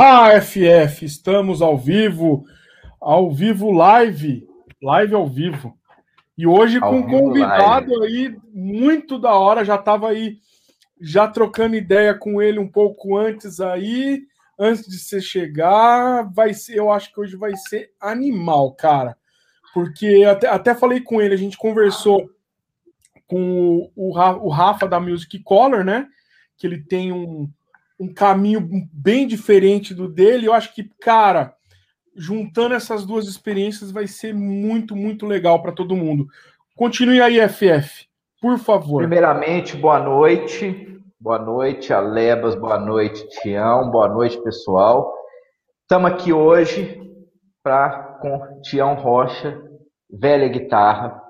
Ah, FF, estamos ao vivo, ao vivo live, live ao vivo. E hoje ao com um convidado live. aí muito da hora, já estava aí já trocando ideia com ele um pouco antes aí, antes de você chegar, vai ser, eu acho que hoje vai ser animal, cara. Porque até, até falei com ele, a gente conversou com o, o Rafa da Music Color, né? Que ele tem um, um caminho bem diferente do dele. Eu acho que, cara, juntando essas duas experiências vai ser muito, muito legal para todo mundo. Continue aí, FF, por favor. Primeiramente, boa noite. Boa noite, Alebas. Boa noite, Tião. Boa noite, pessoal. Estamos aqui hoje para com Tião Rocha, velha guitarra.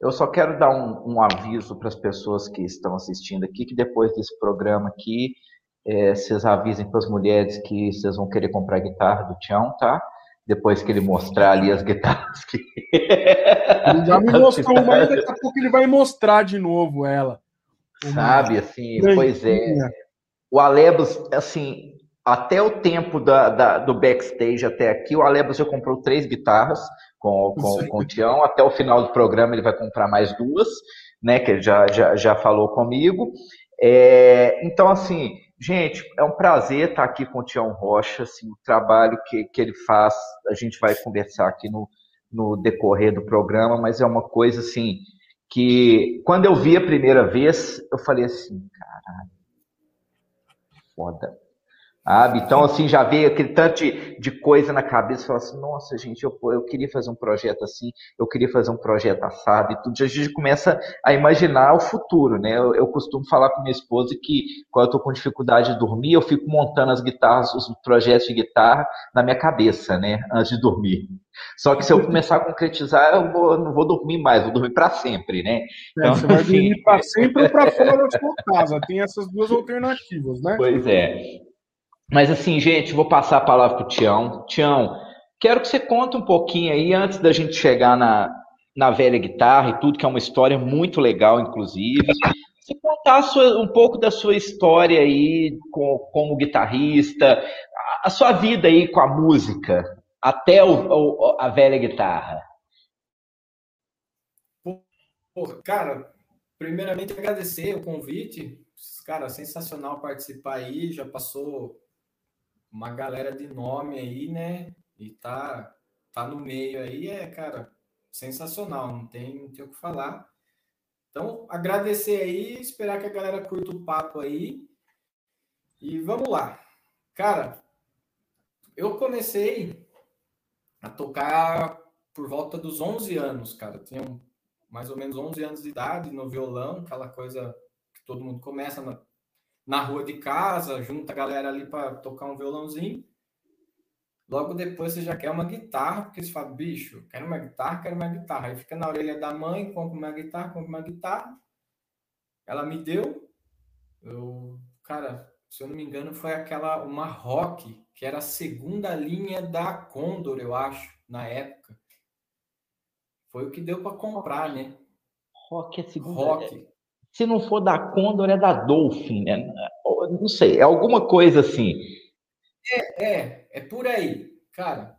Eu só quero dar um, um aviso para as pessoas que estão assistindo aqui, que depois desse programa aqui, é, vocês avisem para as mulheres que vocês vão querer comprar a guitarra do Tião, tá? Depois que ele mostrar ali as guitarras que. Ele já me mostrou, mas daqui a pouco ele vai mostrar de novo ela. Sabe, assim, pois é. O Alebos, assim, até o tempo da, da, do backstage até aqui, o Alebos já comprou três guitarras com, com, com o Tião. Até o final do programa ele vai comprar mais duas, né? Que ele já, já, já falou comigo. É, então, assim, Gente, é um prazer estar aqui com o Tião Rocha. Assim, o trabalho que, que ele faz, a gente vai conversar aqui no, no decorrer do programa, mas é uma coisa assim que quando eu vi a primeira vez, eu falei assim, caralho, foda. Sabe? Então, assim, já veio aquele tanto de, de coisa na cabeça, falou assim, nossa, gente, eu, eu queria fazer um projeto assim, eu queria fazer um projeto assado e tudo. A gente começa a imaginar o futuro, né? Eu, eu costumo falar com minha esposa que quando eu tô com dificuldade de dormir, eu fico montando as guitarras, os projetos de guitarra na minha cabeça, né? Antes de dormir. Só que se eu começar a concretizar, eu vou, não vou dormir mais, vou dormir para sempre, né? Então, é, você vai dormir para sempre ou para fora da sua casa. Tem essas duas alternativas, né? Pois é. Mas assim, gente, vou passar a palavra para o Tião. Tião, quero que você conte um pouquinho aí, antes da gente chegar na, na velha guitarra e tudo, que é uma história muito legal, inclusive. Você contar sua, um pouco da sua história aí com, como guitarrista, a, a, sua vida aí com a música, até o, o, a velha guitarra. Pô, cara, primeiramente agradecer o convite. Cara, sensacional participar aí. Já passou uma galera de nome aí, né? E tá, tá no meio aí, é, cara, sensacional, não tem, não tem o que falar. Então, agradecer aí, esperar que a galera curta o papo aí. E vamos lá. Cara, eu comecei a tocar por volta dos 11 anos, cara. Tinha mais ou menos 11 anos de idade no violão, aquela coisa que todo mundo começa na rua de casa, junta a galera ali para tocar um violãozinho. Logo depois você já quer uma guitarra, porque você fala, bicho, quero uma guitarra, quero uma guitarra. Aí fica na orelha da mãe, compra uma guitarra, compra uma guitarra. Ela me deu. Eu, cara, se eu não me engano, foi aquela, uma rock, que era a segunda linha da Condor, eu acho, na época. Foi o que deu para comprar, né? Rock é segunda. Rock. Se não for da Condor, é da Dolphin, né? Não sei, é alguma coisa assim. É, é, é por aí, cara.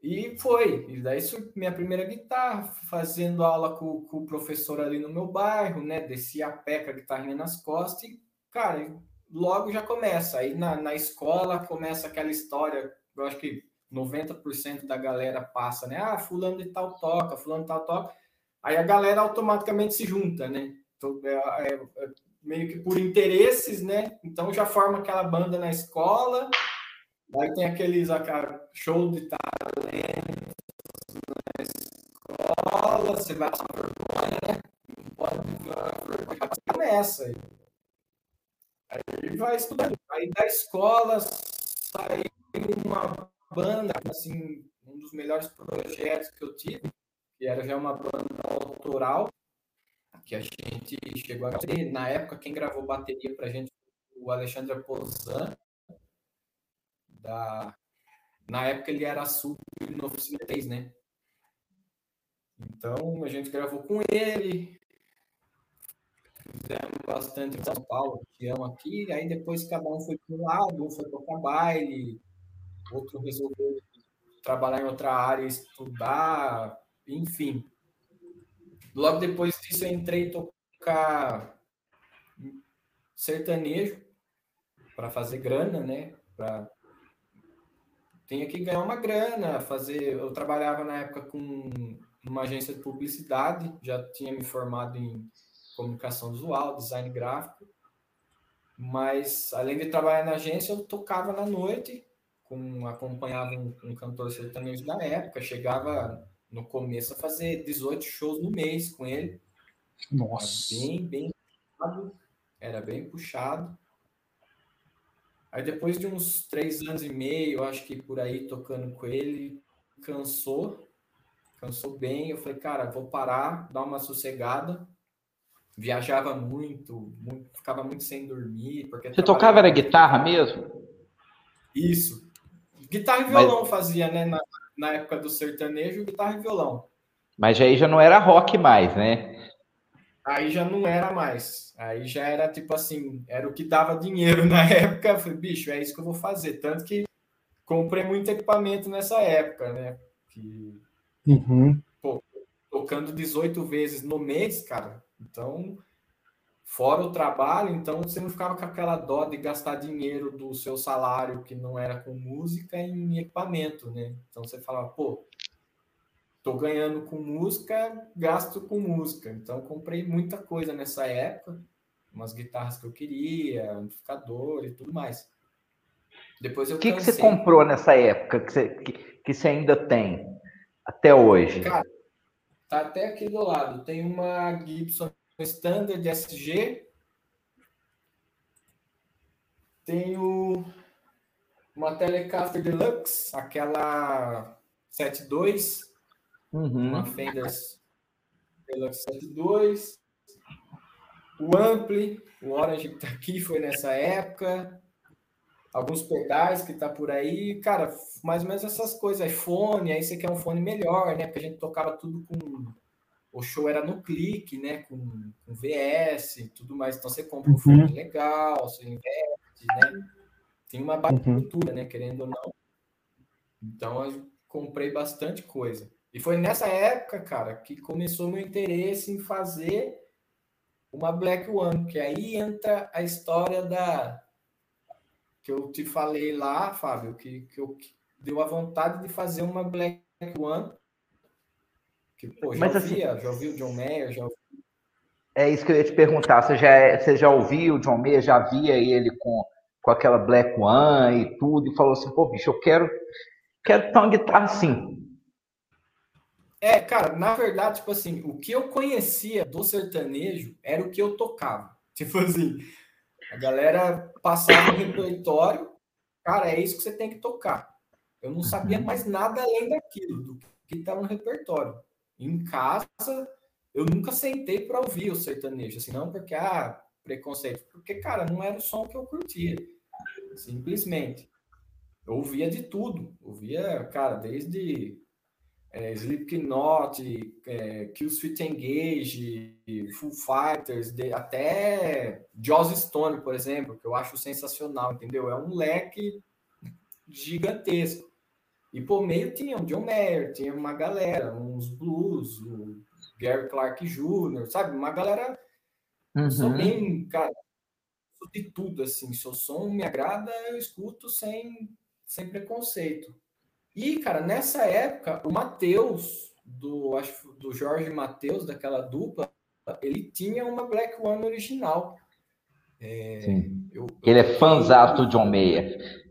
E foi. E daí minha primeira guitarra, fazendo aula com, com, o professor ali no meu bairro, né? Descia a pé com a guitarrinha nas costas e, cara, logo já começa. Aí na, na escola começa aquela história, eu acho que 90% da galera passa, né? Ah, fulano de tal toca, fulano de tal toca. Aí a galera automaticamente se junta, né? Então, é, é, é meio que por interesses, né? Então já forma aquela banda na escola, aí tem aqueles aquela, show de talentos na escola, você vai passar vergonha, né? Pode começa aí. Aí vai estudando. Aí da escola sai uma banda, assim, um dos melhores projetos que eu tive, que era já uma banda autoral, que a gente chegou a ter. Na época, quem gravou bateria para a gente o Alexandre Pozan. Da... Na época, ele era sub no Oficina 3, né? Então, a gente gravou com ele. fizemos bastante em São Paulo, tiramos aqui, aí depois cada um foi para um lado, um foi tocar baile, outro resolveu trabalhar em outra área, estudar, enfim. Logo depois disso eu entrei tocar sertanejo para fazer grana, né? Para tinha que ganhar uma grana, fazer. Eu trabalhava na época com uma agência de publicidade, já tinha me formado em comunicação visual, design gráfico, mas além de trabalhar na agência, eu tocava na noite, com, acompanhava um, um cantor sertanejo da época, chegava no começo a fazer 18 shows no mês com ele. Nossa! Era bem, bem puxado, era bem puxado. Aí depois de uns três anos e meio, acho que por aí tocando com ele, cansou, cansou bem. Eu falei, cara, vou parar, dar uma sossegada. Viajava muito, muito ficava muito sem dormir. Porque Você tocava era guitarra mesmo? Isso. Guitarra e violão Mas... fazia, né? Na, na época do sertanejo, guitarra e violão. Mas aí já não era rock mais, né? Aí já não era mais. Aí já era tipo assim, era o que dava dinheiro na época. Eu falei, bicho, é isso que eu vou fazer. Tanto que comprei muito equipamento nessa época, né? Que, uhum. pô, tocando 18 vezes no mês, cara. Então, fora o trabalho, então você não ficava com aquela dó de gastar dinheiro do seu salário que não era com música em equipamento, né? Então você falava, pô, Estou ganhando com música, gasto com música. Então, comprei muita coisa nessa época, umas guitarras que eu queria, amplificador e tudo mais. Depois eu O que, que você comprou nessa época que você, que, que você ainda tem até hoje? Cara, tá até aqui do lado. Tem uma Gibson Standard SG. Tenho uma Telecaster Deluxe, aquela 72 Uhum. Uma Fender Deluxe 72. O Ampli, o Orange que tá aqui, foi nessa época. Alguns pedais que tá por aí. Cara, mais ou menos essas coisas. iPhone, aí você quer um fone melhor, né? Porque a gente tocava tudo com. O show era no clique, né? Com, com VS e tudo mais. Então você compra um uhum. fone legal, você investe, né? Tem uma baixa uhum. né? Querendo ou não. Então eu comprei bastante coisa. E foi nessa época, cara, que começou meu interesse em fazer uma Black One, que aí entra a história da que eu te falei lá, Fábio, que, que eu que deu a vontade de fazer uma Black One. Que, pô, já Mas, assim, ouvia, assim, já ouviu o John Mayer, já ouvi... É isso que eu ia te perguntar. Você já, é, você já ouviu o John Mayer, já via ele com, com aquela Black One e tudo, e falou assim, pô, bicho, eu quero, quero ter uma guitarra assim. É, cara, na verdade, tipo assim, o que eu conhecia do sertanejo era o que eu tocava. Tipo assim, a galera passava o repertório, cara, é isso que você tem que tocar. Eu não sabia uhum. mais nada além daquilo, do que estava no repertório. Em casa, eu nunca sentei para ouvir o sertanejo, assim, não porque, ah, preconceito, porque, cara, não era o som que eu curtia, simplesmente. Eu ouvia de tudo, ouvia, cara, desde é, Slipknot, é, Killswitch Engage, Full Fighters, de, até Joss Stone, por exemplo, que eu acho sensacional, entendeu? É um leque gigantesco. E por meio tinha o John Mayer, tinha uma galera, uns blues, o Gary Clark Jr., sabe? Uma galera uhum. sou bem, cara, de tudo, assim. Se o som me agrada, eu escuto sem, sem preconceito. E, cara, nessa época, o Matheus, do, acho, do Jorge Matheus, daquela dupla, ele tinha uma Black One original. É, Sim. Eu, ele é fãzão do John Mayer.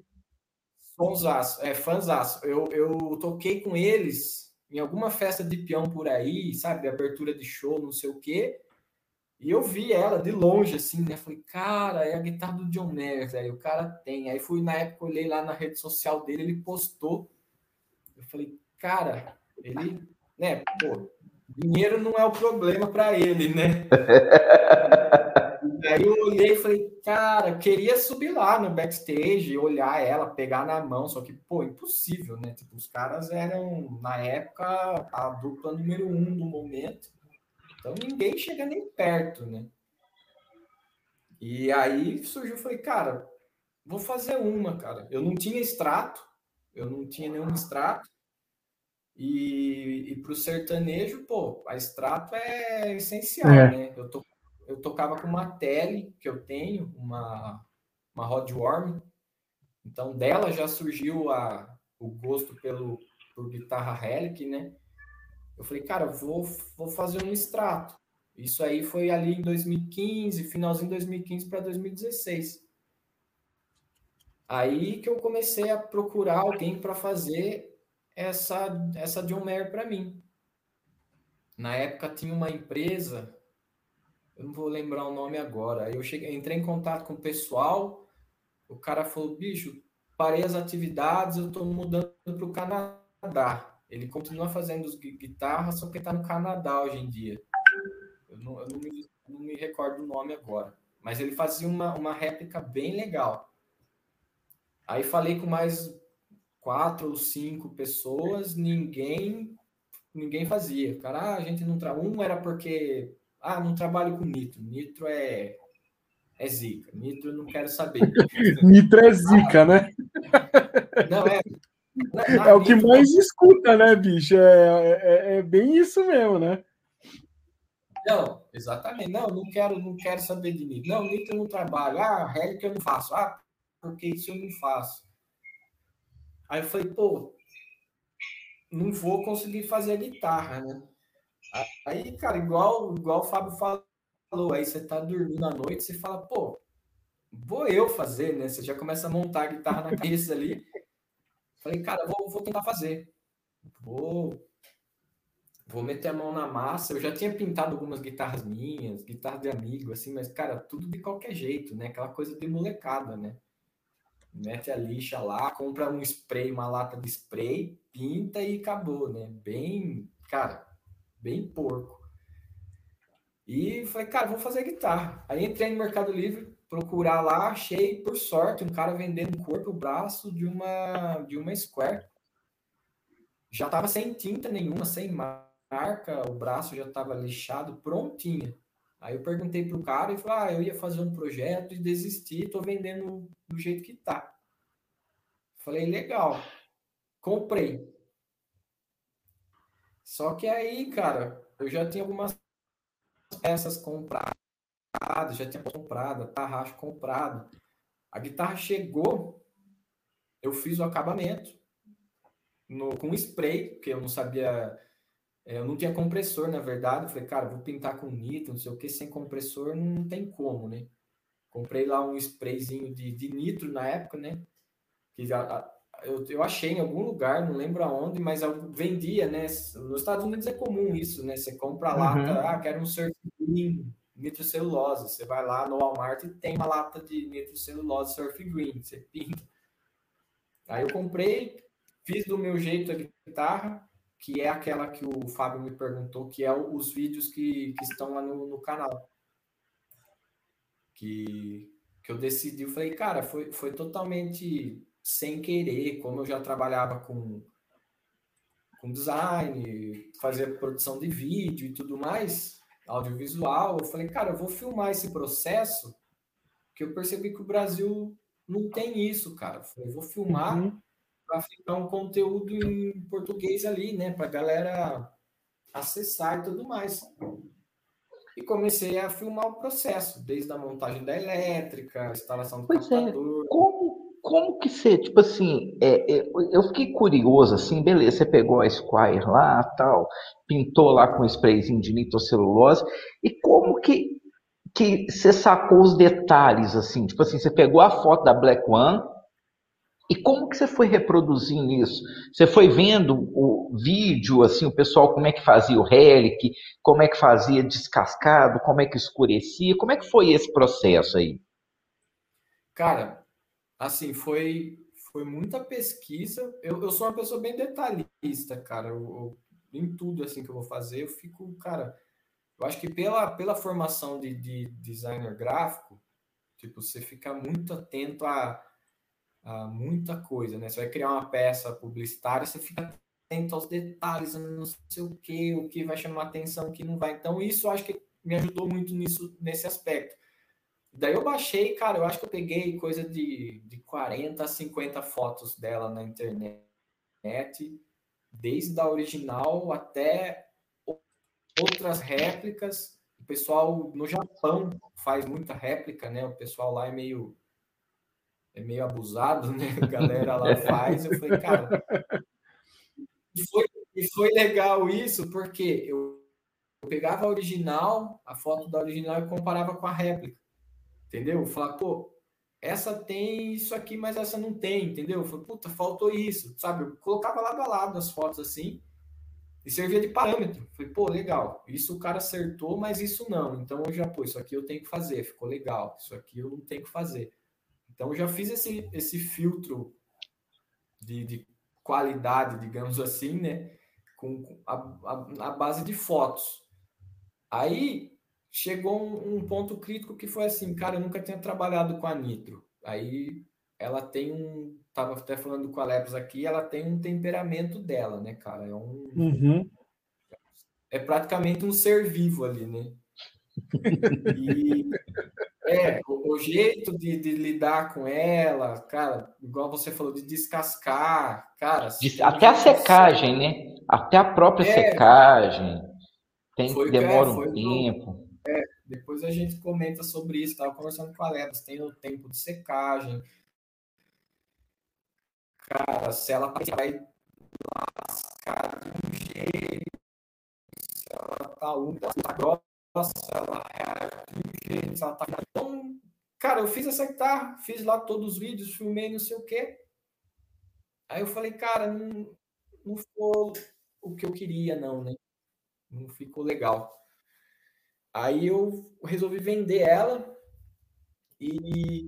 Fãzaço, é fãzaço. Eu, eu toquei com eles em alguma festa de peão por aí, sabe? Abertura de show, não sei o quê. E eu vi ela de longe, assim, né? Falei, cara, é a guitarra do John Mayer, velho. O cara tem. Aí fui na época, olhei lá na rede social dele, ele postou eu falei, cara, ele, né, pô, dinheiro não é o problema para ele, né? aí eu olhei e falei, cara, queria subir lá no backstage, olhar ela, pegar na mão, só que, pô, impossível, né? Tipo, os caras eram, na época, a dupla número um do momento. Então ninguém chega nem perto, né? E aí surgiu, falei, cara, vou fazer uma, cara. Eu não tinha extrato, eu não tinha nenhum extrato. E, e para o sertanejo, pô, a extrato é essencial, é. né? Eu, to, eu tocava com uma tele que eu tenho, uma, uma Rodworm. Então, dela já surgiu a, o gosto pelo, por guitarra Relic, né? Eu falei, cara, vou, vou fazer um extrato. Isso aí foi ali em 2015, finalzinho de 2015 para 2016. Aí que eu comecei a procurar alguém para fazer essa, essa John Mayer para mim. Na época tinha uma empresa, eu não vou lembrar o nome agora. Aí eu cheguei, entrei em contato com o pessoal, o cara falou: bicho, parei as atividades, eu estou mudando para o Canadá. Ele continua fazendo guitarras, só que está no Canadá hoje em dia. Eu não, eu não, me, não me recordo o nome agora. Mas ele fazia uma, uma réplica bem legal. Aí falei com mais quatro ou cinco pessoas, ninguém ninguém fazia. Cara, ah, a gente não trabalha. Um era porque ah, não trabalho com nitro. Nitro é é zica. Nitro eu não quero saber. nitro é zica, ah, né? Não é. é o que mais escuta, né, bicho? É, é, é, bem isso mesmo, né? Não, exatamente. Não, não quero, não quero saber de nitro. Não, nitro eu não trabalho. Ah, que eu não faço. Ah, porque isso eu não faço. Aí eu falei, pô, não vou conseguir fazer a guitarra, né? Aí, cara, igual, igual o Fábio falou, aí você tá dormindo à noite, você fala, pô, vou eu fazer, né? Você já começa a montar a guitarra na cabeça ali. Falei, cara, vou, vou tentar fazer. Vou, vou meter a mão na massa. Eu já tinha pintado algumas guitarras minhas, guitarras de amigo, assim, mas, cara, tudo de qualquer jeito, né? Aquela coisa de molecada, né? mete a lixa lá, compra um spray, uma lata de spray, pinta e acabou, né? Bem, cara, bem porco. E falei, cara, vou fazer guitarra. Aí entrei no Mercado Livre, procurar lá, achei, por sorte, um cara vendendo um corpo, o braço de uma, de uma Square. Já tava sem tinta nenhuma, sem marca, o braço já tava lixado, prontinha. Aí eu perguntei pro cara e falou: Ah, eu ia fazer um projeto e desisti, tô vendendo do jeito que tá. Falei, legal. Comprei. Só que aí, cara, eu já tinha algumas peças compradas, já tinha comprado, tarraxo comprado. A guitarra chegou, eu fiz o acabamento no, com spray, porque eu não sabia é, eu não tinha compressor, na verdade. Eu falei, cara, vou pintar com nitro, não sei o que, sem compressor não tem como, né? Comprei lá um sprayzinho de, de nitro na época, né? Que eu, eu achei em algum lugar, não lembro aonde, mas eu vendia, né? Nos Estados Unidos é comum isso, né? Você compra a lata, uhum. ah, quero um surf green, nitrocelulose. Você vai lá no Walmart e tem uma lata de nitrocelulose surf green, você pinta. Aí eu comprei, fiz do meu jeito a guitarra, que é aquela que o Fábio me perguntou, que é os vídeos que, que estão lá no, no canal. Que, que eu decidi, eu falei, cara, foi, foi totalmente sem querer, como eu já trabalhava com, com design, fazia produção de vídeo e tudo mais, audiovisual, eu falei, cara, eu vou filmar esse processo, que eu percebi que o Brasil não tem isso, cara. Eu falei, vou filmar uhum para ficar um conteúdo em português ali, né? Para a galera acessar e tudo mais. E comecei a filmar o processo, desde a montagem da elétrica, a instalação do pois é. captador. É. Como, como que você, tipo assim, é, é, eu fiquei curioso, assim, beleza, você pegou a Squire lá, tal, pintou lá com sprayzinho de nitrocelulose, e como que, que você sacou os detalhes, assim, tipo assim, você pegou a foto da Black One, e como que você foi reproduzindo isso? Você foi vendo o vídeo, assim, o pessoal como é que fazia o relic, como é que fazia descascado, como é que escurecia, como é que foi esse processo aí? Cara, assim, foi foi muita pesquisa. Eu, eu sou uma pessoa bem detalhista, cara. Eu, eu, em tudo assim que eu vou fazer, eu fico, cara. Eu acho que pela, pela formação de, de designer gráfico, tipo, você fica muito atento a uh, muita coisa, né? Você vai criar uma peça publicitária, você fica atento aos detalhes, não sei o que, o que vai chamar atenção, o que não vai. Então, isso eu acho que me ajudou muito nisso, nesse aspecto. Daí eu baixei, cara, eu acho que eu peguei coisa de, de 40 a 50 fotos dela na internet, desde a original até outras réplicas. O pessoal no Japão faz muita réplica, né? O pessoal lá é meio é meio abusado, né? A galera lá faz. Eu falei, cara, e foi, e foi legal isso, porque eu, eu pegava a original, a foto da original e comparava com a réplica. Entendeu? Falar, pô, essa tem isso aqui, mas essa não tem, entendeu? Eu falei, puta, faltou isso, sabe? Eu colocava lado a lado as fotos assim e servia de parâmetro. Falei, pô, legal, isso o cara acertou, mas isso não. Então eu já, pô, isso aqui eu tenho que fazer, ficou legal, isso aqui eu não tenho que fazer. Então eu já fiz esse, esse filtro de, de qualidade, digamos assim, né? Com a, a, a base de fotos. Aí chegou um, um, ponto crítico que foi assim, cara, eu nunca tinha trabalhado com a Nitro. Aí ela tem um, tava até falando com a Lebs aqui, ela tem um temperamento dela, né, cara? É um uhum. é praticamente um ser vivo ali, né? E é, o, o jeito de, de, lidar com ela, cara, igual você falou, de descascar, cara. Até a secagem, né? Até a própria é, secagem. Tem, foi, demora é, um tempo. Depois a gente comenta sobre isso. Estava conversando com a Lebas, tem o tempo de secagem. Cara, se ela vai lascar de um jeito, se ela tá úmida, tá grossa, ela reage de um jeito, se ela tá. Então, cara, eu fiz essa guitarra, fiz lá todos os vídeos, filmei não sei o quê. Aí eu falei, cara, não, não ficou o que eu queria, não, né? Não ficou legal. Aí eu resolvi vender ela e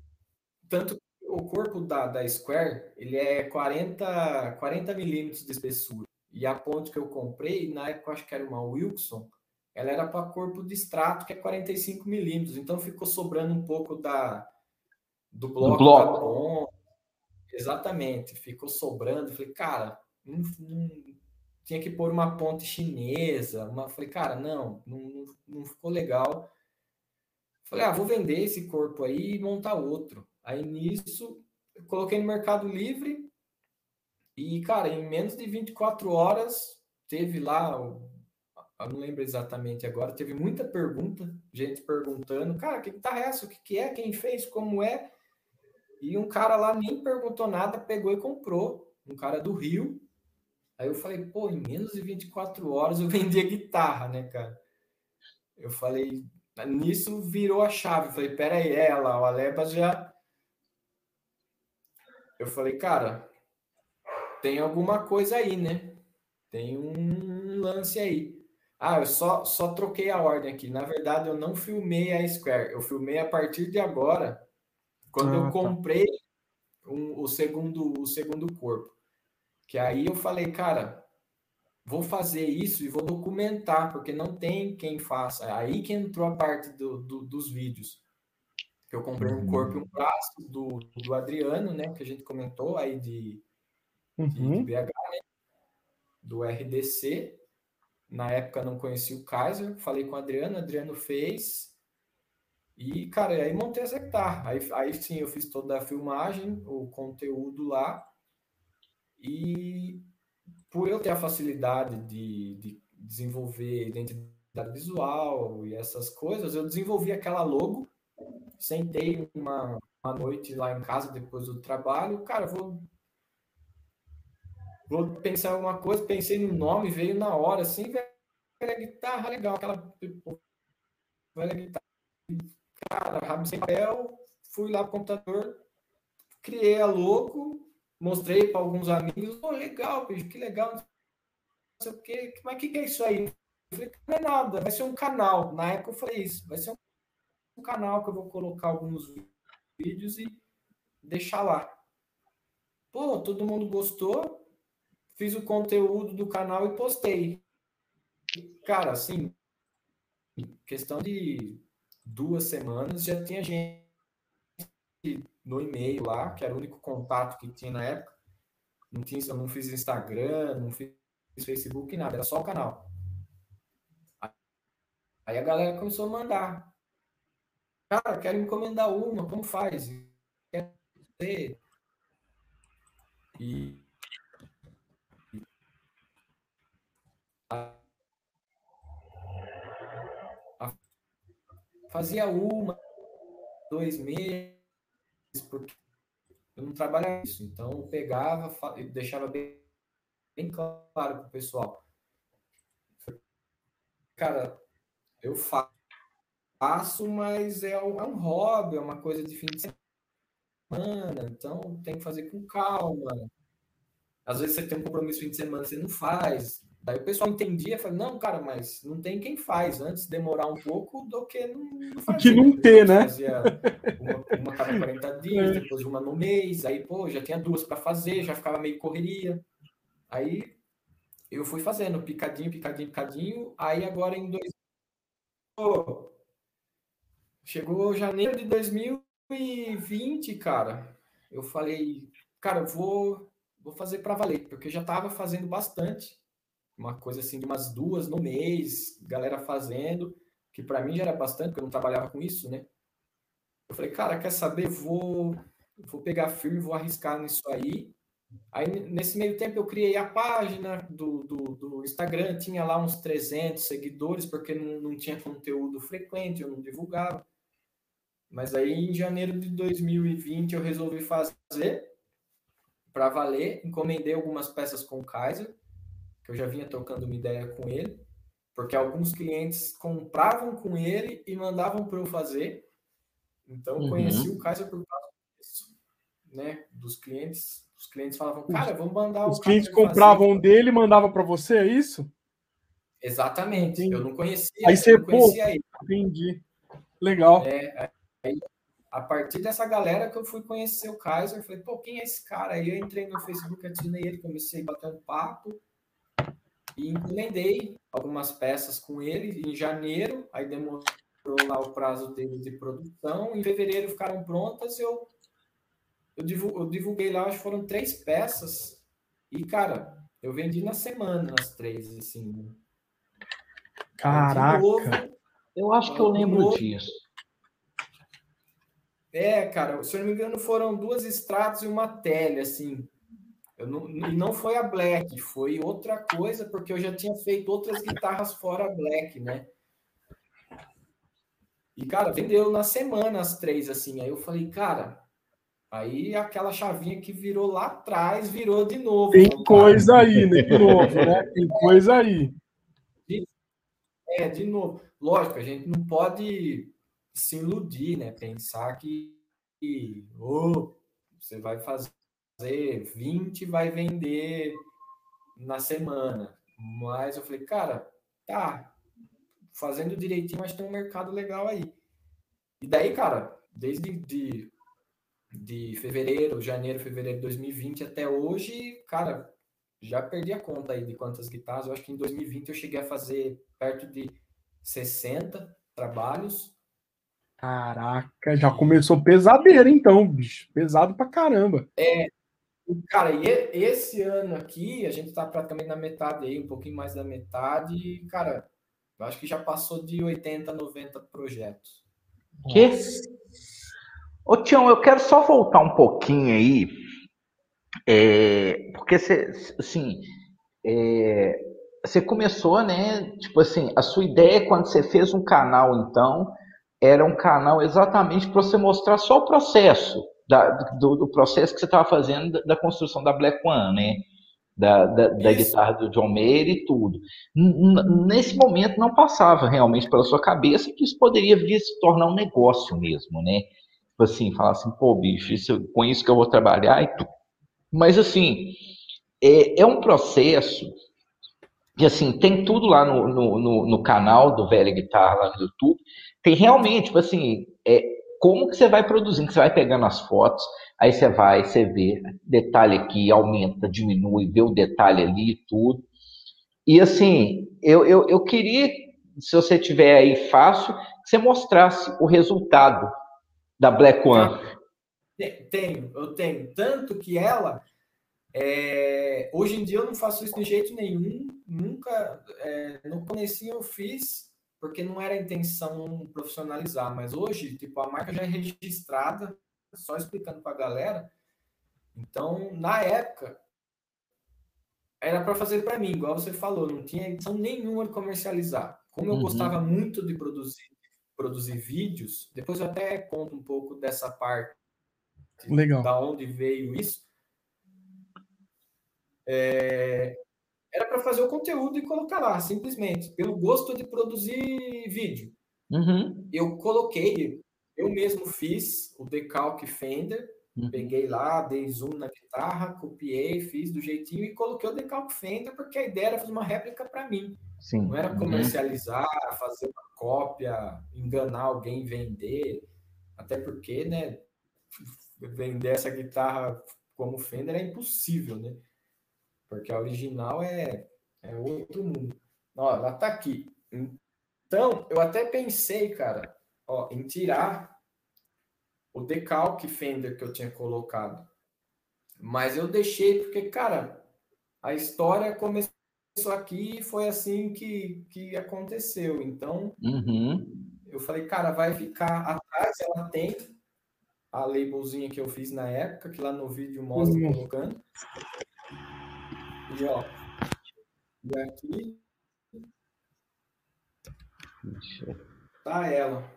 tanto o corpo da, da Square, ele é 40, 40 milímetros de espessura. E a ponte que eu comprei, na época acho que era uma Wilson, ela era para corpo de extrato, que é 45 milímetros. Então ficou sobrando um pouco da, do bloco, do. Exatamente, ficou sobrando. Falei, cara, não, não, tinha que pôr uma ponte chinesa. Uma... Falei, cara, não, não, não ficou legal. Falei, ah, vou vender esse corpo aí e montar outro. Aí nisso, coloquei no Mercado Livre e, cara, em menos de 24 horas, teve lá, eu não lembro exatamente agora, teve muita pergunta, gente perguntando, cara, que tá essa? O que, que é? Quem fez? Como é? E um cara lá nem perguntou nada, pegou e comprou. Um cara do Rio, Aí eu falei, pô, em menos de 24 horas eu vendi a guitarra, né, cara? Eu falei, nisso virou a chave. Eu falei, pera aí, ela, o Alebas já. Eu falei, cara, tem alguma coisa aí, né? Tem um lance aí. Ah, eu só, só troquei a ordem aqui. Na verdade, eu não filmei a Square. Eu filmei a partir de agora, quando ah, eu tá. comprei um, o, segundo, o segundo corpo. Que aí eu falei, cara, vou fazer isso e vou documentar, porque não tem quem faça. Aí que entrou a parte do, do, dos vídeos. Eu comprei um corpo e um braço do, do Adriano, né? Que a gente comentou aí de, uhum. de, BH, né? Do RDC. Na época não conheci o Kaiser, falei com o Adriano, o Adriano fez. E, cara, aí montei essa guitarra. Aí, aí sim, eu fiz toda a filmagem, o conteúdo lá. E por eu ter a facilidade de, de desenvolver identidade visual e essas coisas, eu desenvolvi aquela logo, sentei uma, uma noite lá em casa depois do trabalho, cara, vou vou pensar alguma coisa, pensei no nome, veio na hora, assim, velha guitarra, legal, aquela velha guitarra, cara, rabo sem papel, fui lá pro computador, criei a logo, mostrei para alguns amigos, legal, que legal, não sei o quê, mas o que, que é isso aí? Eu falei, não é nada, vai ser um canal. Na época eu falei isso, vai ser um canal que eu vou colocar alguns vídeos e deixar lá. Pô, todo mundo gostou, fiz o conteúdo do canal e postei. Cara, assim, questão de duas semanas já tinha gente no e-mail lá, que era o único contato que tinha na época. Não, tinha, eu não fiz Instagram, não fiz Facebook, nada, era só o canal. Aí a galera começou a mandar. cara, quero encomendar uma, como faz? E fazia uma, dois meses, porque eu não trabalhava isso. Então, eu pegava, eu deixava bem, bem claro para o pessoal. Cara, eu faço, mas é um, é um hobby, é uma coisa de fim de semana, então tem que fazer com calma. Às vezes você tem um compromisso fim de semana, você não faz. Daí o pessoal entendia, falava, não, cara, mas não tem quem faz. Antes demorar um pouco do que não, não fazer. Que não ter, né? Fazia uma, uma cada 40 dias, é. depois uma no mês. Aí, pô, já tinha duas para fazer, já ficava meio correria. Aí eu fui fazendo picadinho, picadinho, picadinho. Aí agora em dois... Pô, chegou janeiro de 2020, cara. Eu falei, cara, eu vou, vou fazer para valer, porque eu já estava fazendo bastante uma coisa assim de umas duas no mês, galera fazendo, que para mim já era bastante, porque eu não trabalhava com isso, né? Eu falei, cara, quer saber? Vou, vou pegar firme, vou arriscar nisso aí. Aí, nesse meio tempo, eu criei a página do, do, do Instagram, tinha lá uns 300 seguidores, porque não, não tinha conteúdo frequente, eu não divulgava. Mas aí, em janeiro de 2020, eu resolvi fazer para valer, encomendei algumas peças com o Kaiser, que eu já vinha trocando uma ideia com ele, porque alguns clientes compravam com ele e mandavam para eu fazer. Então, uhum. conheci o Kaiser por causa disso, né? Dos clientes. Os clientes falavam, cara, vamos mandar Os clientes compravam fazer. dele e mandavam para você, é isso? Exatamente. Entendi. Eu não conhecia. Aí você, pô, entendi. Legal. É, aí, a partir dessa galera que eu fui conhecer o Kaiser, falei, pô, quem é esse cara? Aí eu entrei no Facebook, adicionei ele, comecei a bater um papo e encomendei algumas peças com ele em janeiro, aí demorou lá o prazo dele de produção, em fevereiro ficaram prontas, eu eu divulguei lá, acho que foram três peças, e cara, eu vendi na semana as três, assim. Caraca! Novo, eu acho que eu lembro novo. disso. É, cara, se eu não me engano, foram duas estradas e uma tele, assim. Eu não, e não foi a Black, foi outra coisa, porque eu já tinha feito outras guitarras fora Black, né? E, cara, vendeu na semana as três, assim. Aí eu falei, cara, aí aquela chavinha que virou lá atrás, virou de novo. Tem coisa aí, né? De novo, né? Tem coisa aí. É, de novo. Lógico, a gente não pode se iludir, né? Pensar que, que oh, você vai fazer fazer 20 vai vender na semana. Mas eu falei, cara, tá, fazendo direitinho, mas tem um mercado legal aí. E daí, cara, desde de, de fevereiro, janeiro, fevereiro de 2020 até hoje, cara, já perdi a conta aí de quantas guitarras. Eu acho que em 2020 eu cheguei a fazer perto de 60 trabalhos. Caraca, já começou pesadeira então, bicho. Pesado pra caramba. É, Cara, e esse ano aqui, a gente está praticamente na metade aí, um pouquinho mais da metade, e, cara, eu acho que já passou de 80, 90 projetos. Que? Ô, Tião, eu quero só voltar um pouquinho aí, é, porque você, assim, é, você começou, né, tipo assim, a sua ideia quando você fez um canal, então, era um canal exatamente para você mostrar só o processo, da, do, do, processo que você estava fazendo da, da, construção da Black One, né? Da, da, da guitarra do John Mayer e tudo. N nesse momento não passava realmente pela sua cabeça que isso poderia vir se tornar um negócio mesmo, né? Tipo assim, falar assim, pô, bicho, isso, com isso que eu vou trabalhar e tudo. Mas assim, é, é um processo que assim, tem tudo lá no, no, no, no canal do Velha Guitarra lá no YouTube. Tem realmente, tipo assim, é, como que você vai produzindo, você vai pegando as fotos, aí você vai, você vê, detalhe aqui, aumenta, diminui, vê o detalhe ali e tudo. E assim, eu, eu, eu queria, se você tiver aí fácil, que você mostrasse o resultado da Black One. Tenho, eu tenho. Tanto que ela, é, hoje em dia eu não faço isso de jeito nenhum, nunca, é, no começo eu fiz, porque não era a intenção profissionalizar, mas hoje, tipo, a marca já é registrada, só explicando para a galera. Então, na época, era para fazer para mim, igual você falou, não tinha intenção nenhuma de comercializar. Como eu uhum. gostava muito de produzir, produzir vídeos, depois eu até conto um pouco dessa parte, Legal. da onde veio isso. É, era para fazer o conteúdo e colocar lá, simplesmente, pelo gosto de produzir vídeo. Uhum. Eu coloquei, eu mesmo fiz o decalque Fender, Uhum. Peguei lá, dei zoom na guitarra, copiei, fiz do jeitinho e coloquei o decalque Fender, porque a ideia era fazer uma réplica para mim. Sim. Não era uhum. comercializar, uhum. fazer uma cópia, enganar alguém, vender. Até porque, né, vender essa guitarra como Fender é impossível, né? Porque a original é, é outro mundo. Ó, ela tá aqui. Então, eu até pensei, cara, ó, em tirar o decalque Fender que eu tinha colocado. Mas eu deixei porque, cara, a história começou aqui e foi assim que, que aconteceu. Então, uhum. eu falei, cara, vai ficar atrás. Ela tem a labelzinha que eu fiz na época, que lá no vídeo mostra uhum. colocando. E ó, e aqui tá ela.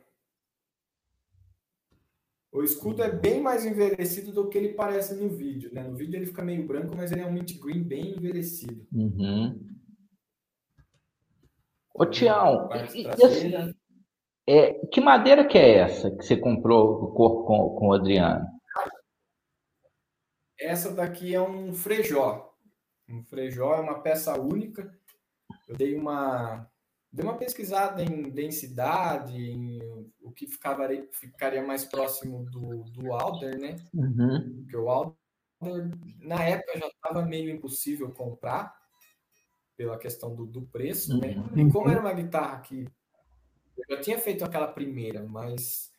O escudo é bem mais envelhecido do que ele parece no vídeo, né? No vídeo ele fica meio branco, mas ele é um mint green bem envelhecido. Uhum. Ô, Tião, e, e assim, é, que madeira que é essa que você comprou do corpo com, com o Adriano? Essa daqui é um frejó. Um frejó é uma peça única. Eu dei uma Dei uma pesquisada em densidade, em o que ficava, ficaria mais próximo do, do Alder, né? Uhum. Porque o Alder, na época, já estava meio impossível comprar, pela questão do, do preço, né? uhum. né? E como era uma guitarra que eu já tinha feito aquela primeira, mas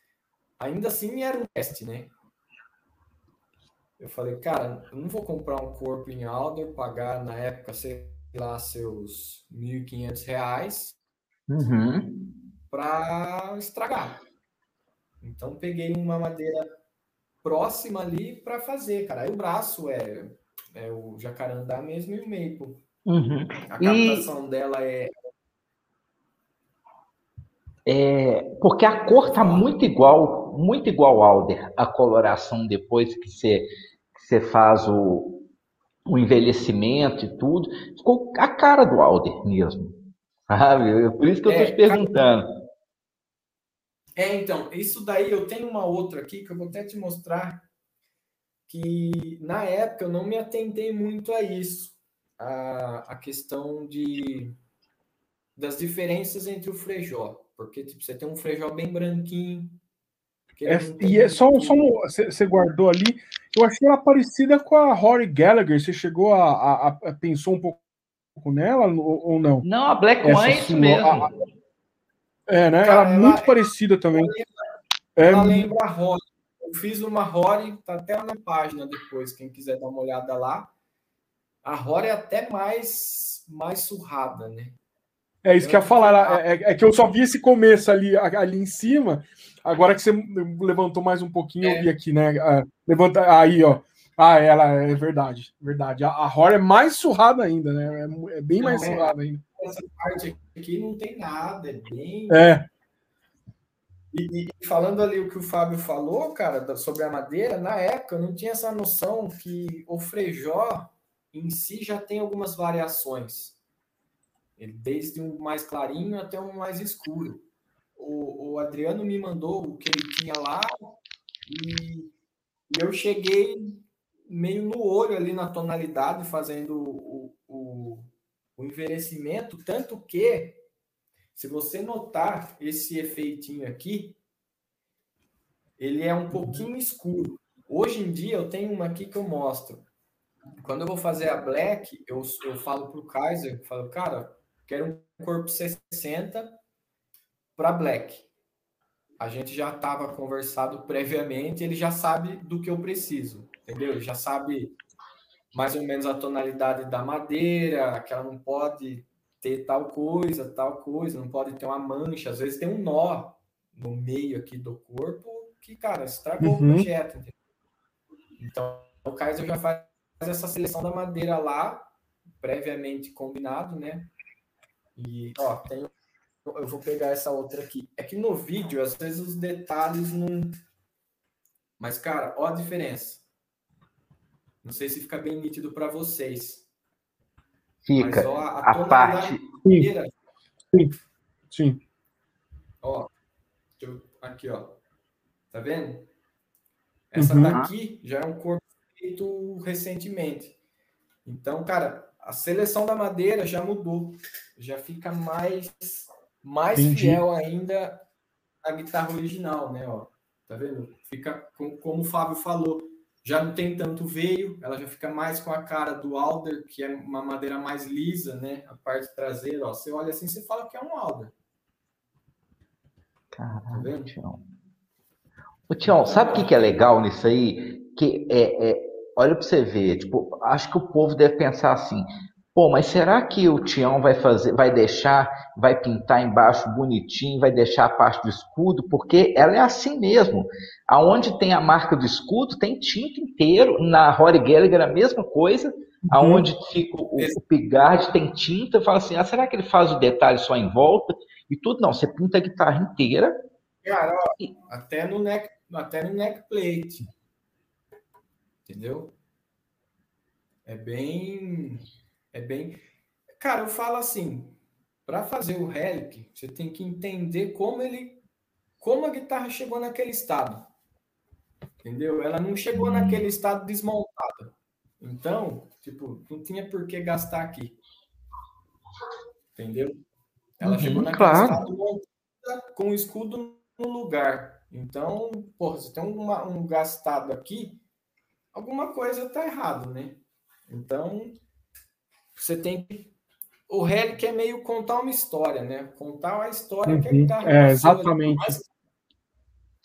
ainda assim era um teste, né? Eu falei, cara, eu não vou comprar um corpo em Alder, pagar na época, sei lá, seus R$ 1.500 uhum. para estragar. Então peguei uma madeira próxima ali para fazer, cara. Aí o braço é, é o jacarandá mesmo e o maple. Uhum. A captação e... dela é é, porque a cor tá muito igual, muito igual ao Alder, a coloração depois que você, você faz o, o envelhecimento e tudo, ficou a cara do Alder mesmo. Sabe? É por isso que eu estou é, te perguntando. É, então, isso daí eu tenho uma outra aqui que eu vou até te mostrar que na época eu não me atentei muito a isso, a, a questão de das diferenças entre o frejó, porque tipo, você tem um frejó bem branquinho. É, e é só, só você guardou ali. Eu achei ela parecida com a Rory Gallagher. Você chegou a, a, a pensou um pouco nela ou, ou não? Não, a Black One é isso mesmo. A, é, né? Cara, ela é muito parecida também. Ela lembra, é... lembra a Rory. Eu fiz uma Rory, tá até na página depois, quem quiser dar uma olhada lá. A Rory é até mais, mais surrada, né? É isso que eu ia falar. É, é, que eu só vi esse começo ali, ali em cima. Agora que você levantou mais um pouquinho, é. eu vi aqui, né? Ah, levanta aí, ó. Ah, ela é verdade, verdade. A, a Horror é mais surrada ainda, né? É, é bem não, mais é, surrada ainda. Essa parte aqui não tem nada, é bem. É. E, e, falando ali o que o Fábio falou, cara, sobre a madeira, na época eu não tinha essa noção que o frejó em si já tem algumas variações. Ele, desde um mais clarinho até um mais escuro. O, o Adriano me mandou o que ele tinha lá e, eu cheguei meio no olho ali na tonalidade, fazendo o, o, o envelhecimento, tanto que, se você notar esse efeitinho aqui, ele é um pouquinho escuro. Hoje em dia, eu tenho uma aqui que eu mostro. Quando eu vou fazer a black, eu, eu falo para o Kaiser, eu falo, cara, quero um corpo 60 para black. A gente já estava conversado previamente, ele já sabe do que eu preciso entendeu? Já sabe mais ou menos a tonalidade da madeira, que ela não pode ter tal coisa, tal coisa, não pode ter uma mancha, às vezes tem um nó no meio aqui do corpo que, cara, estragou uhum. o projeto. Entendeu? Então, o Kaiser já faz essa seleção da madeira lá, previamente combinado, né? E, ó, tem, eu vou pegar essa outra aqui. É que no vídeo, às vezes, os detalhes não. Mas, cara, ó a diferença. Não sei se fica bem nítido para vocês. Fica. Mas, ó, a, a parte. Sim. Sim. Ó, eu, aqui, ó. Tá vendo? Essa uhum. daqui já é um corpo feito recentemente. Então, cara, a seleção da madeira já mudou. Já fica mais, mais fiel ainda à guitarra original, né? Ó, tá vendo? Fica, como o Fábio falou, já não tem tanto veio, ela já fica mais com a cara do Alder, que é uma madeira mais lisa, né? A parte traseira, ó. Você olha assim, você fala que é um Alder. Caralho, tá Tião. Ô, Tião, sabe o que, que é legal nisso aí? Que é, é olha para você ver, tipo, acho que o povo deve pensar assim, pô, mas será que o Tião vai fazer, vai deixar, vai pintar embaixo bonitinho, vai deixar a parte do escudo? Porque ela é assim mesmo. Aonde tem a marca do escudo, tem tinta inteiro. Na Rory Gallagher a mesma coisa. Uhum. Aonde fica o, o Pigard tem tinta. Fala assim, ah, será que ele faz o detalhe só em volta? E tudo não, você pinta a guitarra inteira. Cara, ó, até no neck, até no neck plate. Entendeu? É bem. É bem. Cara, eu falo assim: para fazer o relic, você tem que entender como ele. Como a guitarra chegou naquele estado. Entendeu? Ela não chegou hum. naquele estado desmontada. Então, tipo, não tinha por que gastar aqui. Entendeu? Ela uhum, chegou naquele claro. estado montada com o escudo no lugar. Então, porra, você tem uma, um gastado aqui, alguma coisa está errado, né? Então, você tem que. O Relic é meio contar uma história, né? Contar a história uhum. que a guitarra É, exatamente. Por mais,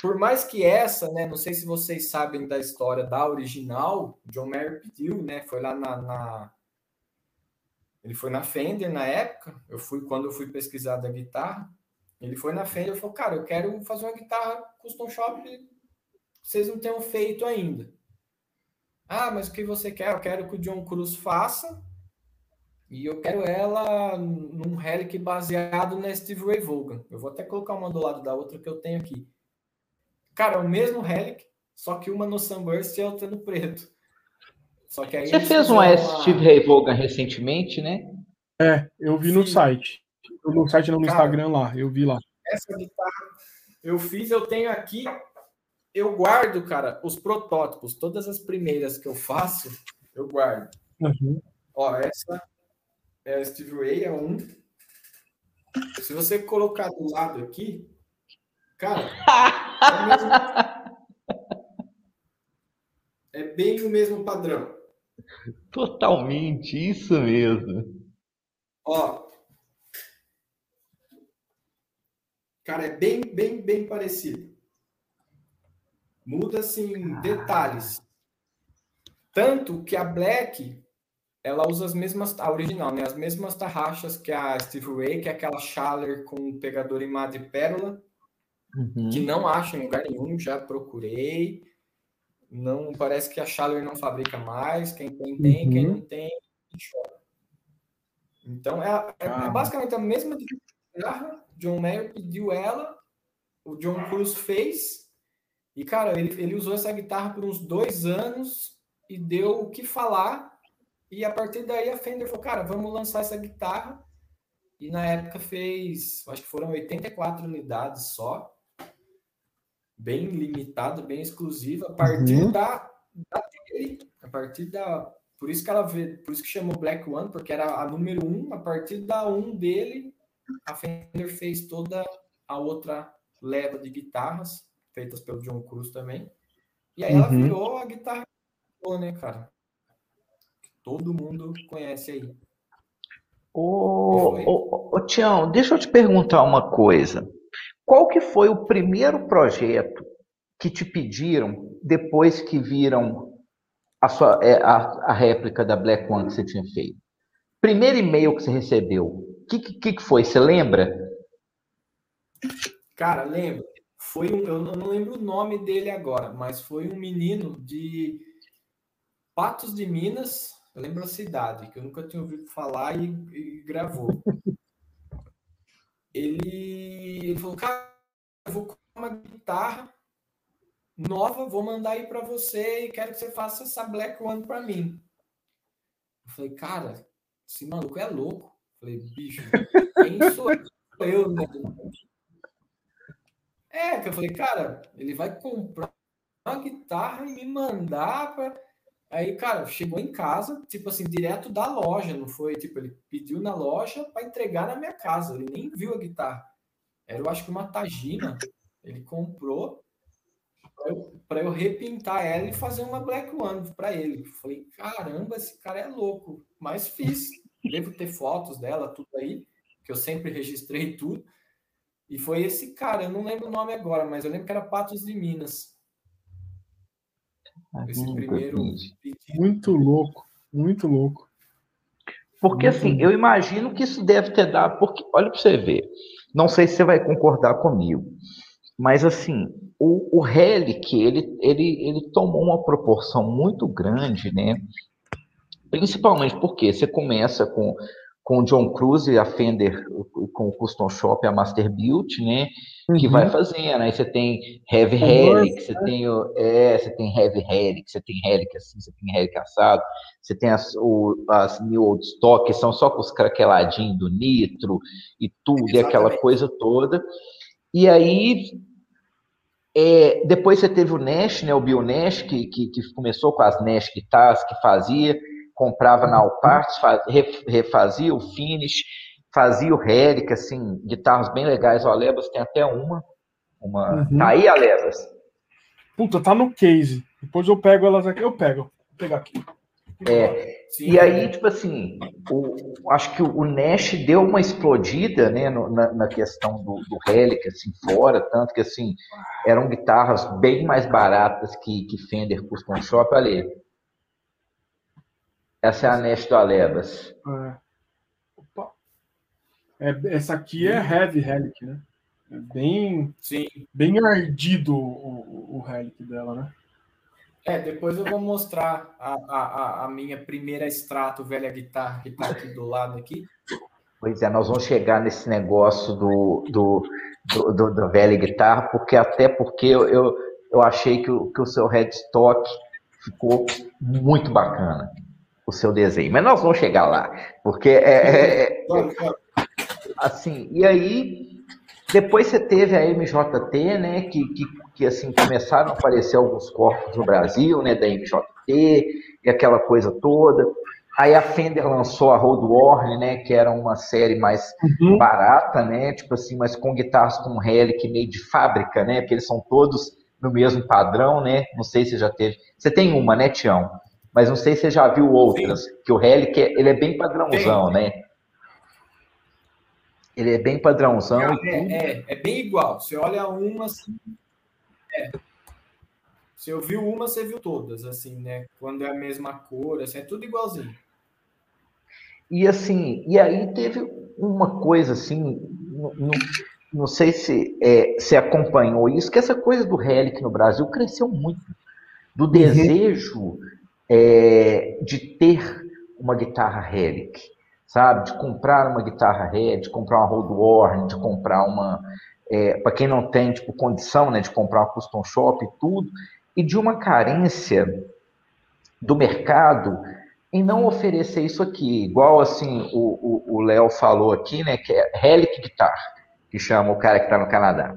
por mais, que essa, né? Não sei se vocês sabem da história da original, John Mayer pediu, né? Foi lá na, na. Ele foi na Fender na época. Eu fui quando eu fui pesquisar da guitarra. Ele foi na Fender e falou: Cara, eu quero fazer uma guitarra custom shop que vocês não tenham feito ainda. Ah, mas o que você quer? Eu quero que o John Cruz faça. E eu quero ela num relic baseado na Steve Ray Vaughan. Eu vou até colocar uma do lado da outra que eu tenho aqui. Cara, é o mesmo relic, só que uma no Sunburst e a outra no preto. Só que aí Você fez uma, uma Steve Ray Vaughan recentemente, né? É, eu vi Sim. no site. No site não no Cara, Instagram lá, eu vi lá. Essa guitarra eu fiz, eu tenho aqui eu guardo, cara, os protótipos, todas as primeiras que eu faço, eu guardo. Uhum. Ó, essa é a Steve Ray, é um. Se você colocar do lado aqui, cara, é, mesmo... é bem o mesmo padrão. Totalmente, isso mesmo. Ó. Cara, é bem, bem, bem parecido. Muda assim detalhes. Tanto que a Black ela usa as mesmas, a original, né? As mesmas tarraxas que a Steve Ray, que é aquela Schaller com pegador em madrepérola, uhum. que não acho em lugar nenhum, já procurei. Não parece que a Schaller não fabrica mais. Quem tem, tem. Uhum. Quem não tem, chora. Então é, é, ah. é, basicamente a mesma guitarra. John Mayer pediu ela, o John Cruz fez e, cara, ele, ele usou essa guitarra por uns dois anos e deu o que falar. E a partir daí a Fender falou, cara, vamos lançar essa guitarra. E na época fez, acho que foram 84 unidades só. Bem limitado, bem exclusivo. A partir uhum. da, da dele, a partir da. Por isso que ela vê, por isso que chamou Black One, porque era a número um. A partir da um dele, a Fender fez toda a outra leva de guitarras feitas pelo John Cruz também. E aí ela uhum. virou a guitarra, né, cara? Todo mundo conhece aí. Ô, ô, ô, Tião, deixa eu te perguntar uma coisa. Qual que foi o primeiro projeto que te pediram depois que viram a, sua, é, a, a réplica da Black One que você tinha feito? Primeiro e-mail que você recebeu, que, que, que foi? Você lembra? Cara, lembro. Foi um, eu não lembro o nome dele agora, mas foi um menino de Patos de Minas, eu lembro a cidade, que eu nunca tinha ouvido falar e, e gravou. ele, ele falou, cara, eu vou comprar uma guitarra nova, vou mandar aí para você e quero que você faça essa Black One para mim. Eu falei, cara, esse maluco é louco. Eu falei, bicho, quem sou eu, né? É, que eu falei, cara, ele vai comprar uma guitarra e me mandar para. Aí, cara, chegou em casa, tipo assim, direto da loja, não foi? Tipo, ele pediu na loja para entregar na minha casa. Ele nem viu a guitarra. Era, eu acho que uma Tagina. Ele comprou para eu, eu repintar ela e fazer uma Black One para ele. Falei, caramba, esse cara é louco. Mas fiz. Devo ter fotos dela, tudo aí, que eu sempre registrei tudo. E foi esse cara, eu não lembro o nome agora, mas eu lembro que era Patos de Minas. Ah, esse primeiro. Muito louco, muito louco. Porque assim, eu imagino que isso deve ter dado, porque olha para você ver. Não sei se você vai concordar comigo, mas assim, o, o Relic, ele, ele, ele tomou uma proporção muito grande, né? Principalmente porque você começa com, com o John Cruise, a Fender, com o Custom Shop, a Master Built, né? Que uhum. vai fazendo. Aí você tem Heavy Relic, você tem, o, é, você tem Heavy Relic, você tem Relic assim, você tem Relic assado, você tem as, o, as New Old Stock, que são só com os craqueladinhos do nitro e tudo, Exatamente. e aquela coisa toda. E aí, é, depois você teve o Nash, né, o Bill Nash, que, que, que começou com as Nash guitarras que fazia, comprava na Alparts, refazia o finish, fazia o Relic, assim, guitarras bem legais. O Alebas tem até uma. uma... Uhum. Tá aí, Alebas? Puta, tá no case. Depois eu pego elas aqui, eu pego. Vou pegar aqui. É, e aí, tipo assim, o, acho que o Nash deu uma explodida né, no, na, na, questão do, do Relic, assim, fora, tanto que, assim, eram guitarras bem mais baratas que, que Fender Custom Shop, olha Essa é a Nash do Alebas. É. Opa. É, essa aqui é Heavy Relic, né? É bem, Sim. bem ardido o, o, Relic dela, né? É, depois eu vou mostrar a, a, a minha primeira extrato velha guitarra que está aqui do lado aqui. Pois é, nós vamos chegar nesse negócio do, do, do, do, do velha guitarra, porque até porque eu, eu, eu achei que o, que o seu headstock ficou muito bacana, o seu desenho. Mas nós vamos chegar lá, porque é, é, é assim, e aí depois você teve a MJT, né, que, que, que, assim começaram a aparecer alguns corpos no Brasil, né, da MJT e aquela coisa toda. Aí a Fender lançou a Road Warren, né, que era uma série mais uhum. barata, né, tipo assim, mas com guitarras com Relic meio de fábrica, né, porque eles são todos no mesmo padrão, né. Não sei se já teve. Você tem uma, né, Tião? Mas não sei se você já viu outras, Sim. que o Relic ele é bem padrãozão, Sim. né. Ele é bem padrãozão. É, é, é, bem igual. Você olha uma assim. É. Se eu vi uma, você viu todas, assim, né? Quando é a mesma cor, assim, é tudo igualzinho. E assim, e aí teve uma coisa assim, não, não sei se é, se acompanhou isso, que essa coisa do Relic no Brasil cresceu muito. Do uhum. É, de ter uma guitarra Relic sabe? De comprar uma guitarra Red, de comprar uma Road Warren, de comprar uma. É, para quem não tem tipo, condição né, de comprar uma custom shop e tudo, e de uma carência do mercado em não oferecer isso aqui, igual assim o Léo falou aqui, né, que é Relic Guitar, que chama o cara que está no Canadá.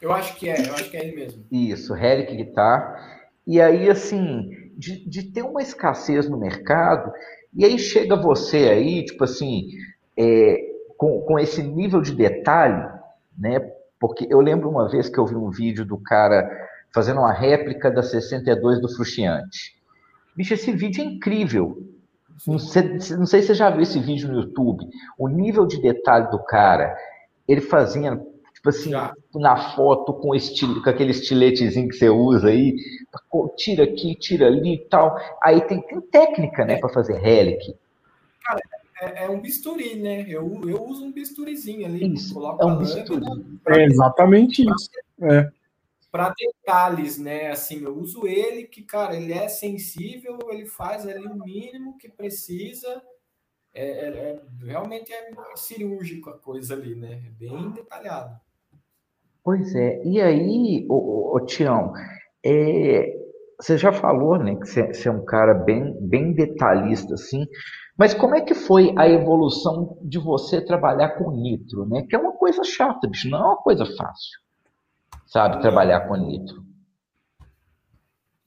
Eu acho que é, eu acho que é ele mesmo. Isso, Relic Guitar. E aí, assim, de, de ter uma escassez no mercado, e aí chega você aí, tipo assim, é, com, com esse nível de detalhe, né? Porque eu lembro uma vez que eu vi um vídeo do cara fazendo uma réplica da 62 do Frustiante. Bicho, esse vídeo é incrível. Não sei, não sei se você já viu esse vídeo no YouTube. O nível de detalhe do cara, ele fazendo Tipo assim, Já. na foto com, estil, com aquele estiletezinho que você usa aí, tira aqui, tira ali e tal. Aí tem, tem técnica, né, é. para fazer relic. Cara, é, é, um bisturi, né? Eu, eu uso um bisturizinho ali. Isso, é um bisturi. É exatamente isso. É. Para detalhes, né? Assim, eu uso ele que, cara, ele é sensível, ele faz ali o mínimo que precisa. É, é, é realmente é cirúrgico a coisa ali, né? É bem detalhado. Pois é. E aí, ô, ô, Tião, é, você já falou, né, que você, você é um cara bem, bem detalhista, assim. Mas como é que foi a evolução de você trabalhar com nitro, né? Que é uma coisa chata, bicho, não é uma coisa fácil, sabe, trabalhar com nitro.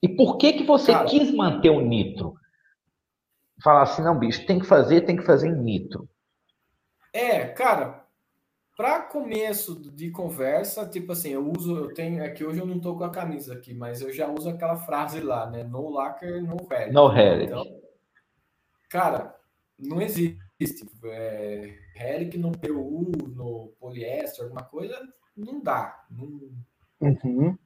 E por que que você cara, quis manter o nitro? Falar assim, não, bicho, tem que fazer, tem que fazer em nitro. É, cara, para começo de conversa, tipo assim, eu uso, eu tenho, é que hoje eu não tô com a camisa aqui, mas eu já uso aquela frase lá, né? No lacquer, no relic. No relic. Então, cara, não existe é, relic no PU, no poliéster, alguma coisa, não dá. Não... Uhum.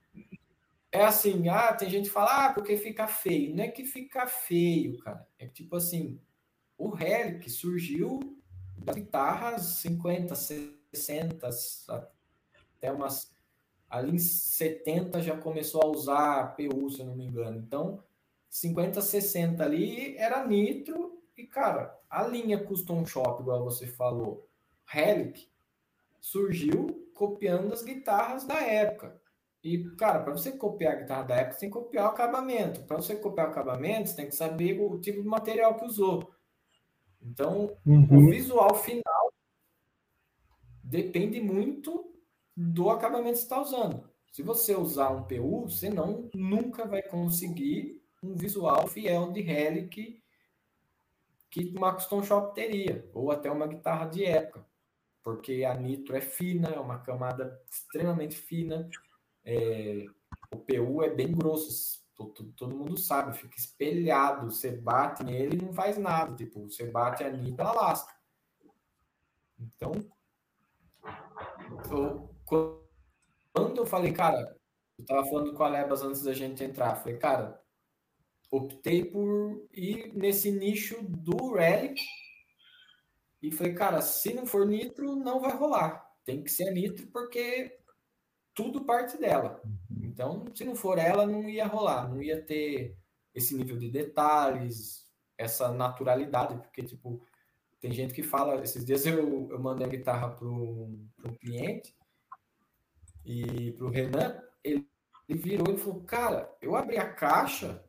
É assim, ah, tem gente que fala, ah, porque fica feio. Não é que fica feio, cara. É tipo assim, o relic surgiu das guitarras 50, 60 60, até umas. Ali em 70 já começou a usar PU, se eu não me engano. Então, 50, 60 ali era nitro. E, cara, a linha Custom Shop, igual você falou, Relic, surgiu copiando as guitarras da época. E, cara, para você copiar a guitarra da época, você tem que copiar o acabamento. Para você copiar o acabamento, você tem que saber o tipo de material que usou. Então, uhum. o visual final depende muito do acabamento que você está usando. Se você usar um PU, você não nunca vai conseguir um visual fiel de Relic que uma custom shop teria, ou até uma guitarra de época, porque a nitro é fina, é uma camada extremamente fina, é, o PU é bem grosso, todo, todo, mundo sabe, fica espelhado, você bate nele e não faz nada, tipo, você bate a nitro, ela lasca. Então, eu, quando eu falei, cara, eu tava falando com a Lebas antes da gente entrar, falei, cara, optei por ir nesse nicho do Relic e falei, cara, se não for nitro, não vai rolar. Tem que ser nitro porque tudo parte dela. Então, se não for ela, não ia rolar, não ia ter esse nível de detalhes, essa naturalidade, porque, tipo, tem gente que fala, esses dias eu, eu mandei a guitarra para um, cliente e para o Renan, ele, ele virou e falou, cara, eu abri a caixa,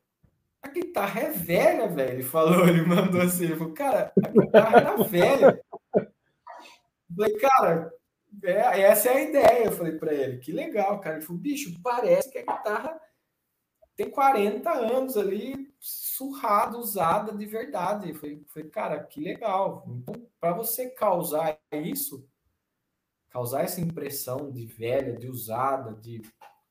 a guitarra é velha, velho. Ele falou, ele mandou assim, ele falou, cara, a guitarra era velha. Eu falei, cara, é, essa é a ideia, eu falei para ele, que legal, cara. Ele falou, bicho, parece que a guitarra tem 40 anos ali, surrada, usada de verdade. Foi, foi cara, que legal. Então, para você causar isso, causar essa impressão de velha, de usada, de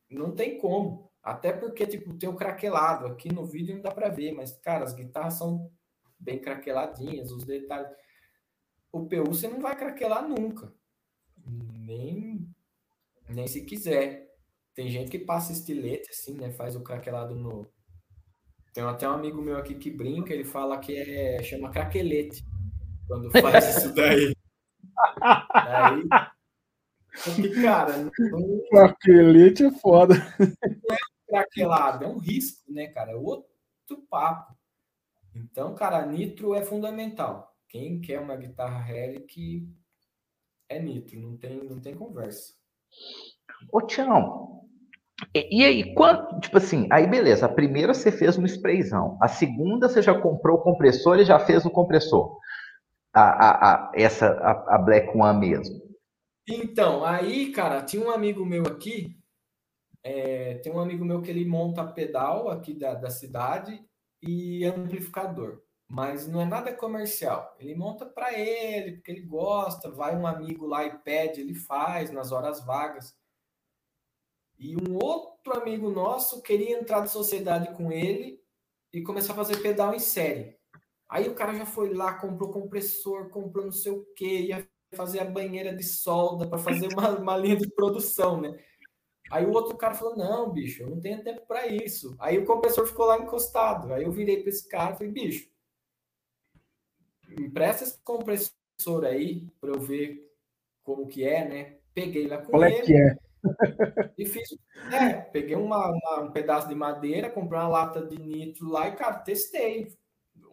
não tem como. Até porque tipo tem o craquelado aqui no vídeo não dá para ver, mas cara, as guitarras são bem craqueladinhas, os detalhes. O PU você não vai craquelar nunca. Nem nem se quiser. Tem gente que passa estilete, assim, né? Faz o craquelado no. Tem até um amigo meu aqui que brinca, ele fala que é. chama craquelete. Quando faz isso daí. Aí. Porque, cara. Não... Craquelete é foda. Não é craquelado, é um risco, né, cara? É outro papo. Então, cara, nitro é fundamental. Quem quer uma guitarra Relic é nitro, não tem, não tem conversa. Ô, Tião, e, e, aí, quando, tipo assim, aí beleza, a primeira você fez no sprayzão, a segunda você já comprou o compressor e já fez o compressor. A, a, a essa, a, a, Black One mesmo. Então, aí, cara, tinha um amigo meu aqui, é, tem um amigo meu que ele monta pedal aqui da, da cidade e amplificador, mas não é nada comercial. Ele monta para ele, porque ele gosta, vai um amigo lá e pede, ele faz nas horas vagas. E um outro amigo nosso queria entrar de sociedade com ele e começar a fazer pedal em série. Aí o cara já foi lá, comprou compressor, comprou não sei o que, ia fazer a banheira de solda para fazer uma, uma linha de produção, né? Aí o outro cara falou: Não, bicho, eu não tenho tempo para isso. Aí o compressor ficou lá encostado. Aí eu virei para esse cara e falei: Bicho, empresta esse compressor aí para eu ver como que é, né? Peguei lá com Qual ele. é que é? Fiz. É, peguei uma, uma, um pedaço de madeira, comprei uma lata de nitro lá e, cara, testei.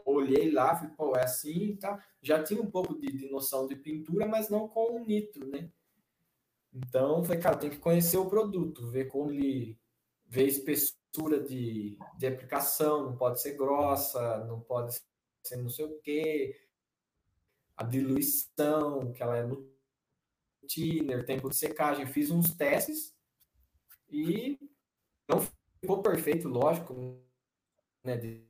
Olhei lá, falei, pô, é assim, tá? Já tinha um pouco de, de noção de pintura, mas não com o nitro, né? Então, falei, cara, tem que conhecer o produto, ver como ele ver espessura de, de aplicação, não pode ser grossa, não pode ser não sei o quê, a diluição, que ela é no thinner, tempo de secagem, fiz uns testes e não ficou perfeito, lógico, né, de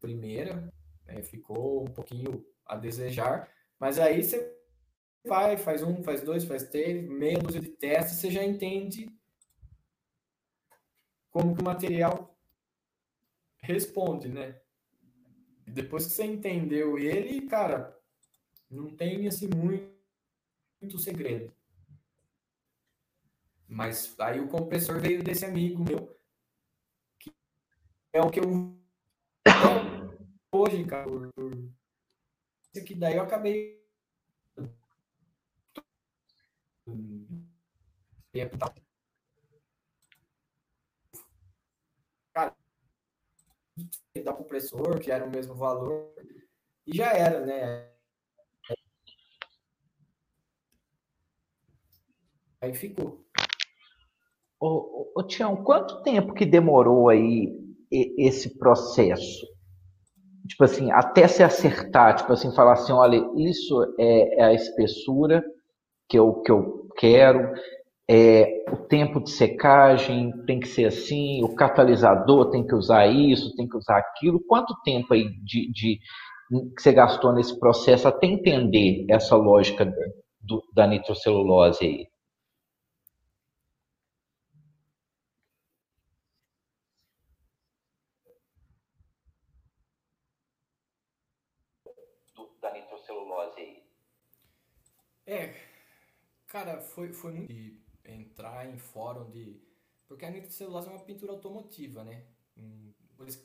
primeira, né, ficou um pouquinho a desejar, mas aí você vai, faz um, faz dois, faz três, meia dúzia de testes, você já entende como que o material responde, né? Depois que você entendeu ele, cara, não tem assim muito, muito segredo. Mas aí o compressor veio desse amigo meu, que é o que eu hoje, cara. Aqui daí eu acabei da compressor, que era o mesmo valor, e já era, né? Aí ficou. Ô, ô, Tião, quanto tempo que demorou aí esse processo? Tipo assim, até se acertar, tipo assim, falar assim, olha, isso é, é a espessura que eu, que eu quero, é, o tempo de secagem tem que ser assim, o catalisador tem que usar isso, tem que usar aquilo. Quanto tempo aí de, de que você gastou nesse processo até entender essa lógica do, da nitrocelulose aí? da nitrocelulose aí? É, cara, foi, foi muito entrar em fórum de. Porque a nitrocelulose é uma pintura automotiva, né? Hum, por isso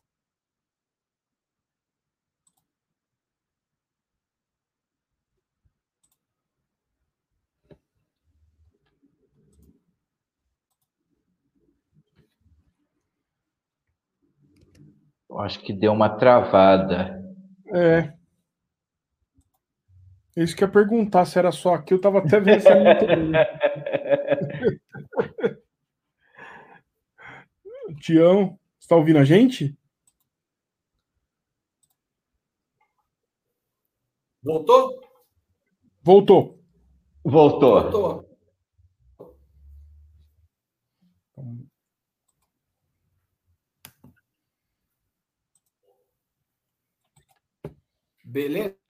Eu acho que deu uma travada. É. Isso que eu ia perguntar se era só aqui, eu tava até vendo se era muito Tião, você tá ouvindo a gente? Voltou? Voltou. Voltou. Voltou. Beleza?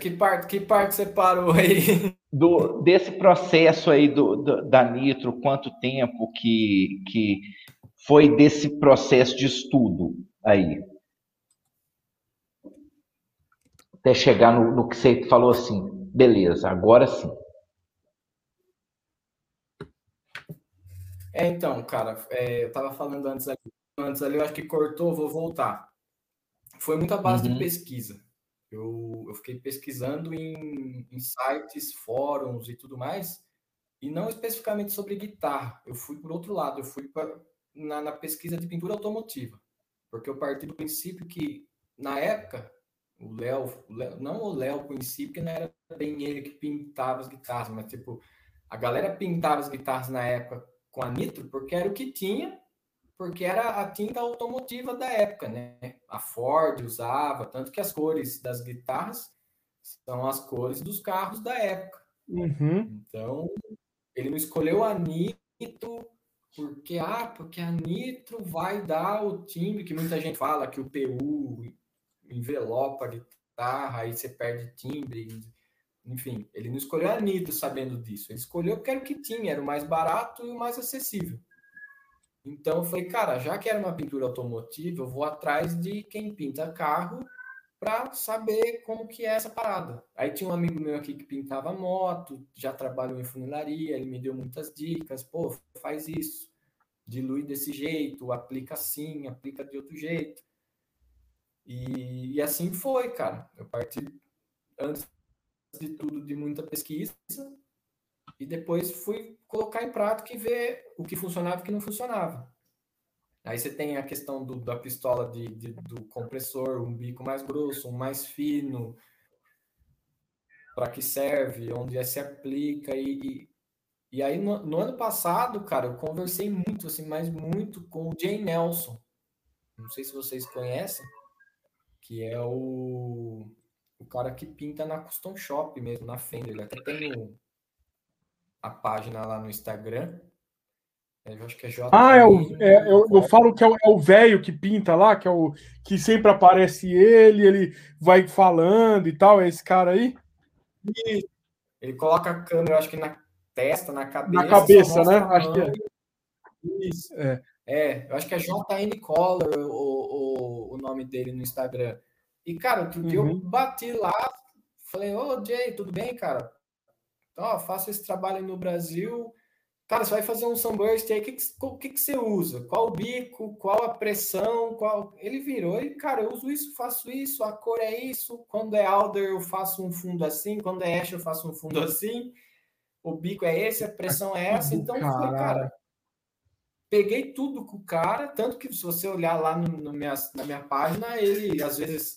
Que parte, que parte você parou aí? Do, desse processo aí do, do, da Nitro, quanto tempo que, que foi desse processo de estudo aí? Até chegar no, no que você falou assim, beleza, agora sim. É, então, cara, é, eu tava falando antes ali, antes ali, eu acho que cortou, vou voltar. Foi muita base uhum. de pesquisa. Eu, eu fiquei pesquisando em, em sites, fóruns e tudo mais, e não especificamente sobre guitarra. Eu fui por outro lado, eu fui pra, na, na pesquisa de pintura automotiva, porque eu parti do princípio que, na época, o Léo, não o Léo, princípio, que não era bem ele que pintava as guitarras, mas tipo, a galera pintava as guitarras na época com a Nitro porque era o que tinha porque era a tinta automotiva da época, né? A Ford usava, tanto que as cores das guitarras são as cores dos carros da época. Uhum. Então, ele não escolheu a Nitro porque, ah, porque a Nitro vai dar o timbre, que muita gente fala que o PU envelopa a guitarra, aí você perde timbre, enfim, ele não escolheu a Nitro sabendo disso, ele escolheu porque era o que tinha, era o mais barato e o mais acessível. Então eu falei, cara, já que era uma pintura automotiva, eu vou atrás de quem pinta carro para saber como que é essa parada. Aí tinha um amigo meu aqui que pintava moto, já trabalhou em funilaria, ele me deu muitas dicas, pô, faz isso, dilui desse jeito, aplica assim, aplica de outro jeito. E, e assim foi, cara. Eu parti antes de tudo, de muita pesquisa. E depois fui colocar em prática e ver o que funcionava e o que não funcionava. Aí você tem a questão do, da pistola de, de, do compressor, um bico mais grosso, um mais fino, para que serve, onde é se aplica. E, e, e aí, no, no, ano passado, cara, eu conversei muito, assim, mas muito com o Jay Nelson. Não sei se vocês conhecem, que é o, o cara que pinta na Custom Shop mesmo, na Fender. Ele até tem o, a página lá no Instagram. Eu acho que é J. Ah, é o, é, eu, eu falo que é o velho é que pinta lá, que é o que sempre aparece ele, ele vai falando e tal. É esse cara aí? Ele coloca a câmera, acho que na testa, na cabeça. Na cabeça, né? Acho que é. Isso. É. é, eu acho que é JN Collar o, o, o nome dele no Instagram. E, cara, outro dia uhum. eu bati lá, falei, ô Jay, tudo bem, cara? Ó, oh, faço esse trabalho no Brasil. Cara, você vai fazer um sunburst aí, o que, que, que, que você usa? Qual o bico? Qual a pressão? Qual... Ele virou e, cara, eu uso isso, faço isso, a cor é isso. Quando é alder, eu faço um fundo assim. Quando é ash, eu faço um fundo assim. O bico é esse, a pressão é essa. Então, eu falei, cara, peguei tudo com o cara. Tanto que se você olhar lá no, no minha, na minha página, ele às vezes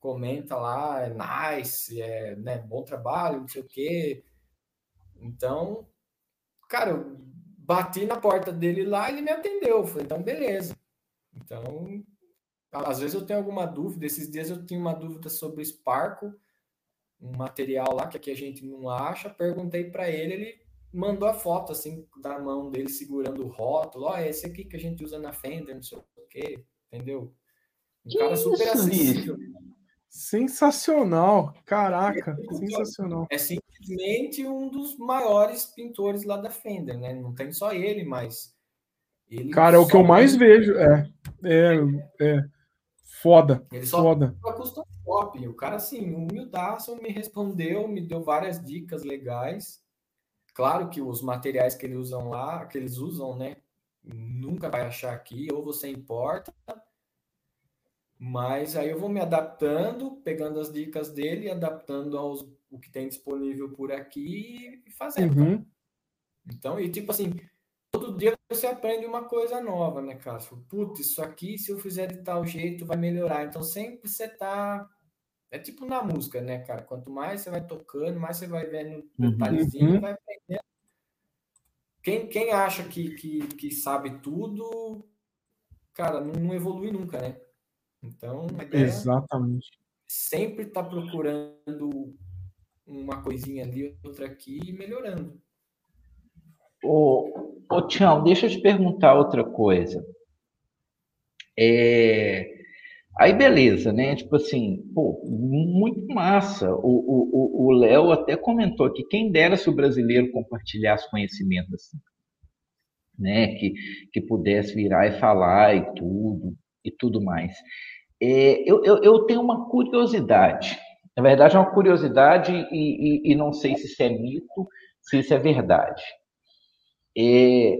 comenta lá, é nice, é né, bom trabalho, não sei o quê. Então, cara, eu bati na porta dele lá, ele me atendeu. Eu falei, então, beleza. Então, às vezes eu tenho alguma dúvida. Esses dias eu tinha uma dúvida sobre Sparco, um material lá que aqui a gente não acha. Perguntei para ele, ele mandou a foto assim da mão dele segurando o rótulo. Ó, oh, esse aqui que a gente usa na Fender, não sei o quê, entendeu? Um cara super acessível. Sensacional, caraca, é, sensacional. É simplesmente um dos maiores pintores lá da Fender, né? Não tem só ele, mas ele Cara, é o que eu mais vejo, é, é, é foda, ele só foda. Custom Shop. O cara assim, humildaço, me respondeu, me deu várias dicas legais. Claro que os materiais que eles usam lá, que eles usam, né, nunca vai achar aqui, ou você importa, mas aí eu vou me adaptando, pegando as dicas dele, adaptando aos o que tem disponível por aqui e fazendo. Uhum. Então, e tipo assim, todo dia você aprende uma coisa nova, né, cara? Putz, isso aqui, se eu fizer de tal jeito, vai melhorar. Então, sempre você tá. É tipo na música, né, cara? Quanto mais você vai tocando, mais você vai vendo uhum. detalhezinho, uhum. vai aprendendo. Quem, quem acha que, que, que sabe tudo, cara, não, não evolui nunca, né? Então, Exatamente. sempre está procurando uma coisinha ali, outra aqui e melhorando. Ô, ô Tião, deixa eu te perguntar outra coisa. É... Aí beleza, né? Tipo assim, pô, muito massa. O Léo até comentou que quem dera se o brasileiro compartilhasse conhecimento assim, né? Que, que pudesse virar e falar e tudo e tudo mais. É, eu, eu, eu, tenho uma curiosidade. Na verdade, é uma curiosidade e, e, e não sei se isso é mito, se isso é verdade. É,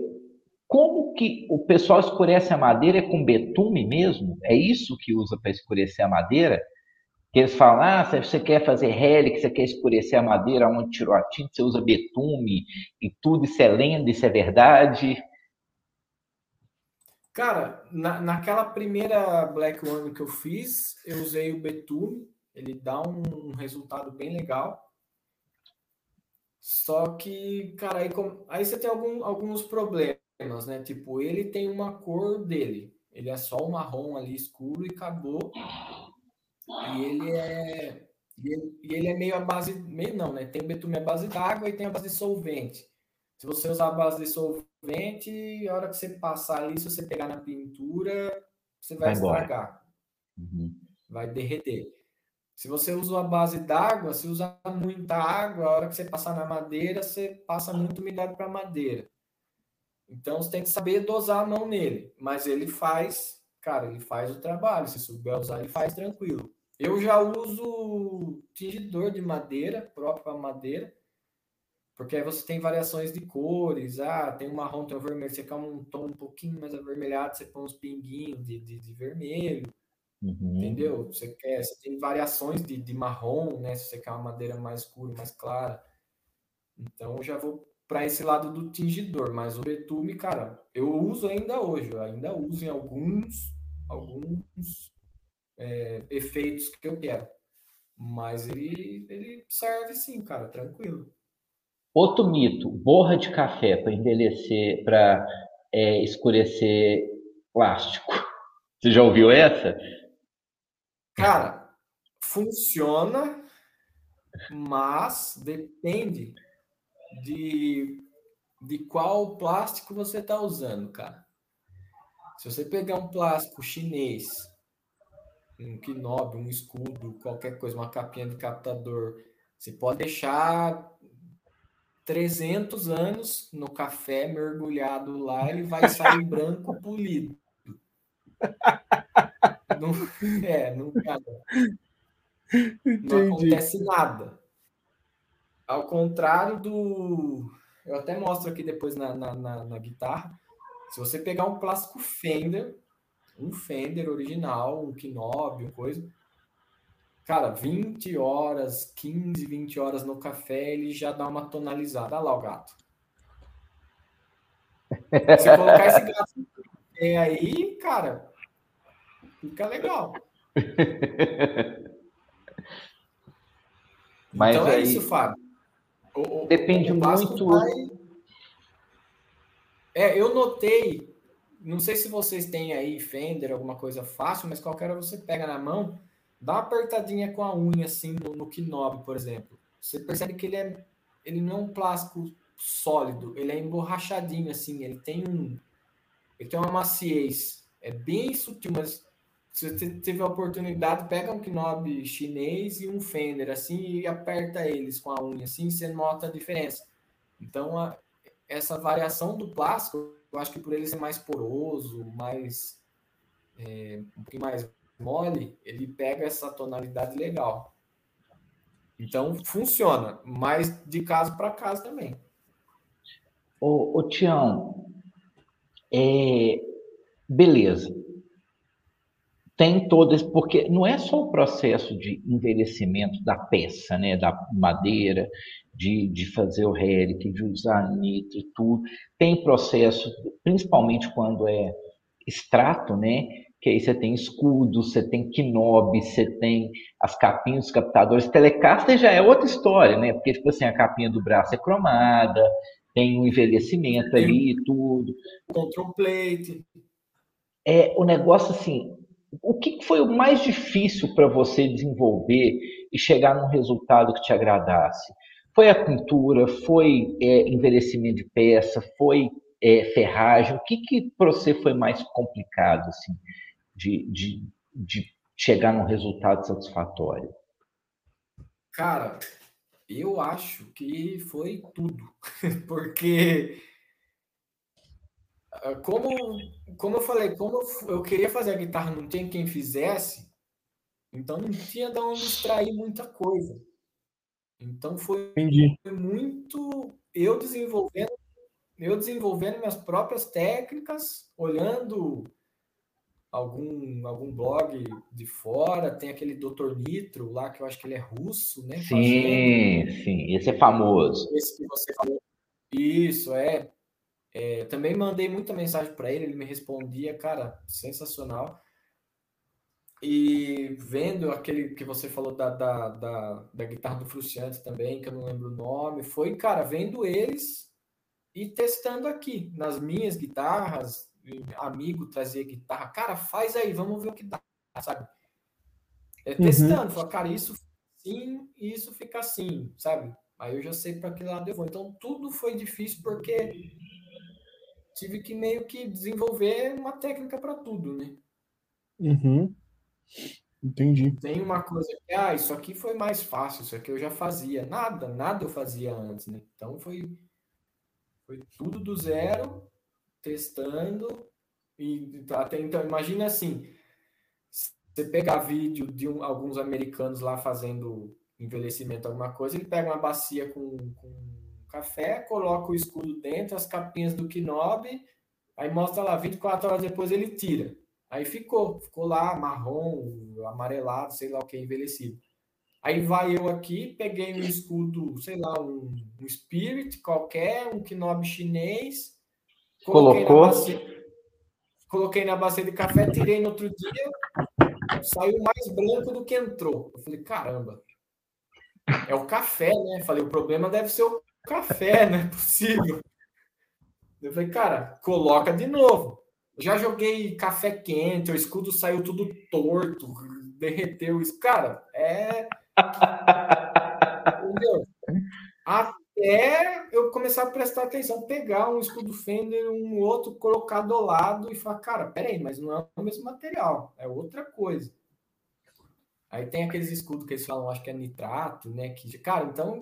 como que o pessoal escurece a madeira? É com betume mesmo? É isso que usa para escurecer a madeira? Que eles falam, ah, se você quer fazer relic, você quer escurecer a madeira onde tirou a tinta, você usa betume e tudo, isso é lenda, isso é verdade. Cara, na, naquela primeira Black One que eu fiz, eu usei o betume, ele dá um, um resultado bem legal. Só que, cara, aí, aí você tem algum, alguns problemas, né? Tipo, ele tem uma cor dele. Ele é só o marrom ali escuro e acabou. E ele é. E ele, e ele é meio a base. Meio não, né? Tem betume a base d'água e tem a base de solvente. Se você usar a base de solvente, a hora que você passar ali, se você pegar na pintura, você vai, vai estragar. Uhum. Vai derreter. Se você usa a base d'água, se usar muita água, a hora que você passar na madeira, você passa muito umidade para a madeira. Então você tem que saber dosar a mão nele. Mas ele faz, cara, ele faz o trabalho. Se souber usar, ele faz tranquilo. Eu já uso tingidor de madeira, próprio para madeira. Porque aí você tem variações de cores. Ah, tem um marrom, tem um vermelho. Você quer um tom um pouquinho mais avermelhado, você põe uns pinguinhos de, de, de vermelho. Uhum. Entendeu? Você quer, você tem variações de, de marrom, né? Se você quer uma madeira mais escura, mais clara. Então eu já vou para esse lado do tingidor, mas o betume, cara, eu uso ainda hoje, eu ainda uso em alguns alguns é, efeitos que eu quero. Mas ele, ele serve sim, cara, tranquilo. Outro mito, borra de café para envelhecer, para é, escurecer plástico. Você já ouviu essa? Cara, funciona, mas depende de, de qual plástico você está usando, cara. Se você pegar um plástico chinês, um quinob, um escudo, qualquer coisa, uma capinha de captador, você pode deixar 300 anos no café mergulhado lá, ele vai sair branco polido. Não, é, não, não acontece nada. Ao contrário do. Eu até mostro aqui depois na, na, na, na guitarra. Se você pegar um plástico Fender, um Fender original, um Knob, uma coisa. Cara, 20 horas, 15, 20 horas no café, ele já dá uma tonalizada. Olha lá o gato. Se colocar esse gato aí, cara, fica legal. Mas então é aí... é isso, Fábio. O, Depende o muito. Vai... É, eu notei. Não sei se vocês têm aí Fender, alguma coisa fácil, mas qualquer hora você pega na mão, dá uma apertadinha com a unha, assim, no, no por exemplo. Você percebe que ele é. Ele não é um plástico sólido, ele é emborrachadinho, assim, ele tem um. Ele tem uma maciez. É bem sutil, mas se você teve a oportunidade, pega um knob chinês e um Fender, assim, e aperta eles com a unha, assim, você nota a diferença. Então, a, essa variação do plástico, eu acho que por ele ser mais poroso, mais é, um pouquinho mais mole, ele pega essa tonalidade legal. Então, funciona, mas de caso para caso também. Ô, Tião, é, beleza tem todo esse, porque não é só o processo de envelhecimento da peça, né, da madeira, de, de fazer o relic, de usar nitro e tudo, tem processo, principalmente quando é extrato, né, que aí você tem escudo, você tem quinob, você tem as capinhas dos captadores. Telecaster já é outra história, né, porque, tipo assim, a capinha do braço é cromada, tem um envelhecimento tem ali e tudo. Control plate. É, o negócio, assim, o que foi o mais difícil para você desenvolver e chegar num resultado que te agradasse? Foi a pintura? Foi é, envelhecimento de peça? Foi é, ferragem? O que, que para você foi mais complicado assim, de, de, de chegar num resultado satisfatório? Cara, eu acho que foi tudo, porque ah, como, como eu falei, como eu queria fazer a guitarra, não tinha quem fizesse, então não tinha de onde extrair muita coisa. Então foi, foi muito eu desenvolvendo, eu desenvolvendo minhas próprias técnicas, olhando algum, algum blog de fora, tem aquele Dr. Nitro lá, que eu acho que ele é russo, né? Sim, fazendo. sim, esse é famoso. Esse que você falou. Isso, é. É, também mandei muita mensagem para ele, ele me respondia, cara, sensacional. E vendo aquele que você falou da, da, da, da guitarra do Fruciante também, que eu não lembro o nome, foi, cara, vendo eles e testando aqui, nas minhas guitarras, amigo trazia guitarra, cara, faz aí, vamos ver o que dá, sabe? É, uhum. testando, uhum. cara, isso sim e isso fica assim, sabe? Aí eu já sei para que lado eu vou. Então tudo foi difícil porque tive que meio que desenvolver uma técnica para tudo, né? Uhum. Entendi. Tem uma coisa que, ah, isso aqui foi mais fácil, isso aqui eu já fazia. Nada, nada eu fazia antes, né? Então foi, foi tudo do zero, testando. E até então, imagina assim: você pegar vídeo de um, alguns americanos lá fazendo envelhecimento, alguma coisa, ele pega uma bacia com, com café, coloca o escudo dentro, as capinhas do Knob, aí mostra lá, 24 horas depois ele tira. Aí ficou, ficou lá, marrom, amarelado, sei lá o que, envelhecido. Aí vai eu aqui, peguei um escudo, sei lá, um, um Spirit qualquer, um Knob chinês. Colocou. Na bacia, coloquei na bacia de café, tirei no outro dia, saiu mais branco do que entrou. Eu falei, caramba, é o café, né? Falei, o problema deve ser o café, não é possível. Eu falei, cara, coloca de novo. Já joguei café quente, o escudo saiu tudo torto, derreteu isso. Cara, é. Entendeu? Até eu começar a prestar atenção, pegar um escudo Fender, um outro, colocar do lado e falar, cara, peraí, mas não é o mesmo material, é outra coisa. Aí tem aqueles escudos que eles falam, acho que é nitrato, né? Que, cara, então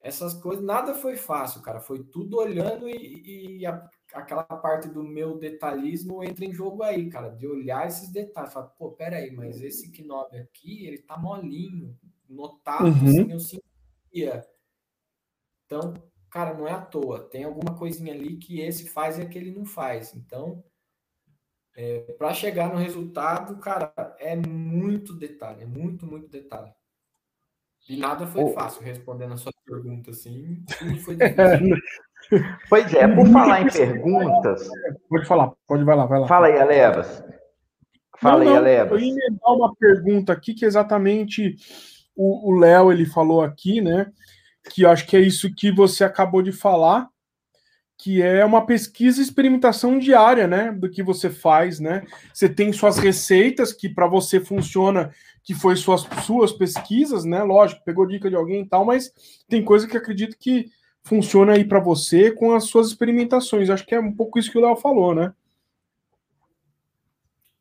essas coisas, nada foi fácil, cara. Foi tudo olhando e, e a, aquela parte do meu detalhismo entra em jogo aí, cara, de olhar esses detalhes. Falar, pô, peraí, mas esse knob aqui, ele tá molinho, notado, uhum. assim, eu sentia. Então, cara, não é à toa. Tem alguma coisinha ali que esse faz e aquele não faz. Então, é, para chegar no resultado, cara, é muito detalhe, é muito, muito detalhe. E nada foi oh. fácil respondendo a sua pergunta, assim. Tudo foi difícil. pois é, por falar em perguntas. Pode falar, pode vai lá, vai lá. Fala aí, Alevas. Fala não, aí, Alevas. Eu ia dar uma pergunta aqui que exatamente o Léo ele falou aqui, né? Que acho que é isso que você acabou de falar, que é uma pesquisa e experimentação diária, né, do que você faz, né? Você tem suas receitas que para você funciona, que foi suas suas pesquisas, né? Lógico, pegou dica de alguém e tal, mas tem coisa que acredito que funciona aí para você com as suas experimentações. Acho que é um pouco isso que o Léo falou, né?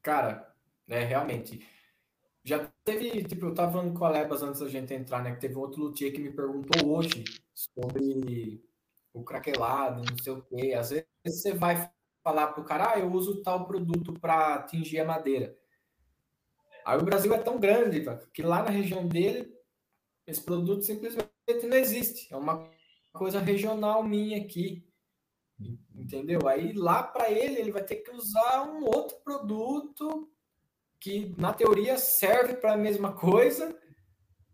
Cara, é realmente. Já teve, tipo, eu tava falando com a Lebas antes da gente entrar, né? Que teve outro luthier que me perguntou hoje sobre o craquelado, não sei o quê. Às vezes você vai falar pro cara, ah, eu uso tal produto para atingir a madeira. Aí o Brasil é tão grande que lá na região dele, esse produto simplesmente não existe. É uma coisa regional minha aqui. Entendeu? Aí lá para ele, ele vai ter que usar um outro produto que na teoria serve para a mesma coisa,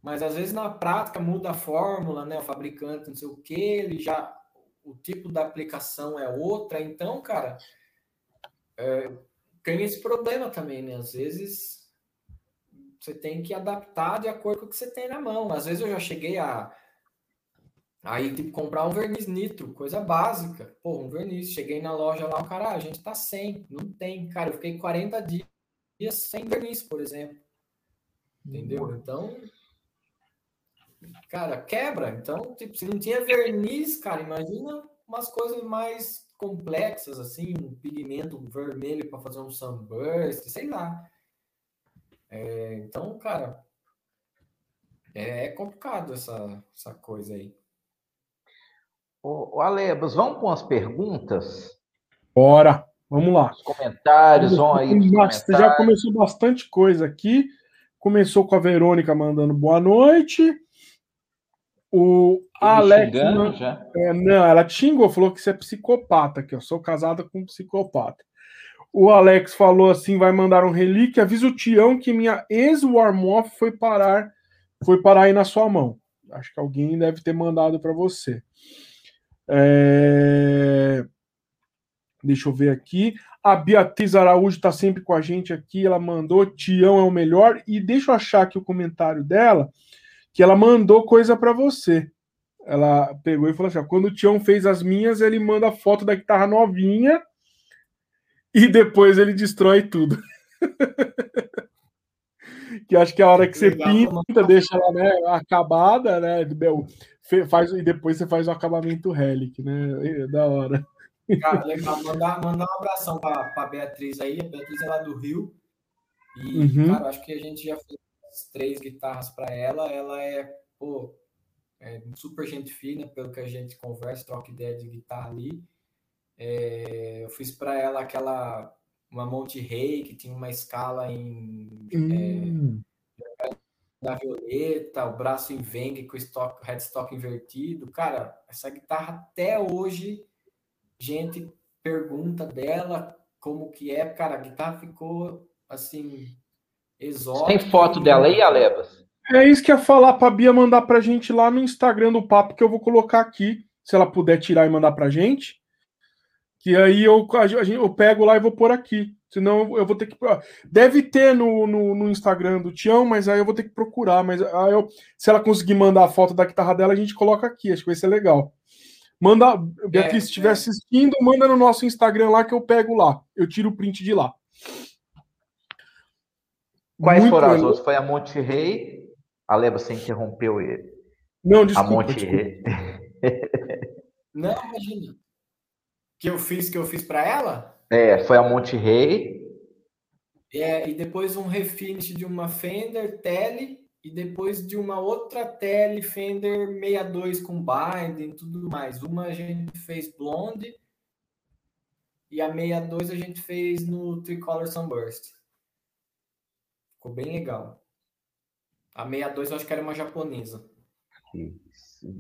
mas às vezes na prática muda a fórmula, né? O fabricante, não sei o que, ele já o tipo da aplicação é outra, então, cara, é, tem esse problema também, né? Às vezes você tem que adaptar de acordo com o que você tem na mão. Às vezes eu já cheguei a aí tipo comprar um verniz nitro, coisa básica. Pô, um verniz, cheguei na loja lá, o cara, ah, a gente tá sem, não tem, cara, eu fiquei 40 dias sem verniz, por exemplo. Entendeu? Então, cara, quebra. Então, tipo, se não tinha verniz, cara, imagina umas coisas mais complexas, assim, um pigmento vermelho para fazer um sunburst, sei lá. É, então, cara, é, é complicado essa, essa coisa aí. Ô, Alebas, vamos com as perguntas? Bora, vamos lá. Os comentários, vão aí. Comentários. Já começou bastante coisa aqui. Começou com a Verônica mandando boa noite. O Alex. Não, é, não, ela te xingou, falou que você é psicopata, que eu sou casada com um psicopata. O Alex falou assim: vai mandar um relíquio. Avisa o Tião que minha ex-Warmoth foi parar, foi parar aí na sua mão. Acho que alguém deve ter mandado para você. É... Deixa eu ver aqui. A Beatriz Araújo está sempre com a gente aqui. Ela mandou: Tião é o melhor. E deixa eu achar aqui o comentário dela que ela mandou coisa para você. Ela pegou e falou assim: ó, quando o Tião fez as minhas, ele manda foto da guitarra novinha e depois ele destrói tudo. que acho que é a hora que você Legal, pinta, deixa ela né, acabada, né? Faz, e depois você faz o acabamento relic, né? É da hora. Cara, legal. Mandar, mandar um abração para a Beatriz aí. A Beatriz é lá do Rio. E, uhum. cara, acho que a gente já fez três guitarras para ela. Ela é, pô, é super gente fina, pelo que a gente conversa, troca ideia de guitarra ali. É, eu fiz para ela aquela uma Monte Rei que tinha uma escala em hum. é, da violeta, o braço em Veng com o stock, headstock invertido. Cara, essa guitarra até hoje, gente pergunta dela, como que é, cara, a guitarra ficou assim exótica. Tem foto dela aí, Alebas? É isso que ia falar pra Bia mandar pra gente lá no Instagram do papo que eu vou colocar aqui, se ela puder tirar e mandar pra gente. Que aí eu, eu pego lá e vou pôr aqui. Senão eu vou ter que. Deve ter no, no, no, Instagram do Tião, mas aí eu vou ter que procurar. Mas aí eu, se ela conseguir mandar a foto da guitarra dela, a gente coloca aqui. Acho que vai ser legal. Manda, Beatriz, é, se estiver é. assistindo, manda no nosso Instagram lá que eu pego lá. Eu tiro o print de lá. Quais Muito foram as outras? Foi a Monte Rei. Ale, você interrompeu ele. Não, desculpa. A Monte Rei. Não, imagina. Que eu fiz, que eu fiz para ela? É, foi a Monte Rei. É, e depois um refinish de uma Fender Tele e depois de uma outra Tele Fender 62 com binding e tudo mais. Uma a gente fez blonde e a 62 a gente fez no Tricolor Sunburst. Ficou bem legal. A 62 eu acho que era uma japonesa. Isso.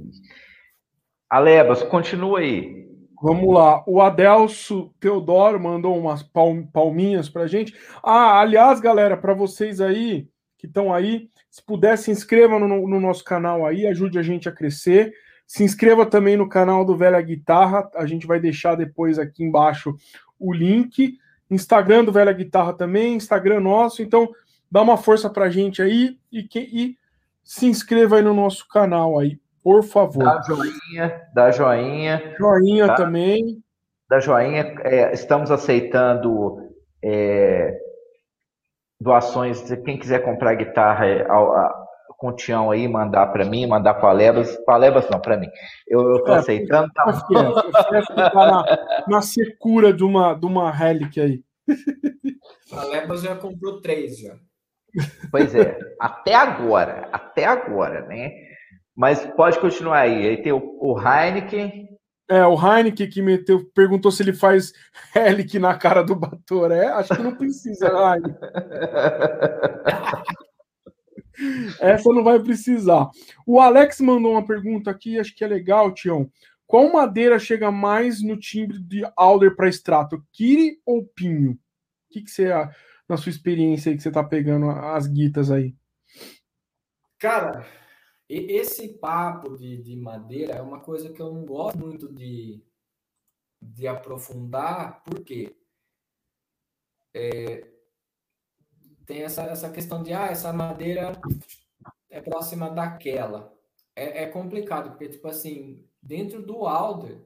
Alebas, continua aí. Vamos lá. O Adelso Teodoro mandou umas palminhas pra gente. Ah, aliás, galera, para vocês aí que estão aí, se puder, se inscreva no, no, nosso canal aí, ajude a gente a crescer. Se inscreva também no canal do Velha Guitarra, a gente vai deixar depois aqui embaixo o link. Instagram do Velha Guitarra também, Instagram nosso. Então, dá uma força pra gente aí e, que, e se inscreva aí no nosso canal aí. Por favor. Dá joinha, dá joinha. Joinha tá? também. Dá joinha. É, estamos aceitando é, doações. Quem quiser comprar guitarra é, com o Tião aí, mandar para mim, mandar para a Lebas. Para a Lebas não, para mim. Eu estou é, aceitando. Tá na, na secura de uma, de uma Relic aí. A Lebas já comprou três já. Pois é, até agora, até agora, né? Mas pode continuar aí. Aí tem o, o Heineken. É, o Heineken que meteu, perguntou se ele faz Helic na cara do Batoré. Acho que não precisa, Heineken. Essa não vai precisar. O Alex mandou uma pergunta aqui, acho que é legal, Tião. Qual madeira chega mais no timbre de Alder para extrato? Kiri ou Pinho? O que, que você, na sua experiência aí, que você tá pegando as guitas aí? Cara, esse papo de, de madeira é uma coisa que eu não gosto muito de, de aprofundar, porque é, tem essa, essa questão de, ah, essa madeira é próxima daquela. É, é complicado, porque, tipo assim, dentro do Alder,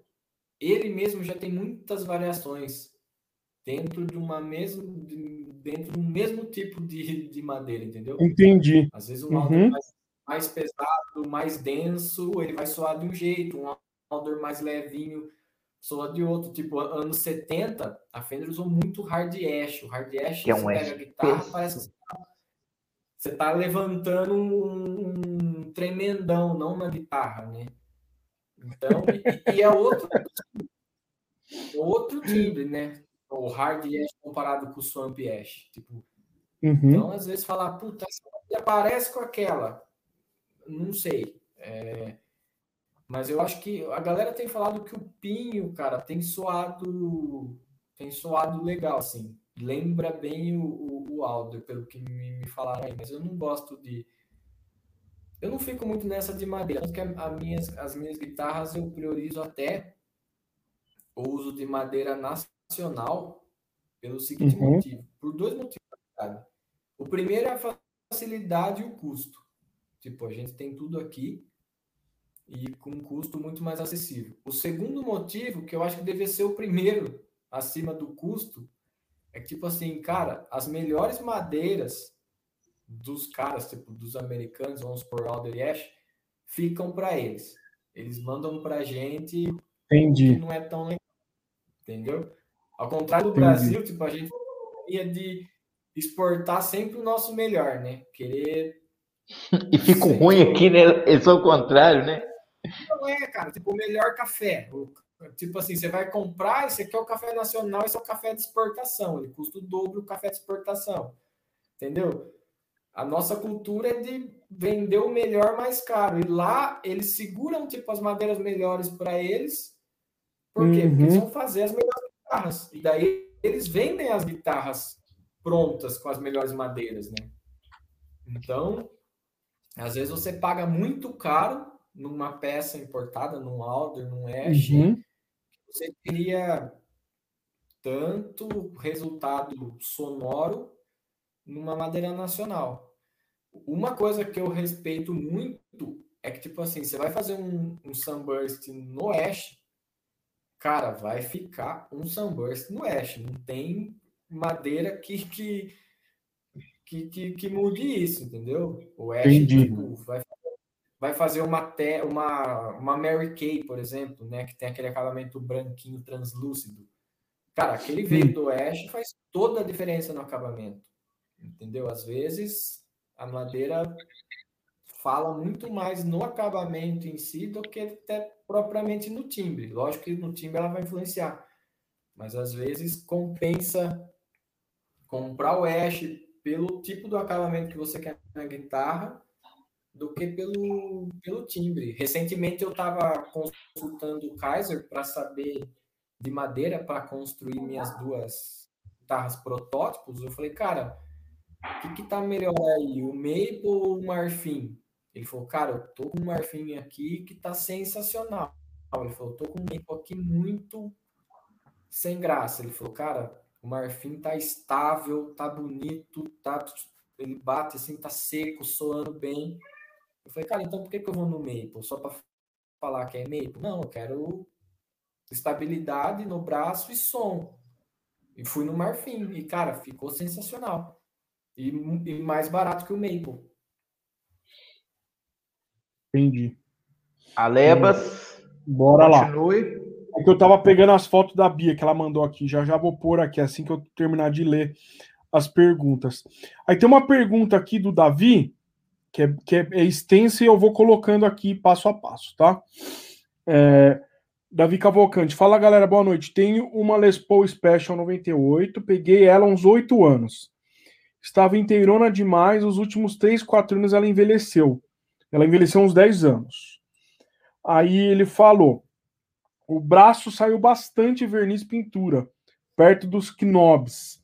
ele mesmo já tem muitas variações dentro de uma mesma dentro do mesmo tipo de, de madeira, entendeu? Entendi. Às vezes o Alder uhum. mais mais pesado, mais denso, ele vai soar de um jeito, um Alder mais levinho soa de outro. Tipo, anos 70, a Fender usou muito hard ash. O hard ash, que é um você pega a guitarra, parece que você tá levantando um, um tremendão, não na guitarra, né? Então, e, e é outro, outro timbre, né? O hard ash comparado com o swamp ash. Tipo, uhum. Então, às vezes, falar, puta, essa parece com aquela não sei. É, mas eu acho que a galera tem falado que o Pinho, cara, tem soado, tem soado legal, assim. Lembra bem o, o, o Alder, pelo que me, me falaram aí, mas eu não gosto de. Eu não fico muito nessa de madeira, porque a, minhas, as minhas guitarras eu priorizo até o uso de madeira nacional pelo seguinte uhum. motivo. Por dois motivos, cara. O primeiro é a facilidade e o custo. Tipo, a gente tem tudo aqui e com um custo muito mais acessível. O segundo motivo, que eu acho que deveria ser o primeiro acima do custo, é que, tipo assim, cara, as melhores madeiras dos caras, tipo, dos americanos, vamos por Alder Ash, ficam para eles. Eles mandam para a gente Entendi. que não é tão legal. Entendeu? Ao contrário do Entendi. Brasil, tipo, a gente ia de exportar sempre o nosso melhor, né? Querer E fica ruim aqui, né? Eles o contrário, né? Não é, cara. Tipo, o melhor café. O, tipo assim, você vai comprar, esse aqui é o café nacional, esse é o café de exportação. Ele custa o dobro do café de exportação. Entendeu? A nossa cultura é de vender o melhor mais caro. E lá eles seguram tipo as madeiras melhores para eles. Por quê? Uhum. Porque eles vão fazer as melhores guitarras. E daí eles vendem as guitarras prontas com as melhores madeiras, né? Então, às vezes você paga muito caro numa peça importada, num Alder, num Ash, uhum. você teria tanto resultado sonoro numa madeira nacional. Uma coisa que eu respeito muito é que, tipo assim, você vai fazer um, um Sunburst no Ash, cara, vai ficar um Sunburst no Ash. Não tem madeira que, que, que, que, que mude isso, entendeu? O Ash tipo, vai, vai fazer uma, te, uma, uma Mary Kay, por exemplo, né? Que tem aquele acabamento branquinho translúcido. Cara, aquele veio do Ash faz toda a diferença no acabamento. Entendeu? Às vezes a madeira fala muito mais no acabamento em si do que até propriamente no timbre. Lógico que no timbre ela vai influenciar, mas às vezes compensa comprar o Ash pelo tipo do acabamento que você quer na guitarra do que pelo, pelo timbre. Recentemente eu estava consultando o Kaiser para saber de madeira para construir minhas duas guitarras protótipos. Eu falei, cara, o que, que tá melhor aí, o Maple ou o Marfim? Ele falou, cara, eu tô com um Marfim aqui que tá sensacional. Ele falou, tô com um Maple aqui muito sem graça. Ele falou, cara, o Marfim tá estável, tá bonito, tá, ele bate assim, tá seco, soando bem. Eu falei, cara, então por que, que eu vou no Maple? Só para falar que é Maple? Não, eu quero estabilidade no braço e som. E fui no Marfim. E, cara, ficou sensacional. E, e mais barato que o Maple. Entendi. Alebas. Bora continue. lá. É que eu tava pegando as fotos da Bia que ela mandou aqui. Já já vou pôr aqui assim que eu terminar de ler as perguntas. Aí tem uma pergunta aqui do Davi, que é, que é, extensa e eu vou colocando aqui passo a passo, tá? É, Davi Cavalcante, fala galera, boa noite. Tenho uma Les Paul Special 98, peguei ela uns oito anos estava inteirona demais. Os últimos 3, 4 anos ela envelheceu. Ela envelheceu uns 10 anos. Aí ele falou: o braço saiu bastante verniz pintura, perto dos knobs.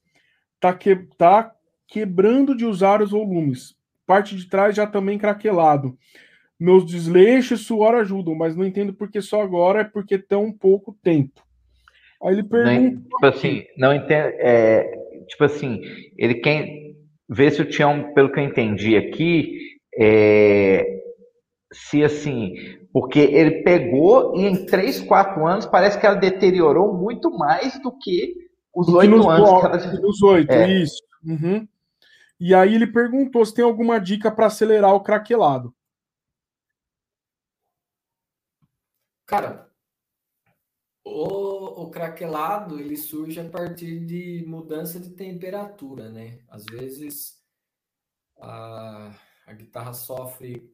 Tá, que, tá quebrando de usar os volumes. Parte de trás já também craquelado. Meus desleixos e suor ajudam, mas não entendo porque só agora é porque tão pouco tempo. Aí ele pergunta. Tipo assim, não entendo. É, tipo assim, ele quer ver se o Tião, pelo que eu entendi aqui, é, se assim, porque ele pegou e em 3, 4 anos parece que ela deteriorou muito mais do que os oito anos. que ela... Os oito, é. isso. Uhum. E aí ele perguntou se tem alguma dica para acelerar o craquelado. Cara, o, o craquelado ele surge a partir de mudança de temperatura, né? Às vezes a, a guitarra sofre,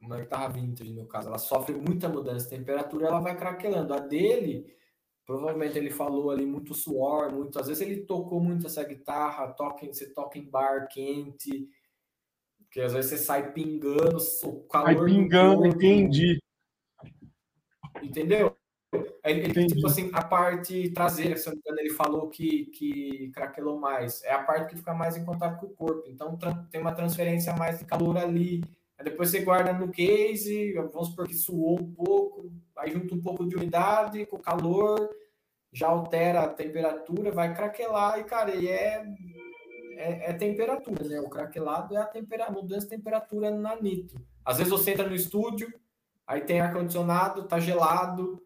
uma guitarra vintage no caso, ela sofre muita mudança de temperatura, ela vai craquelando. A dele, provavelmente ele falou ali muito suor, muito, às vezes ele tocou muito essa guitarra, toca, você toca em bar quente, que às vezes você sai pingando, o calor. Sai pingando, entendi. Entendeu? Ele, ele tipo assim, a parte traseira, se eu não me engano, ele falou que, que craquelou mais. É a parte que fica mais em contato com o corpo. Então tem uma transferência mais de calor ali. Aí depois você guarda no case, vamos supor que suou um pouco, aí junta um pouco de umidade com o calor, já altera a temperatura, vai craquelar e, cara, e é, é, é temperatura, né? O craquelado é a temperatura, mudança de temperatura na nitro. Às vezes você entra no estúdio, aí tem ar-condicionado, tá gelado,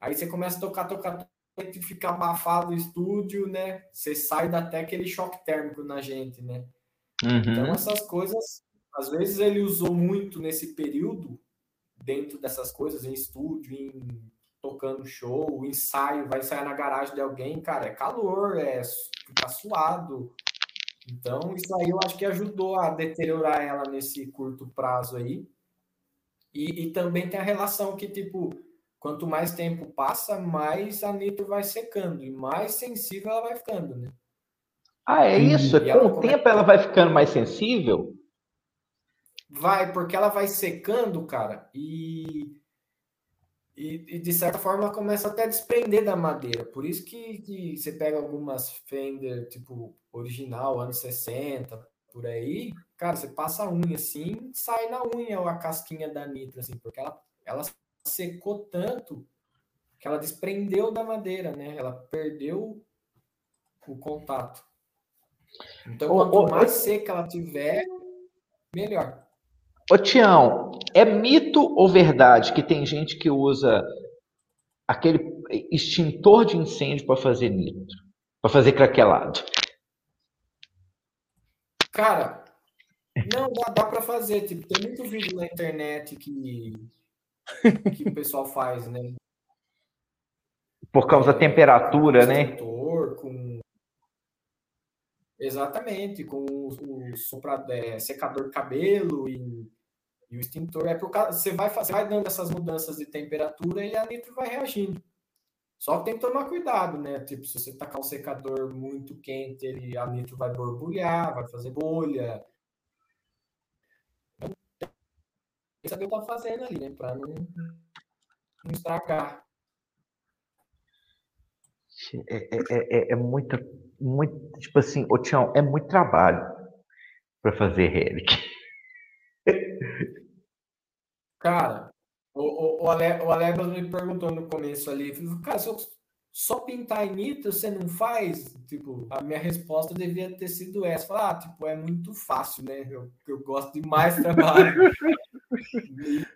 Aí você começa a tocar, tocar, e fica abafado o estúdio, né? Você sai até aquele choque térmico na gente, né? Uhum. Então, essas coisas, às vezes ele usou muito nesse período, dentro dessas coisas, em estúdio, em tocando show, ensaio, vai ensaiar na garagem de alguém, cara, é calor, é ficar suado. Então, isso aí eu acho que ajudou a deteriorar ela nesse curto prazo aí. E, e também tem a relação que, tipo, quanto mais tempo passa, mais a nitro vai secando e mais sensível ela vai ficando, né? Ah, é isso? E Com o tempo ela vai ficando mais sensível? Vai, porque ela vai secando, cara, e e, e, de certa forma começa até a desprender da madeira. Por isso que, que você pega algumas Fender, tipo, original, anos 60, por aí, cara, você passa a unha assim, sai na unha a casquinha da nitro, assim, porque ela, ela secou tanto que ela desprendeu da madeira, né? Ela perdeu o contato. Então, quanto mais seca ela tiver, melhor. Ô Tião, é mito ou verdade que tem gente que usa aquele extintor de incêndio para fazer nitro, para fazer craquelado? Cara, não dá, dá para fazer. Tipo, tem muito vídeo na internet que, que o pessoal faz, né? Por causa da temperatura, né? Com... Exatamente, com o, o sopra, é, secador de cabelo e, e, o extintor. É por causa, você, vai, você vai dando essas mudanças de temperatura e a nitro vai reagindo. Só que tem que tomar cuidado, né? Tipo, se você tacar um secador muito quente, ele, a nitro vai borbulhar, vai fazer bolha. Tem que saber o que tá fazendo ali, né? Para não, não estragar. É, é, é, é, é muita, muito, tipo assim, ô Tião, é muito trabalho para fazer relic. Cara, o, o, o, Ale, o Alebas me perguntou no começo ali, cara, se eu só pintar em nitro você não faz? Tipo, a minha resposta devia ter sido essa. Falar, ah, tipo, é muito fácil, né? Eu, eu gosto de mais trabalho.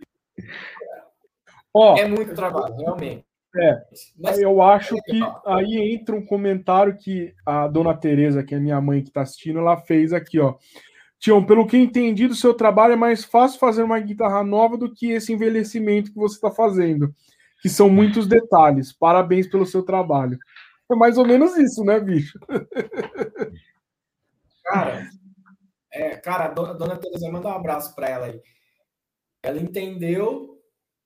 oh, é muito trabalho, realmente. É, Mas, eu acho que aí entra um comentário que a dona Tereza, que é minha mãe que está assistindo, ela fez aqui, ó. Tião, pelo que entendi do seu trabalho, é mais fácil fazer uma guitarra nova do que esse envelhecimento que você está fazendo, que são muitos detalhes. Parabéns pelo seu trabalho. É mais ou menos isso, né, bicho? Cara, é, cara, a dona, dona Teresa, manda um abraço para ela aí. Ela entendeu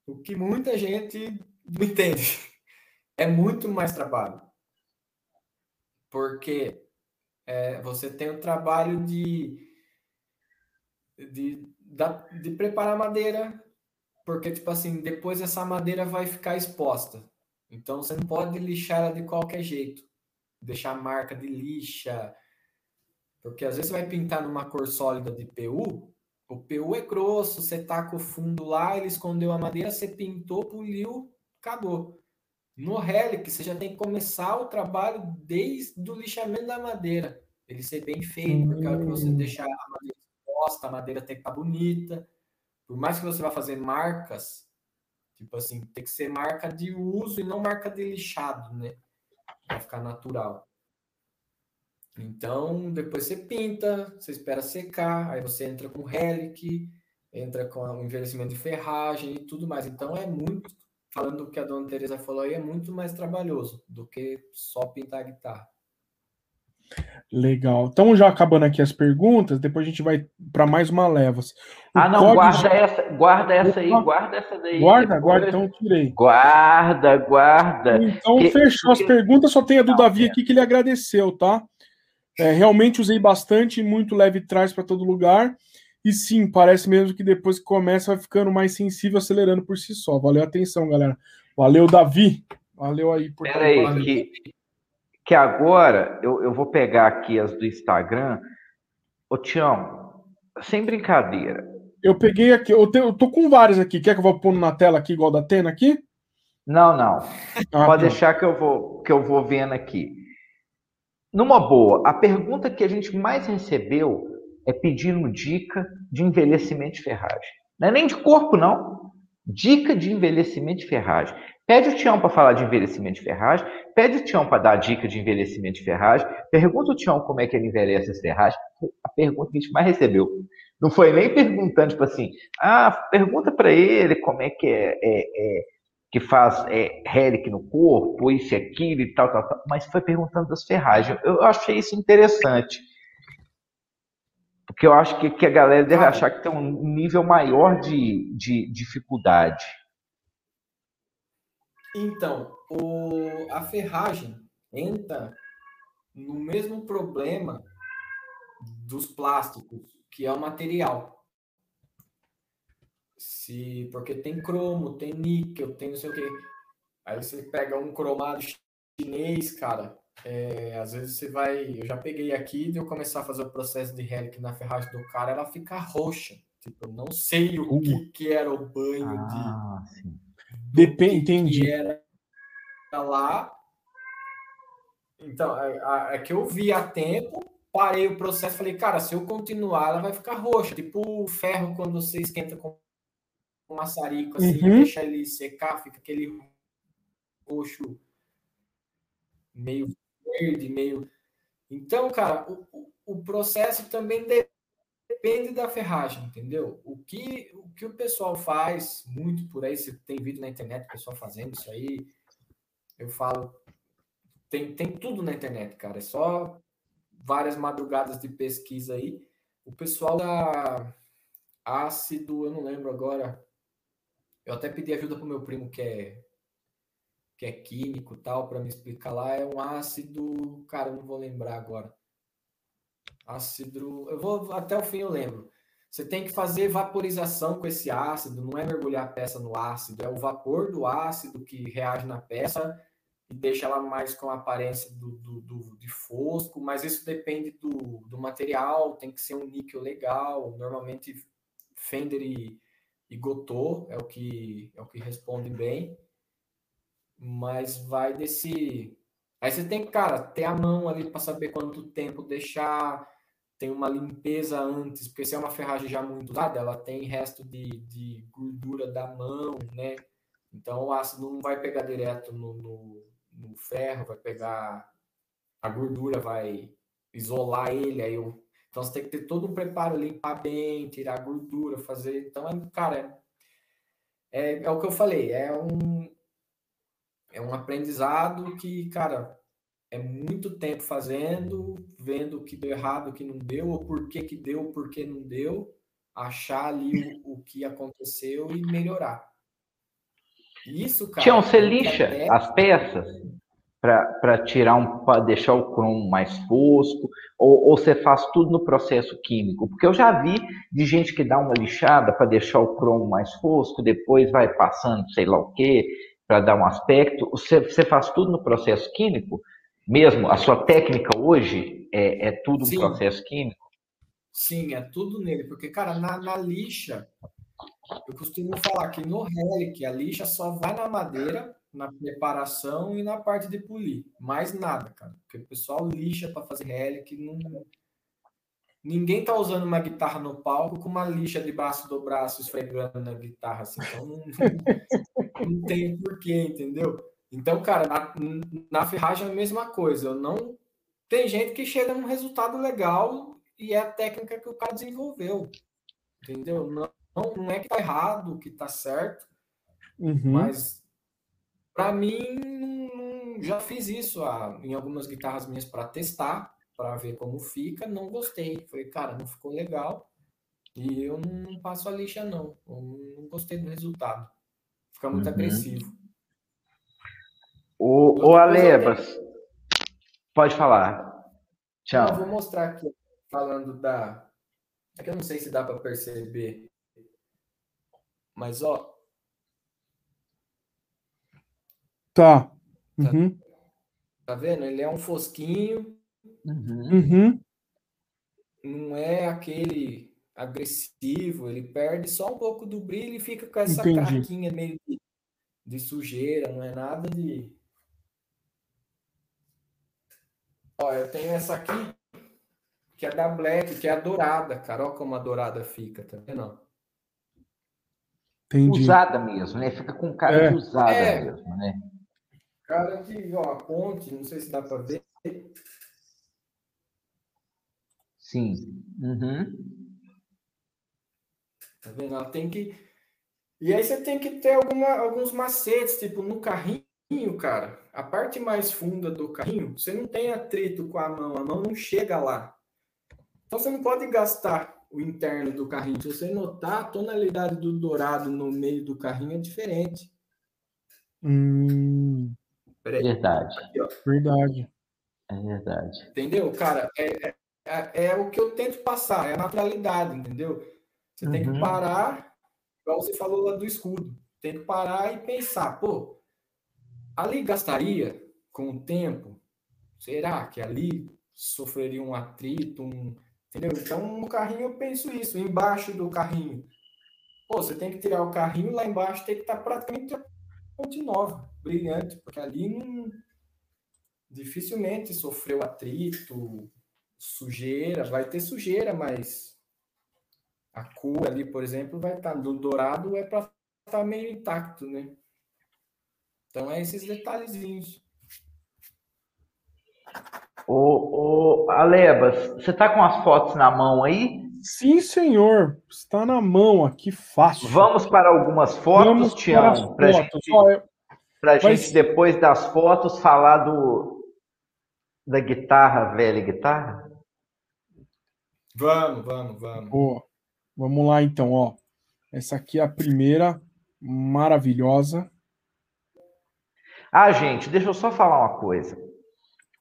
o que muita gente não entende. É muito mais trabalho. Porque é, você tem o trabalho de de, de preparar madeira, porque, tipo assim, depois essa madeira vai ficar exposta. Então, você não pode lixar ela de qualquer jeito. Deixar marca de lixa. Porque às vezes você vai pintar numa cor sólida de PU, o PU é grosso, você taca o fundo lá, ele escondeu a madeira, você pintou, poliu, acabou. No Relic, você já tem que começar o trabalho desde o lixamento da madeira. Ele ser bem feito, porque a hora que você hum. deixar a madeira a madeira tem que estar tá bonita. Por mais que você vá fazer marcas, tipo assim, tem que ser marca de uso e não marca de lixado, né? Para ficar natural. Então, depois você pinta, você espera secar, aí você entra com relic, entra com o envelhecimento de ferragem e tudo mais. Então, é muito, falando do que a dona Teresa falou aí, é muito mais trabalhoso do que só pintar a guitarra. Legal. Então, já acabando aqui as perguntas, depois a gente vai para mais uma leva. ah, não, guarda essa, guarda essa aí, guarda essa daí. Guarda, depois... guarda, então tirei. Guarda, guarda. Então, que, fechou as perguntas, só tem a do não, Davi é. aqui que ele agradeceu, tá? É, realmente usei bastante, muito leve trás para todo lugar. E sim, parece mesmo que depois que começa vai ficando mais sensível, acelerando por si só. Valeu a atenção, galera. Valeu, Davi. Valeu aí por Pera aí, que, que agora eu, eu vou pegar aqui as do Instagram. Ô, Tião, sem brincadeira. Eu peguei aqui, eu, tenho, eu tô com várias aqui. Quer que eu vou pôr na tela aqui, igual da Tena aqui? Não, não. Ah, Pode deixar que eu, vou, que eu vou vendo aqui. Numa boa, a pergunta que a gente mais recebeu é pedindo dica de envelhecimento de ferragem. Não é nem de corpo, não. Dica de envelhecimento de ferragem. Pede o Tião para falar de envelhecimento de ferragem, pede o Tião para dar dica de envelhecimento de ferragem, pergunta o Tião como é que ele envelhece as ferragens. A pergunta que a gente mais recebeu. Não foi nem perguntando, tipo assim, ah, pergunta para ele como é que é, é, é que faz é, relic no corpo, isso e aquilo e tal, tal, tal, mas foi perguntando das ferragens. Eu achei isso interessante. Porque eu acho que, que a galera deve achar que tem um nível maior de, de dificuldade. Então, o, a ferragem entra no mesmo problema dos plásticos, que é o material. Se, porque tem cromo, tem níquel, tem não sei o quê. Aí você pega um cromado chinês, cara. É, às vezes você vai. Eu já peguei aqui de eu começar a fazer o processo de relic na ferragem do cara, ela fica roxa. Tipo, eu não sei o que, que era o banho ah, de. Depende, entendi. Era lá. Então, é, é que eu vi a tempo, parei o processo, falei, cara, se eu continuar, ela vai ficar roxa. Tipo o ferro quando você esquenta com um maçarico, assim, uhum. deixa ele secar, fica aquele roxo meio verde, meio. Então, cara, o, o processo também depende da ferragem, entendeu? O que, o que o pessoal faz muito por aí, você tem vídeo na internet, o pessoal fazendo isso aí, eu falo, tem, tem tudo na internet, cara, é só várias madrugadas de pesquisa aí. O pessoal da ácido, eu não lembro agora, eu até pedi ajuda pro meu primo que é que é químico tal, para me explicar lá, é um ácido, cara, não vou lembrar agora. Ácido, eu vou até o fim eu lembro. Você tem que fazer vaporização com esse ácido, não é mergulhar a peça no ácido, é o vapor do ácido que reage na peça e deixa ela mais com a aparência do, do, do, de fosco, mas isso depende do, do material, tem que ser um níquel legal, normalmente Fender e, e Gotô é o que é o que responde bem mas vai desse. Aí você tem cara, ter a mão ali para saber quanto tempo deixar, tem uma limpeza antes, porque se é uma ferragem já muito usada, ela tem resto de, de gordura da mão, né? Então o ácido não vai pegar direto no, no, no ferro, vai pegar a gordura, vai isolar ele, aí eu... Então você tem que ter todo um preparo, limpar bem, tirar a gordura, fazer. Então, é, cara, é, é, é o que eu falei, é um, é um aprendizado que, cara, é muito tempo fazendo, vendo o que deu errado, o que não deu, ou por que, que deu, por que não deu, achar ali o, o que aconteceu e melhorar. Isso, cara. Tião, você lixa até... as peças para tirar um, para deixar o cromo mais fosco, ou, ou, você faz tudo no processo químico? Porque eu já vi de gente que dá uma lixada para deixar o cromo mais fosco, depois vai passando sei lá o quê, para dar um aspecto. Você, você, faz tudo no processo químico? Mesmo? A sua técnica hoje é, é tudo Sim. no processo químico? Sim, é tudo nele. Porque, cara, na, na lixa, eu costumo falar que no relic, a lixa só vai na madeira, na preparação e na parte de polir. Mais nada, cara. Porque o pessoal lixa para fazer relic, não, Ninguém tá usando uma guitarra no palco com uma lixa debaixo do braço esfregando na guitarra, assim. Então não, não tem porquê, entendeu? Então, cara, na, na ferragem é a mesma coisa. Eu não tem gente que chega num resultado legal e é a técnica que o cara desenvolveu, entendeu? Não, não é que tá errado, que tá certo, uhum. mas para mim já fiz isso ah, em algumas guitarras minhas para testar para ver como fica, não gostei. Falei, cara, não ficou legal. E eu não passo a lixa, não. Eu não gostei do resultado. Fica muito uhum. agressivo. O, o Alebas, tenho... pode falar. Tchau. Eu vou mostrar aqui, falando da. É que eu não sei se dá para perceber. Mas, ó. Tá. Uhum. Tá, tá vendo? Ele é um fosquinho Uhum. Uhum. Não é aquele agressivo, ele perde só um pouco do brilho e fica com essa Entendi. craquinha meio de, de sujeira, não é nada de. Ó, eu tenho essa aqui, que é da Black, que é a dourada, cara. Olha como a dourada fica, tá vendo? Entendi. Usada mesmo, né? Fica com cara é. de usada é. mesmo, né? Cara de, ó, a ponte, não sei se dá para ver. Sim. Uhum. Tá vendo? Ela tem que. E aí você tem que ter alguma, alguns macetes, tipo no carrinho, cara. A parte mais funda do carrinho, você não tem atrito com a mão, a mão não chega lá. Então você não pode gastar o interno do carrinho. Se você notar, a tonalidade do dourado no meio do carrinho é diferente. Hum, verdade. Aqui, verdade. É verdade. Entendeu, cara? É, é, é, é, o que eu tento passar, é a naturalidade, entendeu? Você uhum. tem que uhum. parar igual você falou lá do escudo. Tem que parar e pensar, pô, ali gastaria com o tempo? Será que ali sofreria um atrito, um, entendeu? Então, no carrinho eu penso isso, embaixo do carrinho. Pô, você tem que tirar o carrinho, lá embaixo tem que estar tá praticamente a ponte nova, brilhante, porque ali não, dificilmente sofreu atrito, sujeira, vai ter sujeira, mas a cor ali, por exemplo, vai estar tá, do dourado é para estar tá meio intacto, né? Então é esses detalhezinhos. Ô, ô Alebas, você tá com as fotos na mão aí? Sim, senhor. Está na mão aqui, fácil. Vamos para algumas fotos, Vamos Tião. Para gente, pra gente, depois das fotos, falar do, da guitarra, velha guitarra? Vamos, vamos, vamos. Boa. Vamos lá, então, ó. Essa aqui é a primeira, maravilhosa. Ah, gente, deixa eu só falar uma coisa.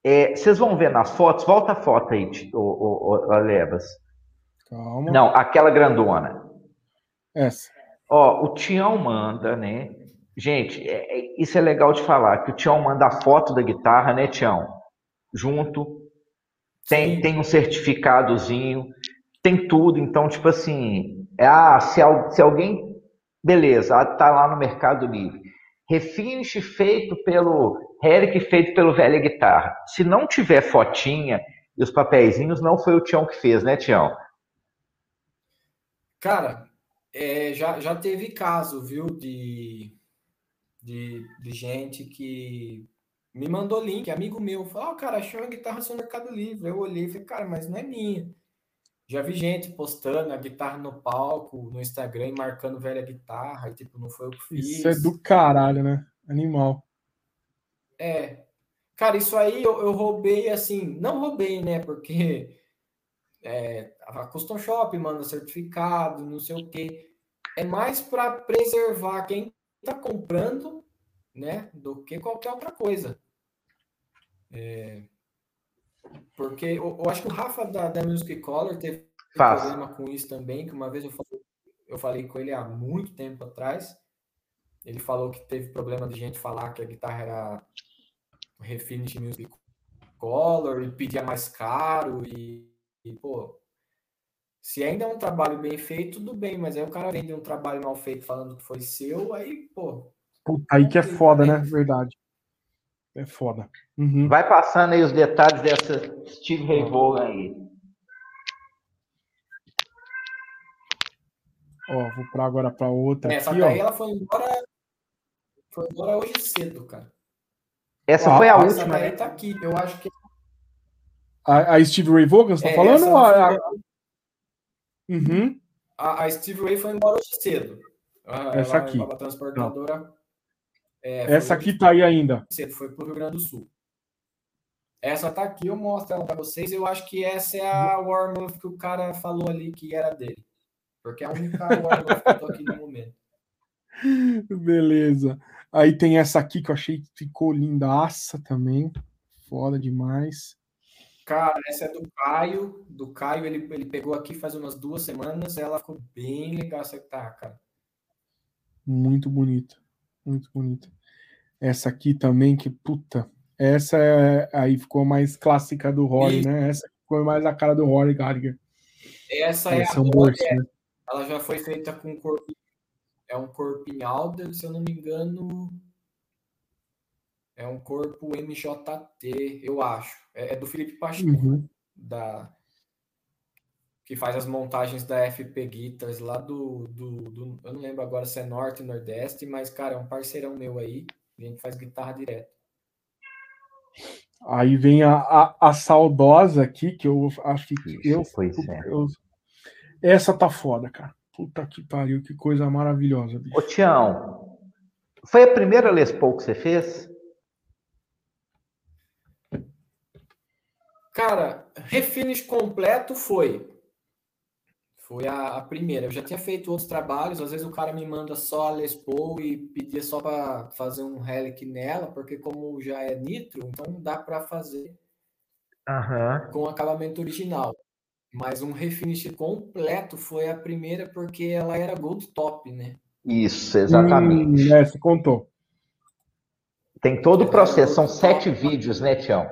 É, vocês vão ver nas fotos, volta a foto aí, o, o, o Alebas. Calma. Não, aquela grandona. Essa. Ó, o Tião manda, né? Gente, é, é, isso é legal de falar, que o Tião manda a foto da guitarra, né, Tião? Junto. Tem, tem um certificadozinho, tem tudo. Então, tipo assim, é, ah, se, se alguém. Beleza, ah, tá lá no Mercado Livre. Refinish feito pelo Eric, feito pelo Velha Guitarra. Se não tiver fotinha e os papeizinhos, não foi o Tião que fez, né, Tião? Cara, é, já, já teve caso, viu, de, de, de gente que me mandou link, amigo meu, falou, oh, cara, achou uma guitarra no Mercado Livre. Eu olhei e falei, cara, mas não é minha. Já vi gente postando a guitarra no palco, no Instagram, marcando velha guitarra, e tipo, não foi o que fiz. Isso é do caralho, né? Animal. É. Cara, isso aí eu, eu roubei assim, não roubei, né? Porque é, a Custom Shop manda certificado, não sei o quê. É mais para preservar quem está comprando, né, do que qualquer outra coisa. É, porque eu, eu, acho que o Rafa da, da Music Color teve Faz. problema com isso também, que uma vez eu falei, eu falei com ele há muito tempo atrás. Ele falou que teve problema de gente falar que a guitarra era Refinish Music Color e pedia mais caro e e, pô, se ainda é um trabalho bem feito, tudo bem, mas aí o cara vende um trabalho mal feito falando que foi seu, aí, pô. Aí que é foda, né? Verdade. É foda. Uhum. Vai passando aí os detalhes dessa Steve Ray Vaughan aí. Ó, vou para agora para outra. Essa aqui, daí ó. ela foi embora. Foi embora hoje cedo, cara. Essa ah, foi a última. Essa daí né? tá aqui. Eu acho que a, a Steve Ray Vaughan, você tá é, falando? A, a... Uhum. A, a, Steve Ray foi embora hoje cedo. essa aqui. A transportadora. É, essa aqui tá aí ainda. Cedo, foi pro Rio Grande do Sul. Essa tá aqui, eu mostro ela para vocês. Eu acho que essa é a Warmouth que o cara falou ali que era dele. Porque é a única Warmouth que eu tô aqui no momento. Beleza. Aí tem essa aqui que eu achei que ficou lindaça também. Foda demais. Cara, essa é do Caio. Do Caio, ele, ele pegou aqui faz umas duas semanas. Ela ficou bem legal essa guitarra, cara. Muito bonita. Muito bonita. Essa aqui também, que puta. Essa é, aí ficou mais clássica do Rory, né? Essa ficou mais a cara do Rory Gallagher. Essa é, a boa, é. Ela já foi feita com corpo. É um corpinho Alder, se eu não me engano. É um corpo MJT, eu acho. É, é do Felipe Pacheco, uhum. da, que faz as montagens da FP Guitars lá do, do, do, Eu não lembro agora se é Norte e Nordeste, mas, cara, é um parceirão meu aí. A gente faz guitarra direto. Aí vem a, a, a saudosa aqui, que eu acho que. Isso, eu, é. eu, essa tá foda, cara. Puta que pariu, que coisa maravilhosa. Bicho. Ô, Tião, foi a primeira Les Paul que você fez? Cara, refinish completo foi. Foi a, a, primeira. Eu já tinha feito outros trabalhos. Às vezes o cara me manda só a Les Paul e pedia só para fazer um relic nela, porque como já é nitro, então dá para fazer uhum. com acabamento original. Mas um refinish completo foi a primeira porque ela era gold top, né? Isso, exatamente. Hum, é, você contou. Tem todo o processo, são sete vídeos, né, Tião?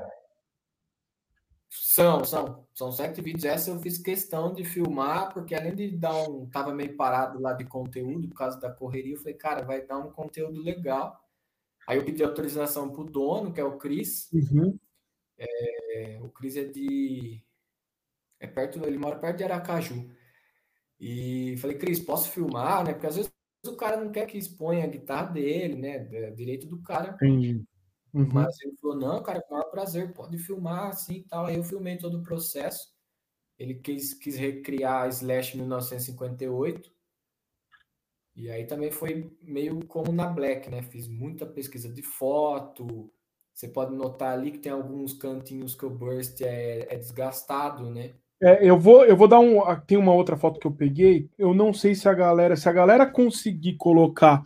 São, são. São sete vídeos. Essa eu fiz questão de filmar, porque além de dar um. Tava meio parado lá de conteúdo por causa da correria. Eu falei, cara, vai dar um conteúdo legal. Aí eu pedi autorização pro dono, que é o Cris. Uhum. É, o Cris é de. É perto, ele mora perto de Aracaju. E falei, Cris, posso filmar, né? Porque às vezes o cara não quer que exponha a guitarra dele, né? Direito do cara. Entendi. Uhum. Mas ele falou, não, cara, com o maior prazer, pode filmar assim e tal. Aí eu filmei todo o processo. Ele quis, quis recriar a Slash 1958. E aí também foi meio como na Black, né? Fiz muita pesquisa de foto. Você pode notar ali que tem alguns cantinhos que o burst é, é desgastado, né? É, eu vou, eu vou dar um. Tem uma outra foto que eu peguei. Eu não sei se a galera, se a galera conseguir colocar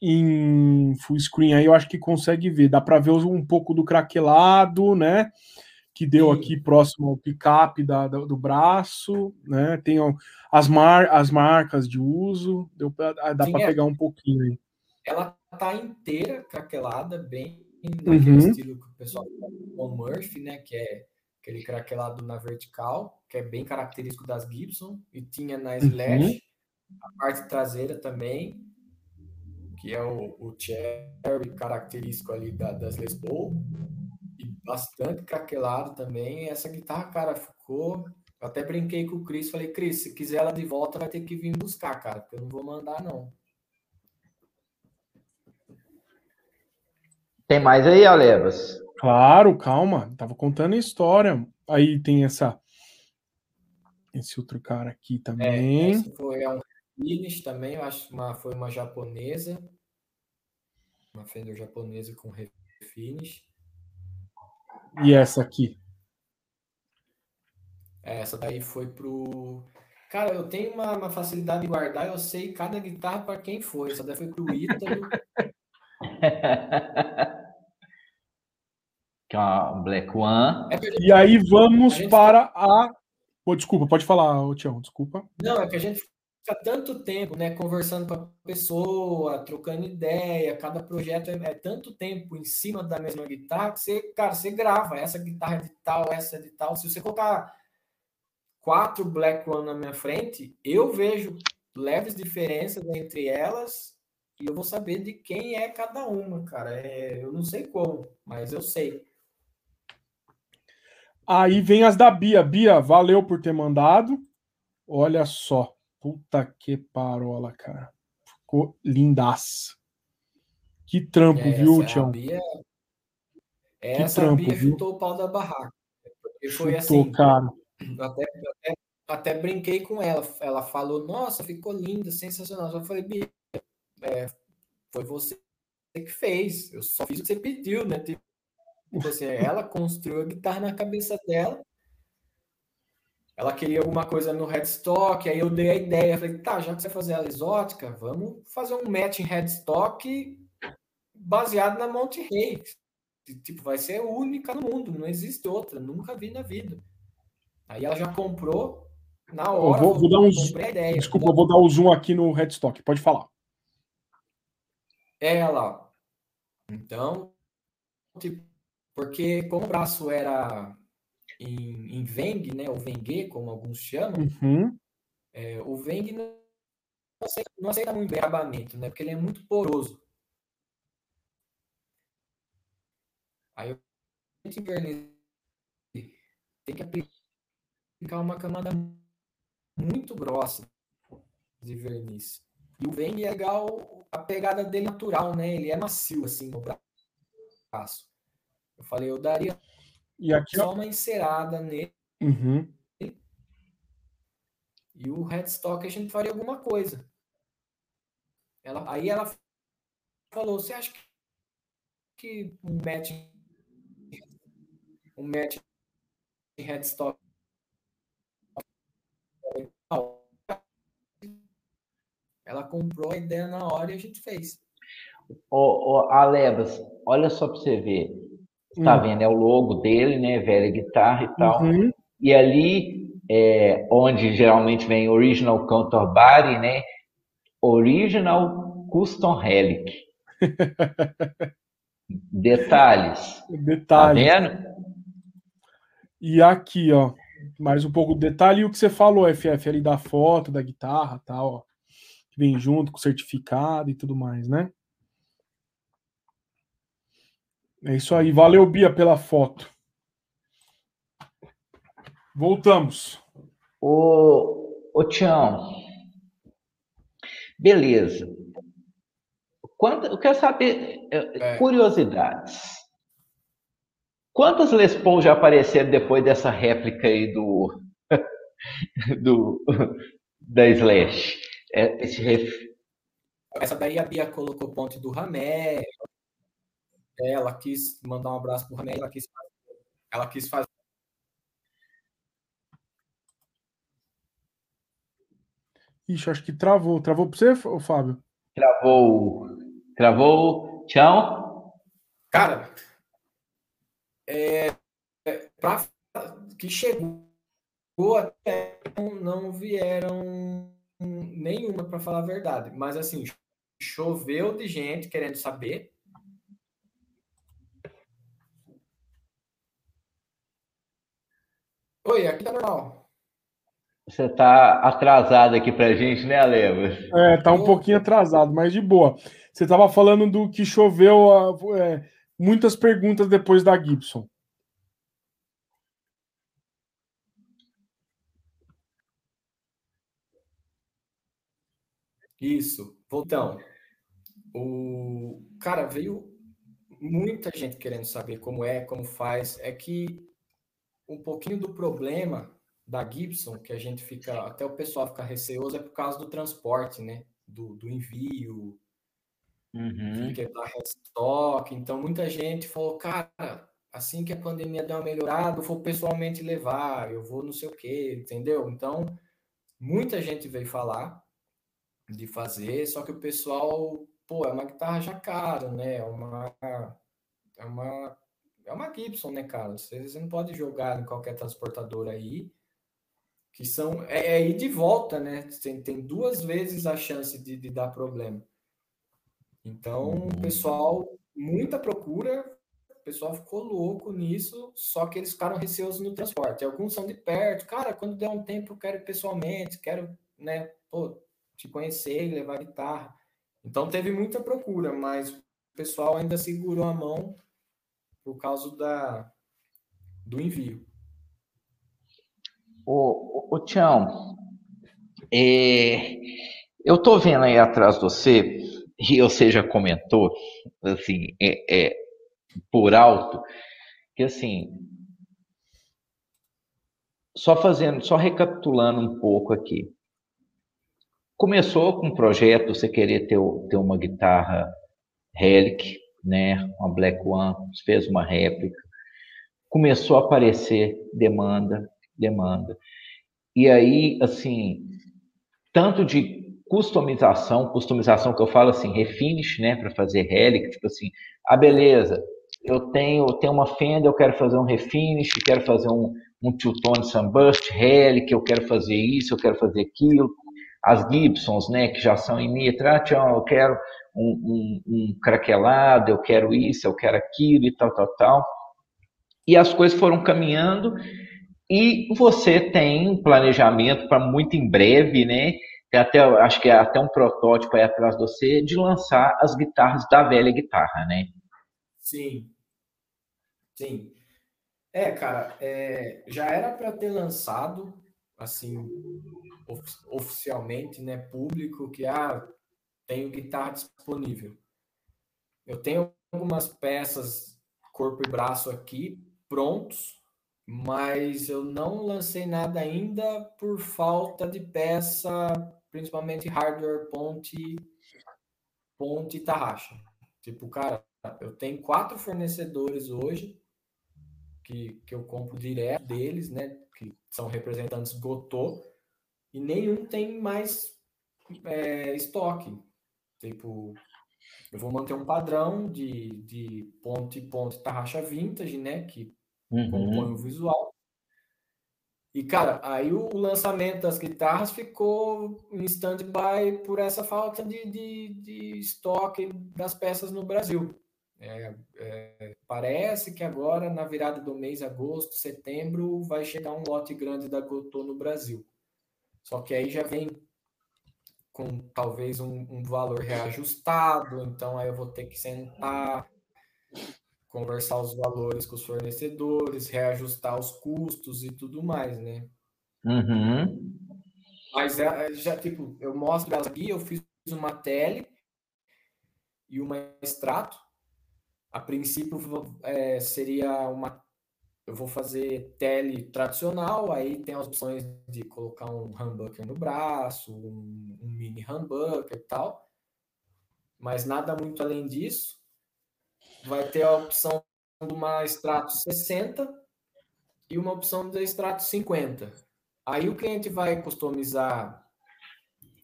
em full screen aí, eu acho que consegue ver. Dá para ver um pouco do craquelado, né? Que deu Sim. aqui próximo ao picape da, da, do braço, né? Tem as, mar, as marcas de uso. Deu pra, dá para é. pegar um pouquinho aí. Ela tá inteira craquelada, bem naquele uhum. estilo que o pessoal o Murphy, né? Que é aquele craquelado na vertical, que é bem característico das Gibson, e tinha na uhum. Slash, uhum. a parte traseira também, que é o, o cherry característico ali da, das Les Paul, e bastante craquelado também. Essa guitarra, cara, ficou. Eu até brinquei com o Cris, falei, Cris, se quiser ela de volta, vai ter que vir buscar, cara, porque eu não vou mandar, não. Tem mais aí, Alevas? Claro, calma. Tava contando a história. Aí tem essa. Esse outro cara aqui é, também. É, foi um finish também, eu acho uma foi uma japonesa. Uma Fender japonesa com refinish. E essa aqui? Essa daí foi pro. Cara, eu tenho uma, uma facilidade de guardar, eu sei cada guitarra para quem foi. Essa daí foi pro Ítalo. que é uma Black One. É e aí vamos a para a. Oh, desculpa, pode falar, Tião, desculpa. Não, é que a gente fica tanto tempo, né, conversando com a pessoa, trocando ideia, cada projeto é, é, tanto tempo em cima da mesma guitarra que você, cara, você grava, essa guitarra é de tal, essa é de tal. Se você colocar quatro Black One na minha frente, eu vejo leves diferenças entre elas e eu vou saber de quem é cada uma, cara. É, eu não sei como, mas eu sei. Aí vem as da Bia. Bia, valeu por ter mandado. Olha só. Puta que parola, cara. Ficou lindaço. Que trampo, essa viu, Tião? Bia... Essa trampo, Bia viu? chutou o pau da barraca. Porque foi chutou, assim. cara. Até, até, até, brinquei com ela. Ela falou, nossa, ficou linda, sensacional. Eu falei, Bia, é, foi você que fez. Eu só fiz o que você pediu, né? Tipo, Tipo assim, ela construiu a guitarra na cabeça dela. Ela queria alguma coisa no headstock, aí eu dei a ideia. Falei, tá, já que você vai fazer ela exótica, vamos fazer um match em headstock baseado na Monte Rei. Tipo, vai ser única no mundo, não existe outra, nunca vi na vida. Aí ela já comprou na hora. Eu vou, vou dar um ideia, Desculpa, eu vou dar o um zoom aqui no headstock, pode falar. É ela. Então, tipo, porque como o braço era em, em Veng, né, ou Vengue, como alguns chamam, uhum. é, o Veng não aceita, não aceita muito bem acabamento, né, porque ele é muito poroso. Aí gente tem que aplicar uma camada muito grossa de verniz. E o Veng é legal a pegada dele natural, né? Ele é macio assim no braço. Eu falei, eu daria e aqui, só uma encerada nele. Uhum. E o headstock a gente faria alguma coisa. Ela, aí ela falou, você acha que um match um match em headstock ela comprou a ideia na hora e a gente fez. Ô, ô Alebas, olha só para você ver. Tá hum. vendo? É o logo dele, né? Velha guitarra e tal. Uhum. E ali é, onde geralmente vem Original Counterbody, né? Original Custom Relic. Detalhes. Detalhes. Tá vendo? E aqui, ó, mais um pouco de detalhe. E o que você falou, FF, ali da foto, da guitarra tal, ó, que vem junto com o certificado e tudo mais, né? É isso aí. Valeu, Bia, pela foto. Voltamos. Ô, ô Tião. Beleza. Quanto, eu quero saber é. curiosidades. Quantas Les Paul já apareceram depois dessa réplica aí do, do da Slash? É, esse ref... Essa daí a Bia colocou ponte do Ramé. Ela quis mandar um abraço pro Ramé. Ela quis, ela quis fazer. Ixi, acho que travou. Travou para você, Fábio? Travou. Travou. Tchau. Cara, é, pra, que chegou até não vieram nenhuma para falar a verdade, mas assim choveu de gente querendo saber. Oi, aqui tá normal. Você tá atrasado aqui pra gente, né, Aleva? É, tá um pouquinho atrasado, mas de boa. Você tava falando do que choveu é, muitas perguntas depois da Gibson. Isso. Então, o cara veio muita gente querendo saber como é, como faz. É que um pouquinho do problema da Gibson, que a gente fica, até o pessoal fica receoso, é por causa do transporte, né? Do, do envio, Uhum. Fica da restock. Então, muita gente falou, cara, assim que a pandemia der uma melhorada, eu vou pessoalmente levar, eu vou não sei o quê, entendeu? Então, muita gente veio falar de fazer, só que o pessoal, pô, é uma guitarra já cara, né? É uma. É uma. É uma Gibson, né, cara? Você, você não pode jogar em qualquer transportador aí. Que são. É, é ir de volta, né? Tem, tem duas vezes a chance de, de dar problema. Então, o pessoal, muita procura, o pessoal ficou louco nisso, só que eles ficaram receosos no transporte. Alguns são de perto, cara, quando der um tempo eu quero ir pessoalmente, quero, né, pô, te conhecer levar guitarra. Então teve muita procura, mas o pessoal ainda segurou a mão por causa da, do envio. Ô, Tião, é, eu tô vendo aí atrás de você e você já comentou, assim, é, é, por alto, que assim, só fazendo, só recapitulando um pouco aqui. Começou com um projeto, você querer ter, ter uma guitarra Relic, né, uma Black One, fez uma réplica, começou a aparecer demanda, demanda. E aí, assim, tanto de customização, customização que eu falo assim, refinish, né, para fazer relic, tipo assim, ah, beleza, eu tenho, tenho uma Fender, eu quero fazer um refinish, quero fazer um, um two-tone sunburst, relic, eu quero fazer isso, eu quero fazer aquilo, as Gibsons, né, que já são em nitra, ah, eu quero um, um, um craquelado, eu quero isso, eu quero aquilo e tal, tal, tal. E as coisas foram caminhando e você tem um planejamento para muito em breve, né, tem até, acho que é até um protótipo aí atrás de você, de lançar as guitarras da velha guitarra, né? Sim. Sim. É, cara, é, já era para ter lançado, assim, of, oficialmente, né, público, que, ah, tenho guitarra disponível. Eu tenho algumas peças, corpo e braço aqui, prontos, mas eu não lancei nada ainda por falta de peça principalmente hardware ponte, ponte Tarraxa. Tipo, cara, eu tenho quatro fornecedores hoje que, que eu compro direto deles, né? Que são representantes Gotô, e nenhum tem mais é, estoque. Tipo, eu vou manter um padrão de, de ponte ponte tarraxa vintage, né? Que uhum. compõe o visual. E, cara, aí o lançamento das guitarras ficou em stand-by por essa falta de, de, de, estoque das peças no Brasil. É, é, parece que agora, na virada do mês, agosto, setembro, vai chegar um lote grande da Gotô no Brasil. Só que aí já vem com talvez um, um valor reajustado, então aí eu vou ter que sentar, conversar os valores com os fornecedores, reajustar os custos e tudo mais, né? Uhum. Mas é, já, tipo, eu mostro aqui, eu fiz uma tele e uma extrato. A princípio é, seria uma. Eu vou fazer tele tradicional, aí tem as opções de colocar um humbucker no braço, um, um mini humbucker e tal. Mas nada muito além disso vai ter a opção de uma extrato 60 e uma opção de extrato 50. Aí o cliente vai customizar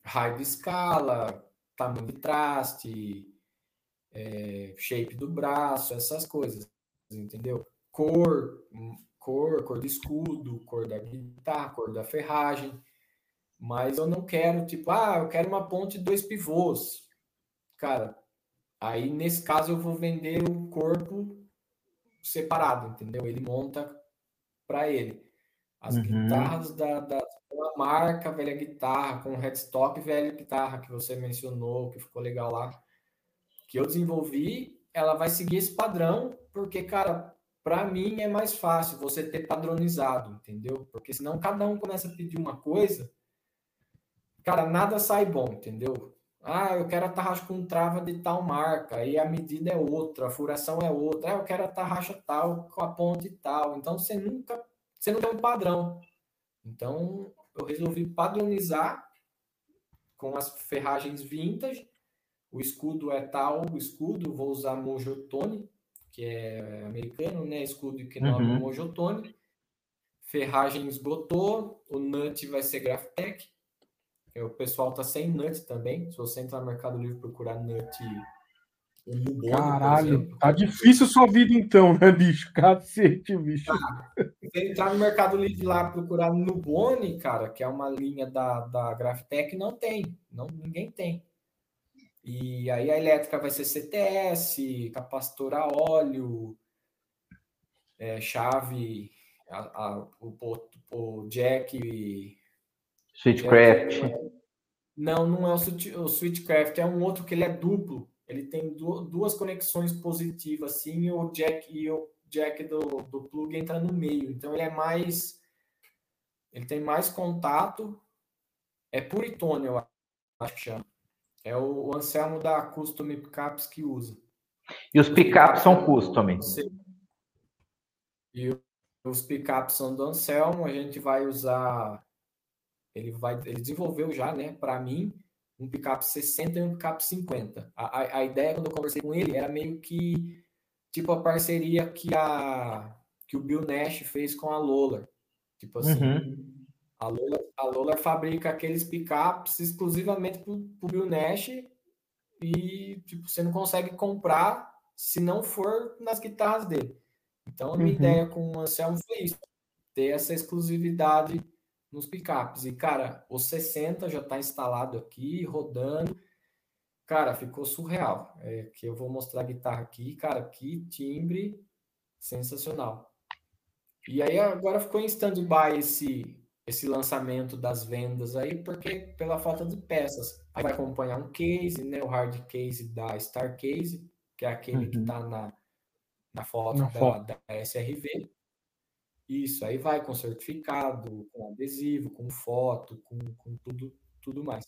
raio de escala, tamanho de traste, é, shape do braço, essas coisas, entendeu? Cor, cor, cor do escudo, cor da guitarra, cor da ferragem. Mas eu não quero, tipo, ah, eu quero uma ponte dois pivôs. Cara, Aí, nesse caso, eu vou vender o corpo separado, entendeu? Ele monta para ele. As uhum. guitarras da, da, da, marca velha guitarra, com headstock velha guitarra que você mencionou, que ficou legal lá, que eu desenvolvi, ela vai seguir esse padrão, porque, cara, para mim é mais fácil você ter padronizado, entendeu? Porque senão cada um começa a pedir uma coisa, cara, nada sai bom, entendeu? Ah, eu quero a tarraxa com trava de tal marca, aí a medida é outra, a furação é outra. Ah, eu quero a tarraxa tal, com a ponte tal. Então você nunca, você não tem um padrão. Então eu resolvi padronizar com as ferragens vintage. O escudo é tal, o escudo vou usar Mojotone, que é americano, né? Escudo que não uhum. é Mojotone. Ferragens Gotô, o nut vai ser Graphtec o pessoal tá sem nut também. Se você entrar no Mercado Livre e procurar nut Nubone, Caralho, tá difícil sua vida então, né, bicho? Cacete, bicho. Tá. Se entrar no Mercado Livre lá procurar Nubone, cara, que é uma linha da, da Graphtec, não tem. Não, ninguém tem. E aí a elétrica vai ser CTS, capacitor a óleo, é, chave, a, a, o, o, o jack Switchcraft. Não, não é o, Switchcraft, é um outro que ele é duplo. Ele tem duas conexões positivas, assim, e o jack, e o jack do, do plug entra no meio. Então ele é mais. Ele tem mais contato. É Puritone, eu acho que chama. É o, o Anselmo da Custom Pickups que usa. E os pickups são custom. E os pickups são do Anselmo. A gente vai usar ele vai, ele desenvolveu já, né, para mim, um picape 60 e um picape 50. A, a, a, ideia quando eu conversei com ele era meio que tipo a parceria que a que o Bill Nash fez com a Lola. Tipo assim, uhum. a Lola, a Lola fabrica aqueles picapes exclusivamente para o Bill Nash e tipo você não consegue comprar se não for nas guitarras dele. Então a minha uhum. ideia com o Anselmo foi isso, ter essa exclusividade nos picapes. E, cara, o 60 já está instalado aqui, rodando. Cara, ficou surreal. É, que eu vou mostrar a guitarra aqui. Cara, que timbre sensacional. E aí agora ficou em stand-by esse, esse lançamento das vendas aí, porque pela falta de peças. Aí vai acompanhar um case, né? O hard case da Star Case, que é aquele uhum. que está na, na foto, na da, foto da SRV. Isso, aí vai com certificado, com adesivo, com foto, com, com tudo, tudo mais.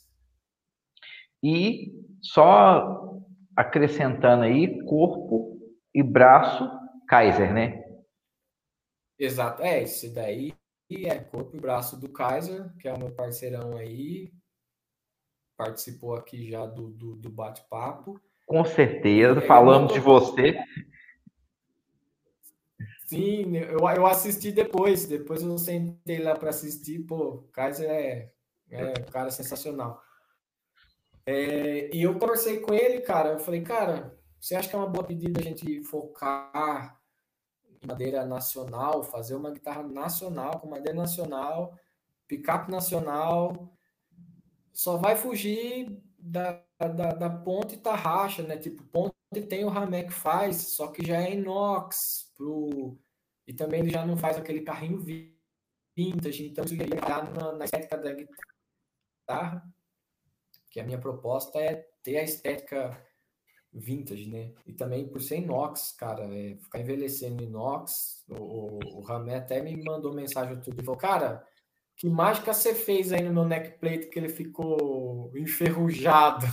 E só acrescentando aí, corpo e braço Kaiser, né? Exato, é, esse daí é corpo e braço do Kaiser, que é o meu parceirão aí, participou aqui já do, do, do bate-papo. Com certeza, falamos de você. Sim, eu, eu assisti depois. Depois eu sentei lá para assistir. Pô, Kaiser é, é um cara sensacional. É, e eu conversei com ele, cara. Eu falei, cara, você acha que é uma boa pedida a gente focar madeira nacional, fazer uma guitarra nacional, com madeira nacional, picape nacional, só vai fugir da, da, da ponte tarraxa, né? Tipo, ponte tem o Ramek faz, só que já é inox, pro... e também ele já não faz aquele carrinho vintage, então isso ia na, na estética da guitarra, que a minha proposta é ter a estética vintage, né? E também por ser inox, cara, é, ficar envelhecendo inox. O, o, o Ramé até me mandou mensagem outro dia, falou, cara, que mágica você fez aí no meu neckplate que ele ficou enferrujado?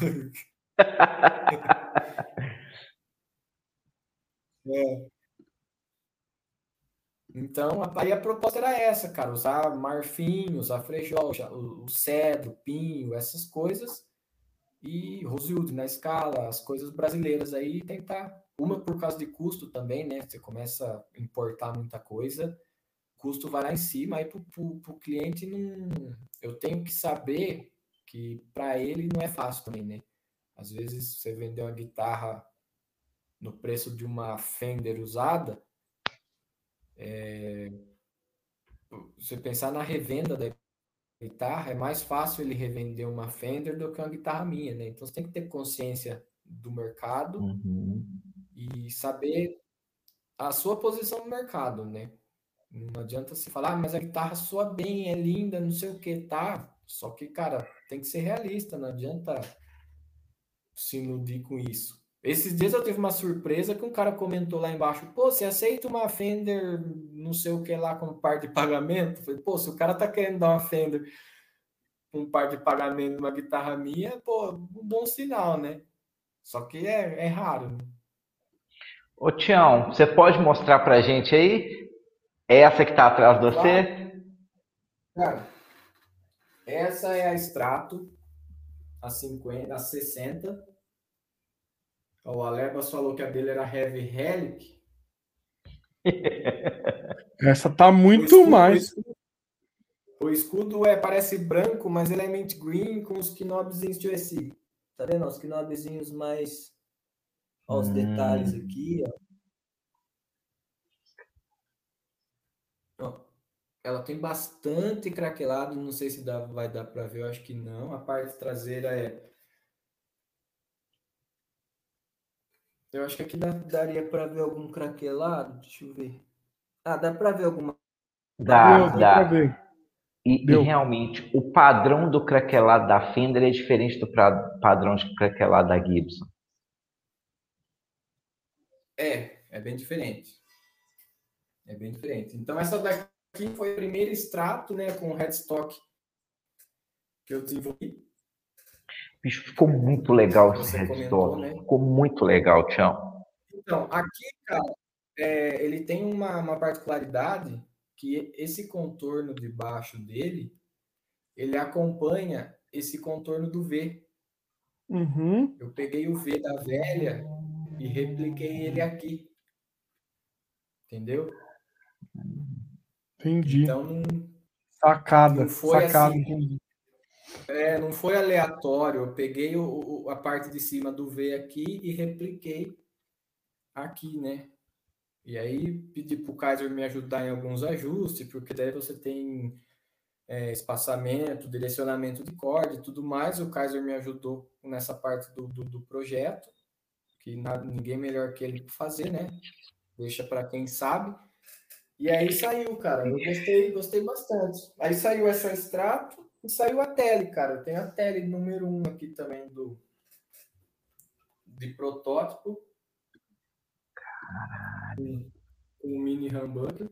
é. Então, aí a proposta era essa, cara, usar marfim, usar frejol, o cedro, pinho, essas coisas, e Rosewood na escala, as coisas brasileiras aí tentar. Uma por causa de custo também, né? Você começa a importar muita coisa, custo vai lá em cima, aí para o cliente não. Eu tenho que saber que para ele não é fácil também, né? Às vezes você vendeu uma guitarra no preço de uma Fender usada, é, você pensar na revenda da guitarra, é mais fácil ele revender uma Fender do que uma guitarra minha, né? Então você tem que ter consciência do mercado uhum. e saber a sua posição no mercado, né? Não adianta se falar, ah, mas a guitarra soa bem, é linda, não sei o que, tá? Só que, cara, tem que ser realista, não adianta se iludir com isso. Esses dias eu tive uma surpresa que um cara comentou lá embaixo: pô, você aceita uma Fender, não sei o que lá, como par de pagamento? Eu falei, pô, se o cara tá querendo dar uma Fender com um par de pagamento numa guitarra minha, pô, um bom sinal, né? Só que é, é raro. Né? Ô, Tião, você pode mostrar pra gente aí? Essa que tá atrás de você? Cara, essa é a extrato, a 50, a 60 o Alebas falou que a dele era Heavy Relic. Essa tá muito escudo, mais. O escudo, o escudo, é, parece branco, mas ele é mint green com os knobzinhos de OSI. Tá vendo? Os knobzinhos mais. Olha os hum. detalhes aqui, ó. Ela tem bastante craquelado, não sei se dá, vai dar para ver, eu acho que não. A parte traseira é Eu acho que aqui dá, daria para ver algum craquelado. Deixa eu ver. Ah, dá para ver alguma. Dá, dá. dá. Ver. E, e, realmente, o padrão do craquelado da Fender é diferente do padrão de craquelado da Gibson. É, é bem diferente. É bem diferente. Então, essa daqui foi o primeiro extrato, né, com headstock que eu desenvolvi. Bicho, ficou muito legal esse headstock. Né? Ficou muito legal, Tião. Então, aqui, cara, é, ele tem uma, uma particularidade que esse contorno de baixo dele, ele acompanha esse contorno do V. Uhum. Eu peguei o V da velha e repliquei ele aqui. Entendeu? Entendi. Então, não, sacada, não foi sacada. Assim, é, não foi aleatório. Eu peguei o, o, a parte de cima do V aqui e repliquei aqui, né? E aí pedi para o Kaiser me ajudar em alguns ajustes, porque daí você tem é, espaçamento, direcionamento de corda e tudo mais. O Kaiser me ajudou nessa parte do, do, do projeto, que nada, ninguém melhor que ele para fazer, né? Deixa para quem sabe. E aí saiu, cara. Eu gostei, gostei bastante. Aí saiu essa extrato e saiu a tele, cara. Tem a tele número um aqui também do de protótipo. Caralho. Um mini humbucker.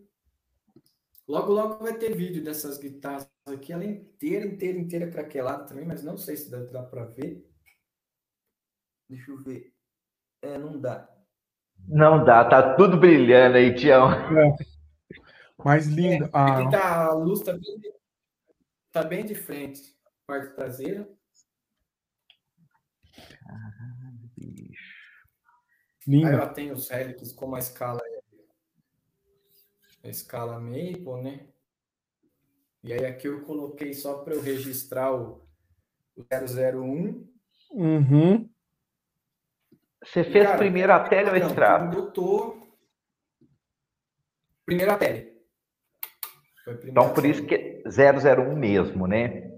Logo, logo vai ter vídeo dessas guitarras aqui. Ela é inteira, inteira, inteira craquelada também, mas não sei se dá, dá para ver. Deixa eu ver. É, não dá. Não dá, tá tudo brilhando aí, Tião. É. Mais lindo. É, ah. Tá, a luz tá bem, tá bem de frente. Parte traseira. Caralho, bicho. Linda. Aí ela tem os hélices com uma escala a escala Maple, né? E aí aqui eu coloquei só para eu registrar o, o 001. Uhum. Você fez Cara, primeiro a tele ou extrato? Eu tô Primeira tele. Então, por isso que 001 mesmo, né?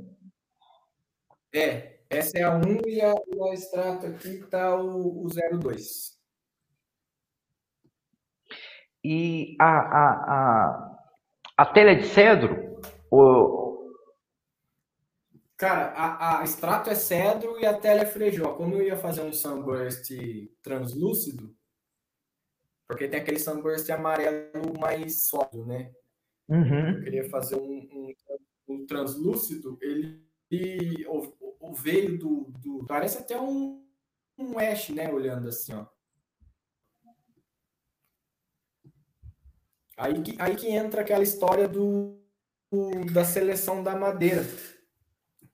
É, essa é a 1 e a, a extrato aqui está o, o 02. E a, a, a, a tela é de cedro? Ou... Cara, a, a extrato é cedro e a tela é frejó. Como eu ia fazer um sunburst translúcido, porque tem aquele sunburst amarelo mais sólido, né? Uhum. Eu queria fazer um, um, um translúcido, ele o, o veio do, do, Parece até um, um Ash, né? Olhando assim, ó. Aí que, aí que entra aquela história do, do, da seleção da madeira.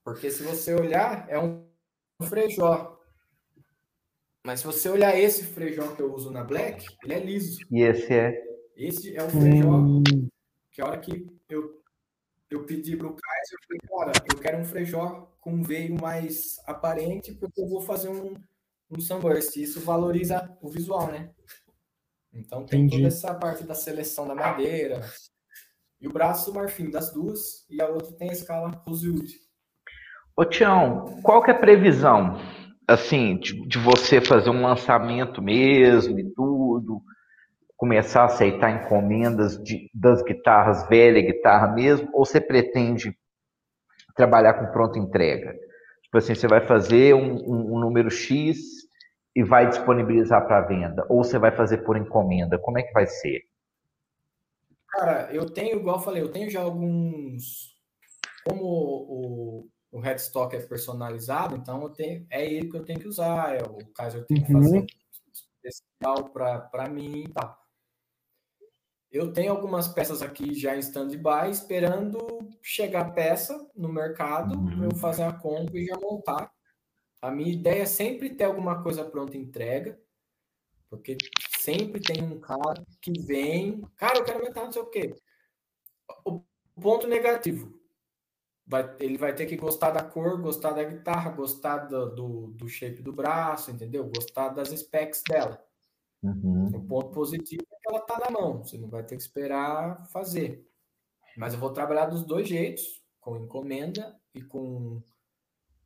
Porque se você olhar, é um frejó. Mas se você olhar esse frejó que eu uso na Black, ele é liso. E esse é? Esse é o frejó hum. Que a hora que eu, eu pedi para o Kaiser, eu falei, cara, eu quero um frejó com um veio mais aparente, porque eu vou fazer um, um sunburst. Isso valoriza o visual, né? Então tem Entendi. toda essa parte da seleção da madeira. E o braço marfim das duas, e a outra tem a escala Rosewood. Ô Tião, qual que é a previsão, assim, de, de, você fazer um lançamento mesmo e tudo, começar a aceitar encomendas de, das guitarras velha, guitarra mesmo, ou você pretende trabalhar com pronta entrega? Tipo assim, você vai fazer um, um, um número X e vai disponibilizar para venda? Ou você vai fazer por encomenda? Como é que vai ser? Cara, eu tenho, igual eu falei, eu tenho já alguns. Como o, o headstock é personalizado, então eu tenho, é ele que eu tenho que usar. É, o Kaiser tem que fazer uhum. especial para mim e tal. Eu tenho algumas peças aqui já em stand-by, esperando chegar peça no mercado, uhum. eu fazer a compra e já montar. A minha ideia é sempre ter alguma coisa pronta entrega, porque sempre tem um cara que vem, cara, eu quero aumentar não sei o quê. O ponto negativo, vai, ele vai ter que gostar da cor, gostar da guitarra, gostar do, do, do shape do braço, entendeu? Gostar das specs dela. Uhum. O ponto positivo é que ela tá na mão, você não vai ter que esperar fazer. Mas eu vou trabalhar dos dois jeitos, com encomenda e com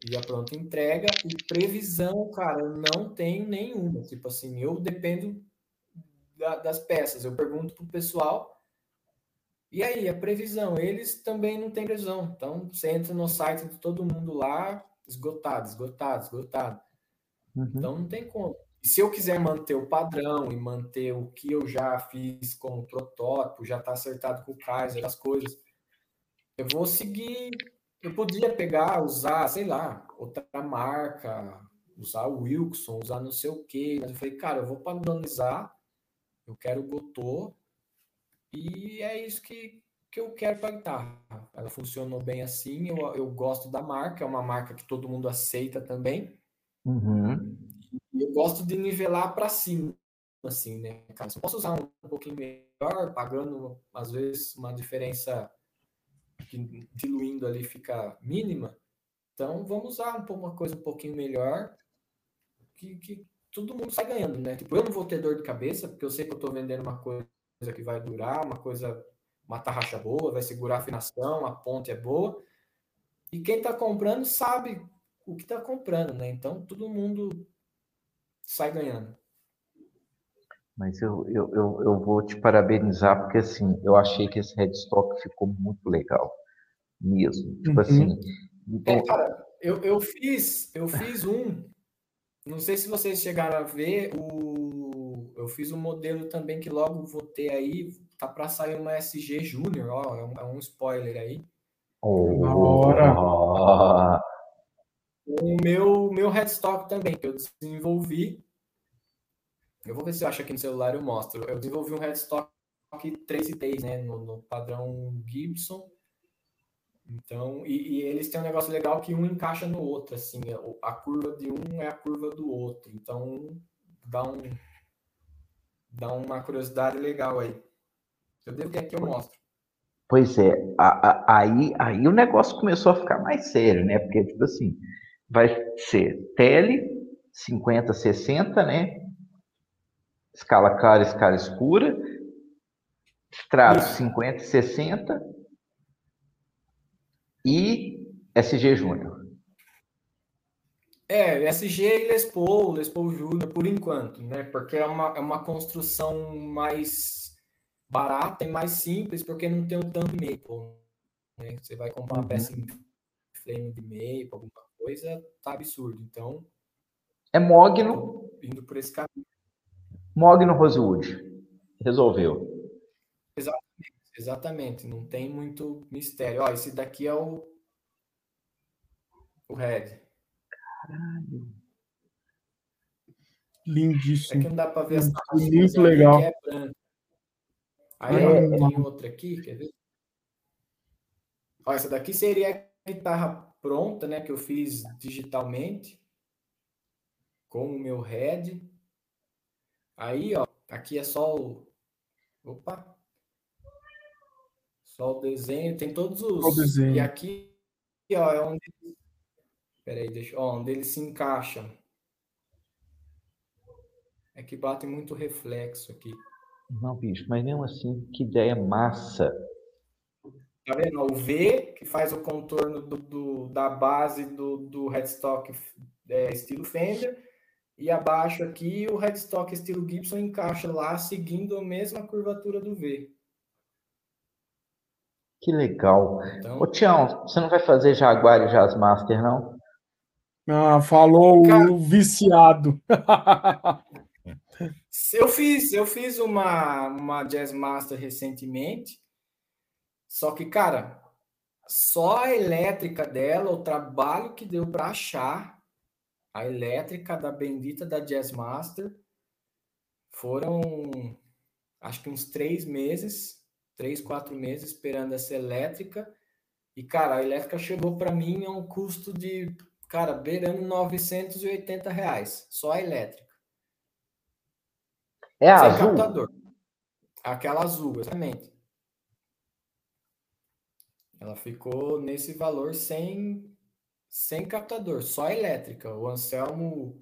e a pronta entrega e previsão, cara, eu não tenho nenhuma. Tipo assim, eu dependo da, das peças. Eu pergunto pro pessoal. E aí, a previsão? Eles também não têm previsão. Então, você entra no site de todo mundo lá, esgotado, esgotado, esgotado. Uhum. Então, não tem como. E se eu quiser manter o padrão e manter o que eu já fiz como protótipo, já está acertado com o Kaiser, as coisas, eu vou seguir eu podia pegar, usar, sei lá, outra marca, usar o Wilson, usar não sei o quê. Mas eu falei, cara, eu vou padronizar, eu quero o Gotô, e é isso que, que eu quero para guitarra. Ela funcionou bem assim, eu, eu gosto da marca, é uma marca que todo mundo aceita também. Uhum. Eu gosto de nivelar para cima, assim, né? Cara, se eu posso usar um, um pouquinho melhor, pagando, às vezes, uma diferença que diluindo ali fica mínima. Então vamos usar um, uma coisa um pouquinho melhor que, que todo mundo sai ganhando, né? Tipo, eu não vou ter dor de cabeça, porque eu sei que eu estou vendendo uma coisa que vai durar, uma coisa, uma tarraxa boa, vai segurar a afinação, a ponte é boa. E quem está comprando sabe o que está comprando, né? Então todo mundo sai ganhando. Mas eu, eu, eu, eu, vou te parabenizar, porque assim, eu achei que esse headstock ficou muito legal. Mesmo. Tipo uhum. assim. Então... É, cara, eu, eu fiz, eu fiz um. Não sei se vocês chegaram a ver o. Eu fiz um modelo também que logo vou ter aí. Tá para sair uma SG Júnior, ó. É um, é um, spoiler aí. Ora! O meu, meu headstock também, que eu desenvolvi eu vou ver se eu acho aqui no celular eu mostro. Eu desenvolvi um headstock 3 e 3, né? No, no padrão Gibson. Então, e, e, eles têm um negócio legal que um encaixa no outro, assim, a, a curva de um é a curva do outro. Então, dá um dá uma curiosidade legal aí. Eu devo ter aqui, eu mostro. Pois é, a, a, aí, aí o negócio começou a ficar mais sério, né? Porque, tipo assim, vai ser tele 50, 60, né? escala clara, escala escura, Stratos 50 e 60 e SG Júnior. É, SG e Les Paul, Les Paul Júnior, por enquanto, né? Porque é uma, é uma construção mais barata e mais simples, porque não tem o tanto de maple. Né? Você vai comprar uma peça em flame de maple, alguma coisa, tá absurdo. Então. É Mogno. Indo por esse caminho. Mogno Rosewood. Resolveu. Exatamente, exatamente. Não tem muito mistério. Ó, esse daqui é o. O Red. Caralho. Lindíssimo. É que não dá para ver essa Muito legal. É Aí é, tem outra aqui, quer ver? Ó, essa daqui seria a guitarra pronta, né? Que eu fiz digitalmente com o meu head. Aí, ó, aqui é só o. Opa! Só o desenho, tem todos os. O desenho. E aqui, ó, é onde Peraí, deixa. Ó, onde eles se encaixam. É que bate muito reflexo aqui. Não, bicho, mas mesmo assim, que ideia massa. Tá vendo? O V, que faz o contorno do, do da base do, do headstock é, estilo Fender, e abaixo aqui o headstock estilo Gibson encaixa lá, seguindo a mesma curvatura do V. Que legal. Então, Ô, Tião, você não vai fazer Jaguar e Jazz Master, não? Ah, falou Cara, o viciado. eu fiz, eu fiz uma, uma Jazz Master recentemente. Só que, cara, só a elétrica dela, o trabalho que deu para achar a elétrica da bendita da Jazz Master foram acho que uns três meses, três, quatro meses esperando essa elétrica. E, cara, a elétrica chegou para mim a um custo de Cara, beirando 980 reais. Só a elétrica. É a azul? captador. Aquela azul, exatamente. Ela ficou nesse valor sem, sem captador, só elétrica. O Anselmo,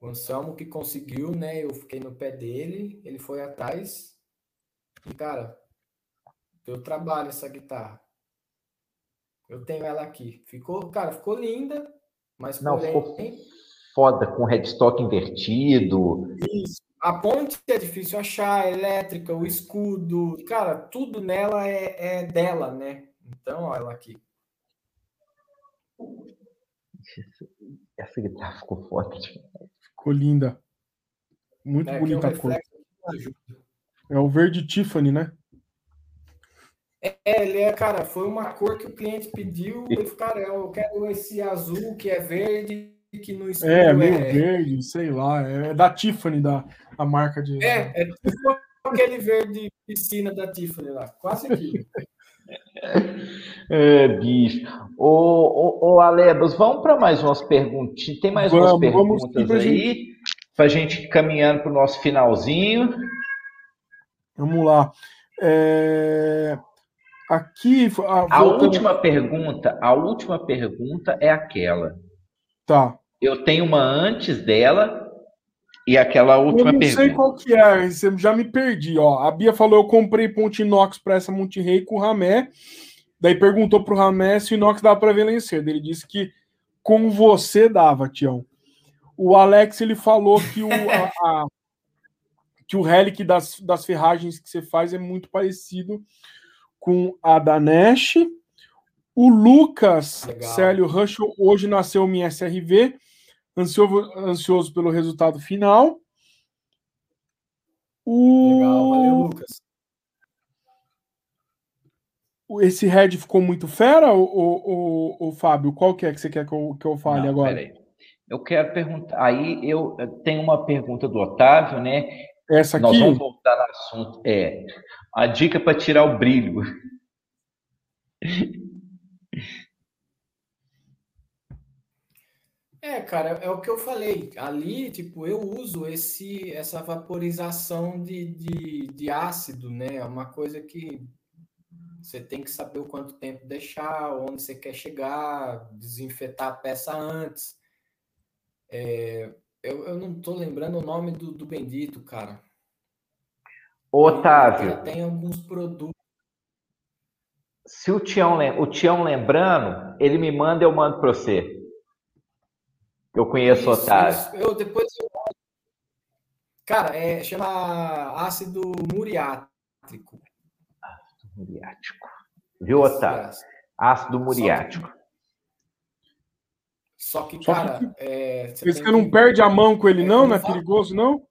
o Anselmo que conseguiu, né? Eu fiquei no pé dele, ele foi atrás. E, cara, deu trabalho essa guitarra. Eu tenho ela aqui. Ficou, cara, ficou linda, mas não porém... ficou foda com headstock invertido. Isso. A ponte é difícil achar, a elétrica, o escudo, cara, tudo nela é, é dela, né? Então, olha ela aqui. Essa guitarra ficou foda. Ficou linda. Muito é, bonita a cor. É o verde Tiffany, né? É, ele é, cara, foi uma cor que o cliente pediu. E, cara, eu quero esse azul que é verde, que no escuro é. meio é... verde, sei lá. É da Tiffany, da a marca de. É, é tipo aquele verde piscina da Tiffany lá, quase aquilo. É, bicho. Ô, ô, ô Alebas, vamos para mais umas perguntas. Tem mais vamos, umas perguntas vamos aí, para a gente caminhando para o nosso finalzinho. Vamos lá. É... Aqui. Ah, a última pergunta, a última pergunta é aquela. Tá. Eu tenho uma antes dela e aquela última pergunta. Eu não pergunta. sei qual que é, já me perdi. Ó, a Bia falou: eu comprei ponte inox para essa Monterrey com o Ramé. Daí perguntou pro Ramé se o inox dava para vencer. Ele disse que com você dava, Tião. O Alex ele falou que o, a, a, que o relic das, das ferragens que você faz é muito parecido com a Danesh. O Lucas Legal. Célio Rushel hoje nasceu em SRV, ansioso, ansioso pelo resultado final. O... Legal, valeu, Lucas. Esse Red ficou muito fera, o, o, o, Fábio? Qual que é que você quer que eu, que eu fale Não, agora? Peraí. Eu quero perguntar. Aí eu tenho uma pergunta do Otávio, né? Essa aqui. Nós vamos voltar no assunto. É. A dica para tirar o brilho. É, cara, é o que eu falei. Ali, tipo, eu uso esse, essa vaporização de, de, de ácido, né? É uma coisa que você tem que saber o quanto tempo deixar, onde você quer chegar, desinfetar a peça antes. É, eu, eu não tô lembrando o nome do, do bendito, cara. Otávio. Tem alguns produtos. Se o Tião, o Tião lembrando, ele me manda, eu mando para você. Eu conheço o Otávio. Isso. Eu depois. Cara, é, chama ácido muriátrico. Ácido muriático. Viu, Otávio? Ácido muriático. Só que, Só que cara. Que... É, você que não perde a mão com ele, é não? Não é perigoso, não?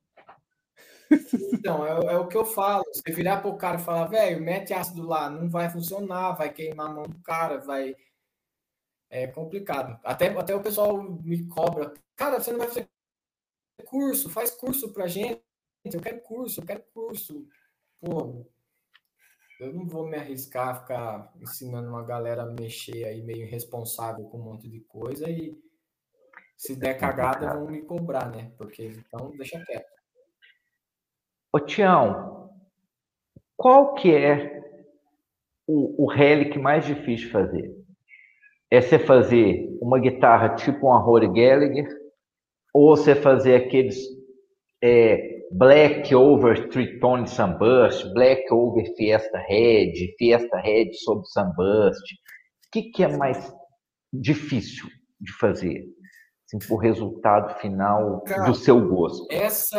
Então, é, é, o que eu falo. Você virar pro cara e falar, velho, mete ácido lá, não vai funcionar, vai queimar a mão do cara, vai. É complicado. Até, até o pessoal me cobra. Cara, você não vai fazer curso, faz curso pra gente. Eu quero curso, eu quero curso. Pô, eu não vou me arriscar a ficar ensinando uma galera a mexer aí meio irresponsável com um monte de coisa e se der cagada vão me cobrar, né? Porque então deixa quieto. Ô Tião, qual que é o, o relic mais difícil de fazer? É você fazer uma guitarra tipo uma Rory Gallagher ou você fazer aqueles é, Black Over Tritone Sunburst, Black Over Fiesta Red, Fiesta Red sobre Sunburst. O que, que é mais difícil de fazer? Assim, o resultado final Cara, do seu gosto. Essa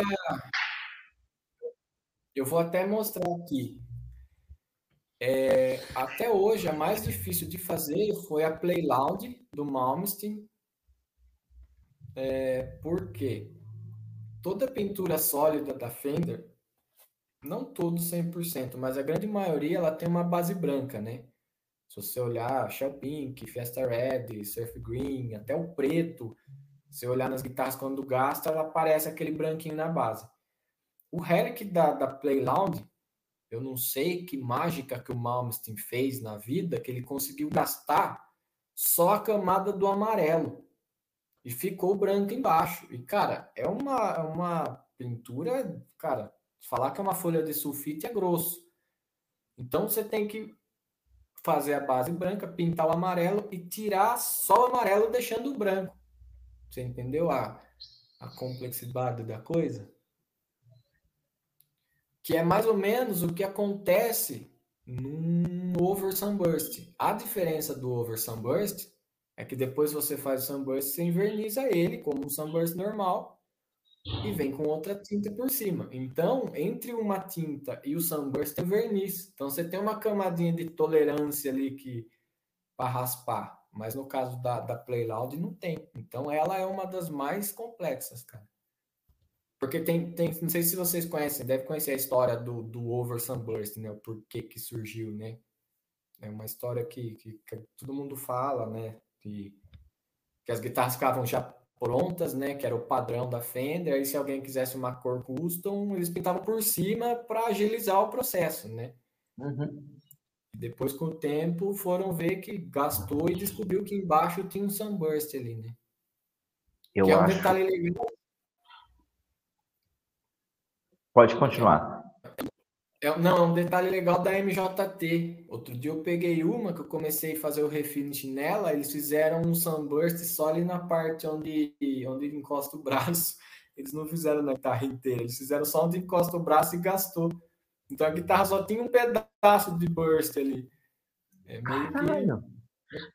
eu vou até mostrar aqui. É, até hoje, a mais difícil de fazer foi a Play Loud do Malmsteen. É, por quê? Toda pintura sólida da Fender, não todo 100%, mas a grande maioria ela tem uma base branca, né? Se você olhar Shell Pink, Fiesta Red, Surf Green, até o preto, se olhar nas guitarras quando gasta, ela aparece aquele branquinho na base. O Relic da, da Playloud, eu não sei que mágica que o Malmsteen fez na vida, que ele conseguiu gastar só a camada do amarelo. E ficou branco embaixo. E, cara, é uma, é uma pintura, cara, falar que é uma folha de sulfite é grosso. Então você tem que fazer a base branca, pintar o amarelo e tirar só o amarelo deixando o branco. Você entendeu a, a complexidade da coisa? Que é mais ou menos o que acontece no over sunburst. A diferença do over sunburst é que depois você faz o sunburst, você inverniza ele como um sunburst normal e vem com outra tinta por cima. Então, entre uma tinta e o sunburst tem verniz. Então, você tem uma camadinha de tolerância ali que para raspar. Mas no caso da, da Play Loud não tem. Então, ela é uma das mais complexas, cara. Porque tem, tem, não sei se vocês conhecem, deve conhecer a história do, do Over Sunburst, né? O porquê que surgiu, né? É uma história que, que, que todo mundo fala, né? Que, que as guitarras ficavam já prontas, né? Que era o padrão da Fender. Aí se alguém quisesse uma cor custom, eles pintavam por cima para agilizar o processo, né? Uhum. Depois, com o tempo, foram ver que gastou e descobriu que embaixo tinha um sunburst ali, né? Eu que acho. é um detalhe legal Pode continuar. É, não, é um detalhe legal da MJT. Outro dia eu peguei uma que eu comecei a fazer o refinish nela, eles fizeram um sunburst só ali na parte onde, onde encosta o braço. Eles não fizeram na guitarra inteira, eles fizeram só onde encosta o braço e gastou. Então a guitarra só tinha um pedaço de burst ali. É meio que...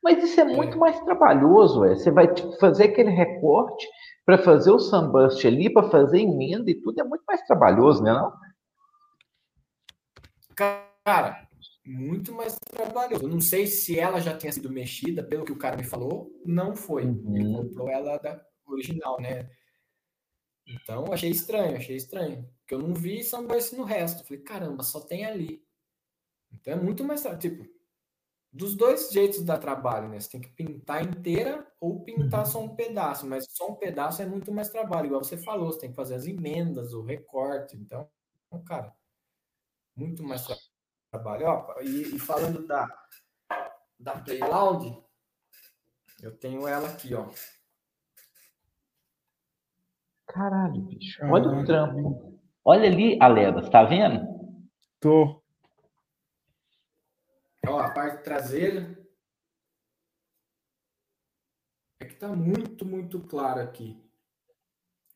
Mas isso é, é muito mais trabalhoso, é. Você vai fazer aquele recorte, para fazer o sunburst ali, para fazer emenda e tudo, é muito mais trabalhoso, né? Não? Cara, muito mais trabalhoso. Eu não sei se ela já tinha sido mexida, pelo que o cara me falou, não foi. Uhum. Ele comprou ela da original, né? Então, achei estranho, achei estranho. Porque eu não vi sunburst no resto. Falei, caramba, só tem ali. Então é muito mais. Tipo, dos dois jeitos dá trabalho, né? Você tem que pintar inteira ou pintar só um pedaço, mas só um pedaço é muito mais trabalho, igual você falou, você tem que fazer as emendas, o recorte, então, cara, muito mais trabalho. Ó, e, e falando da, da Playloud, eu tenho ela aqui, ó. Caralho, bicho. Olha o trampo. Olha ali, Alebas, tá vendo? Tô. Parte traseira. É que tá muito, muito claro aqui.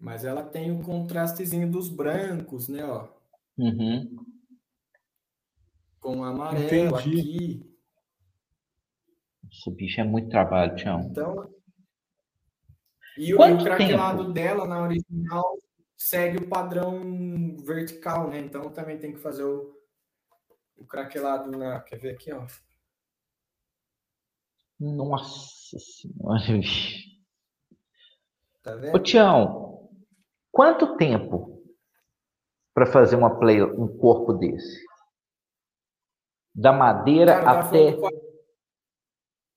Mas ela tem o contrastezinho dos brancos, né, ó. Uhum. com amarelo Entendi. aqui. Esse bicho é muito trabalho, Tião. Então, e, o, e o craquelado dela na original segue o padrão vertical, né? Então também tem que fazer o, o craquelado na. Quer ver aqui, ó? Nossa senhora. Tá vendo? Ô, Tião, quanto tempo para fazer uma play, um corpo desse? Da madeira Cara, até.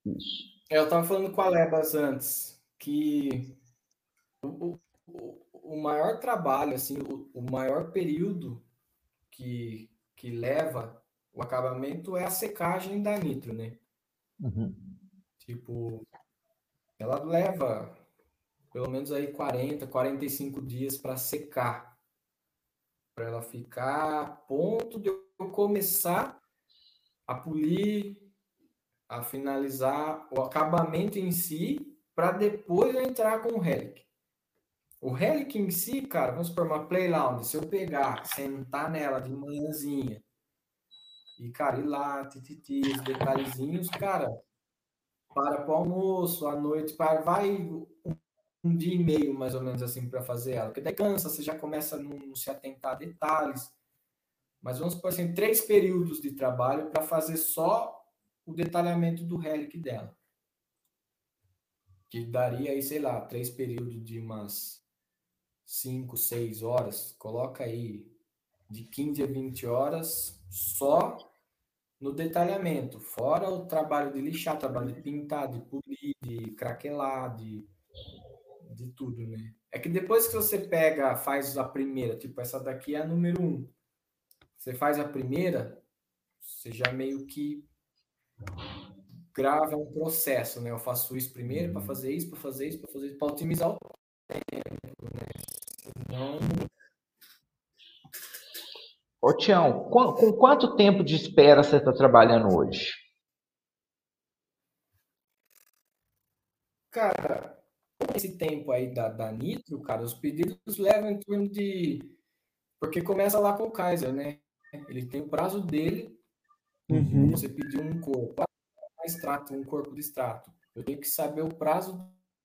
Isso. É, eu tava falando com a Lebas antes, que o, o, o maior trabalho, assim, o, o maior período que, que leva o acabamento é a secagem da nitro, né? Uhum. Tipo, ela leva pelo menos aí 40, 45 dias para secar. Para ela ficar a ponto de eu começar a polir, a finalizar o acabamento em si, para depois eu entrar com o Helic. O Helic em si, cara, vamos supor uma play lounge, se eu pegar, sentar nela de manhãzinha e, cara, ir lá, tititi, os detalhezinhos, cara, para para o almoço, à noite, para, vai um dia e meio, mais ou menos assim, para fazer ela. Porque daí cansa, você já começa a não se atentar a detalhes. Mas vamos por assim, três períodos de trabalho para fazer só o detalhamento do relic dela. Que daria aí, sei lá, três períodos de umas cinco, seis horas. Coloca aí de 15 a 20 horas só no detalhamento. Fora o trabalho de lixar, trabalho de pintar, de polir, de craquelar, de de tudo, né? É que depois que você pega, faz a primeira, tipo, essa daqui é a número um. Você faz a primeira, você já meio que grava um processo, né? Eu faço isso primeiro para fazer isso, para fazer isso, para fazer isso, para otimizar o tempo, né? Senão... Ô, Tião, com, com quanto tempo de espera você está trabalhando hoje? Cara, esse tempo aí da, da Nitro, cara, os pedidos levam em torno de. Porque começa lá com o Kaiser, né? Ele tem o prazo dele. Uhum. Você pediu um corpo, um extrato, um corpo de extrato. Eu tenho que saber o prazo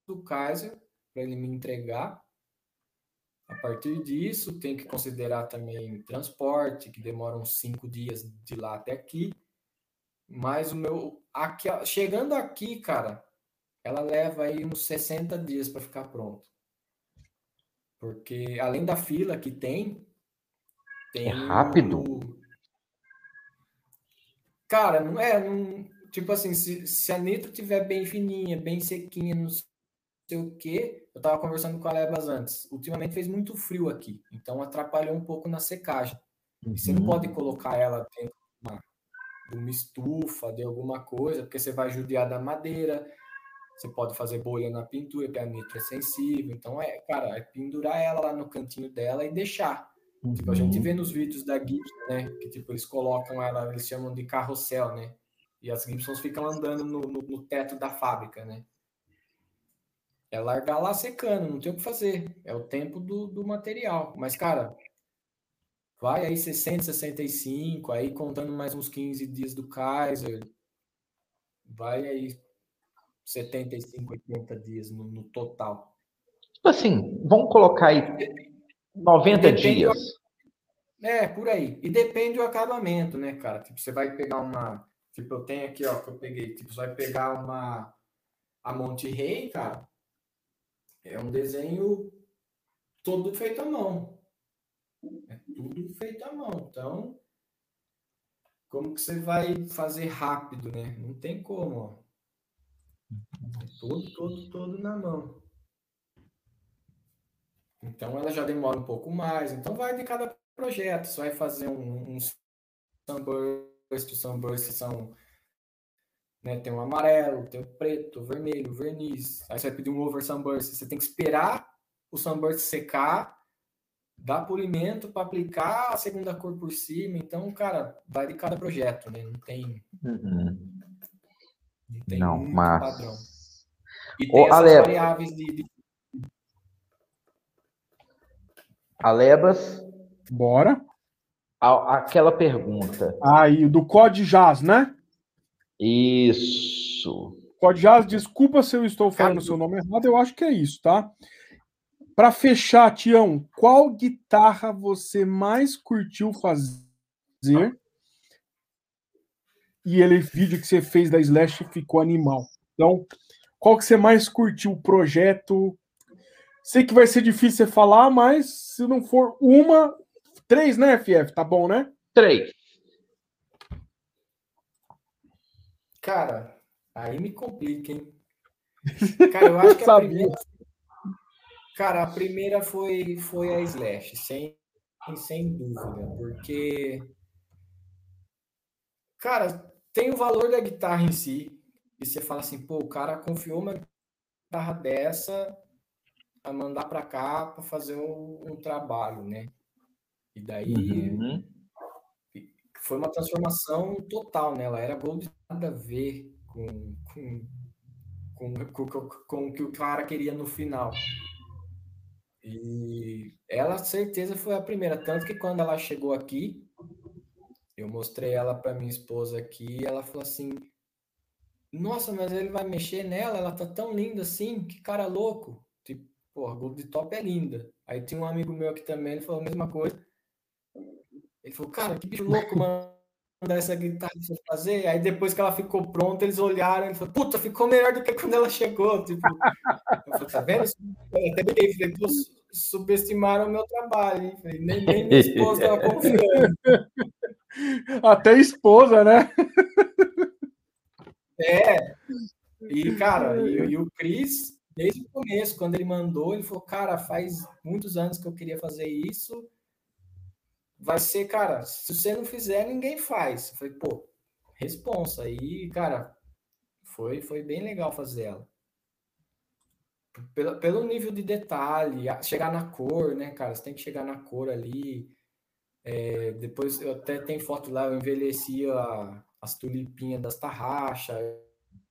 do Kaiser para ele me entregar. A partir disso, tem que considerar também transporte, que demora uns cinco dias de lá até aqui. Mas o meu. Aqui, chegando aqui, cara, ela leva aí uns 60 dias para ficar pronto. Porque além da fila que tem, tem é rápido. O... Cara, não é, não... tipo assim, se, se a nitro tiver bem fininha, bem sequinha, não sei o que, eu tava conversando com a Lebas antes. Ultimamente fez muito frio aqui, então atrapalhou um pouco na secagem. Uhum. Você não uhum. pode colocar ela dentro de uma, de uma estufa, de alguma coisa, porque você vai judiar da madeira você pode fazer bolha na pintura, porque a nitro é sensível. Então, é, cara, é pendurar ela lá no cantinho dela e deixar. Uhum. Tipo, a gente uhum. vê nos vídeos da Gibson, né? Que, tipo, eles colocam ela, eles chamam de carrossel, né? E as Gibsons ficam andando no, no, no teto da fábrica, né? É largar lá secando, não tem o que fazer. É o tempo do, do material. Mas, cara, vai aí 60, 65, aí contando mais uns 15 dias do Kaiser. Vai aí 75, 80 dias no, no total. Tipo assim, vamos colocar aí 90 dias. É, por aí. E depende do acabamento, né, cara? Tipo, você vai pegar uma. Tipo, eu tenho aqui, ó, que eu peguei. Tipo, você vai pegar uma. A Monte Rei, cara. É um desenho todo feito à mão. É tudo feito à mão. Então, como que você vai fazer rápido, né? Não tem como, ó. Todo, todo, todo na mão. Então ela já demora um pouco mais. Então vai de cada projeto. Você vai fazer um, um sunburst, sunburst são né, tem o amarelo, tem o preto, o vermelho, o verniz. Aí você vai pedir um over sunburst. Você tem que esperar o sunburst secar, dar polimento para aplicar a segunda cor por cima. Então, cara, vai de cada projeto, né? Não tem. Uhum. Não tem não, mas... padrão. E tem essas Alebas. variáveis de, de... Alebas. Bora. aquela pergunta. Aí, do Code Jazz, né? Isso. Code Jazz, desculpa se eu estou falando o seu nome errado, eu acho que é isso, tá? Para fechar, Tião, qual guitarra você mais curtiu fazer? E ele vídeo que você fez da Slash ficou animal. Então, qual que você mais curtiu o projeto? Sei que vai ser difícil você falar, mas se não for uma, três, né, FF? Tá bom, né? Três. Cara, aí me complica, hein? Cara, eu acho que a primeira. Cara, a primeira foi, foi a Slash, sem, sem dúvida, porque. Cara, tem o valor da guitarra em si. E você fala assim, pô, o cara confiou uma guitarra dessa a mandar para cá para fazer um, um, trabalho, né? E daí uhum. Foi uma transformação total, né? Ela era gold nada a ver com, com, com, com, com o que o cara queria no final. E ela, certeza, foi a primeira. Tanto que quando ela chegou aqui, eu mostrei ela para minha esposa aqui, e ela falou assim: Nossa, mas ele vai mexer nela, ela tá tão linda assim, que cara louco. Tipo, porra, Gold Top é linda. Aí tinha um amigo meu aqui também, ele falou a mesma coisa. Ele falou, cara, que bicho louco, mano mandar essa guitarra pra fazer. Aí depois que ela ficou pronta, eles olharam e falaram, puta, ficou melhor do que quando ela chegou. Tipo, eu falei, tá vendo? Eu até brinquei, falei, pô, subestimaram o meu trabalho, hein? Falei, nem, nem minha esposa estava confiando. Até esposa, né? É. E, cara, e, e o Cris, desde o começo, quando ele mandou, ele falou, cara, faz muitos anos que eu queria fazer isso vai ser, cara, se você não fizer, ninguém faz. Eu falei, pô, responsa. Aí, cara, foi, foi bem legal fazer ela. Pelo, pelo nível de detalhe, chegar na cor, né, cara? Você tem que chegar na cor ali. É, depois, eu até tenho foto lá, eu envelheci a, as tulipinhas das tarraxas,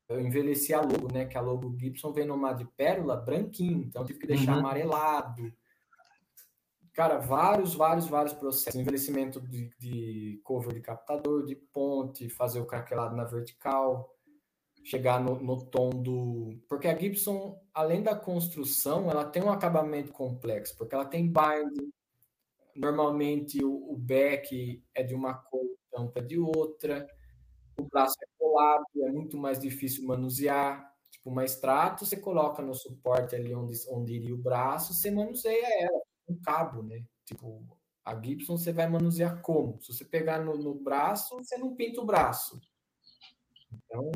eu envelheci a logo, né? Que a logo Gibson vem numa de pérola branquinho, então eu tive que deixar uhum. amarelado. Cara, vários, vários, vários processos. Envelhecimento de, de cover de captador, de ponte, fazer o craquelado na vertical, chegar no, no, tom do. Porque a Gibson, além da construção, ela tem um acabamento complexo, porque ela tem binding. Normalmente o, o back é de uma cor, tampa de outra. O braço é colado, é muito mais difícil manusear. Tipo, uma extrato, você coloca no suporte ali onde, onde iria o braço, você manuseia ela um cabo, né? Tipo, a Gibson você vai manusear como? Se você pegar no, no braço, você não pinta o braço. Então,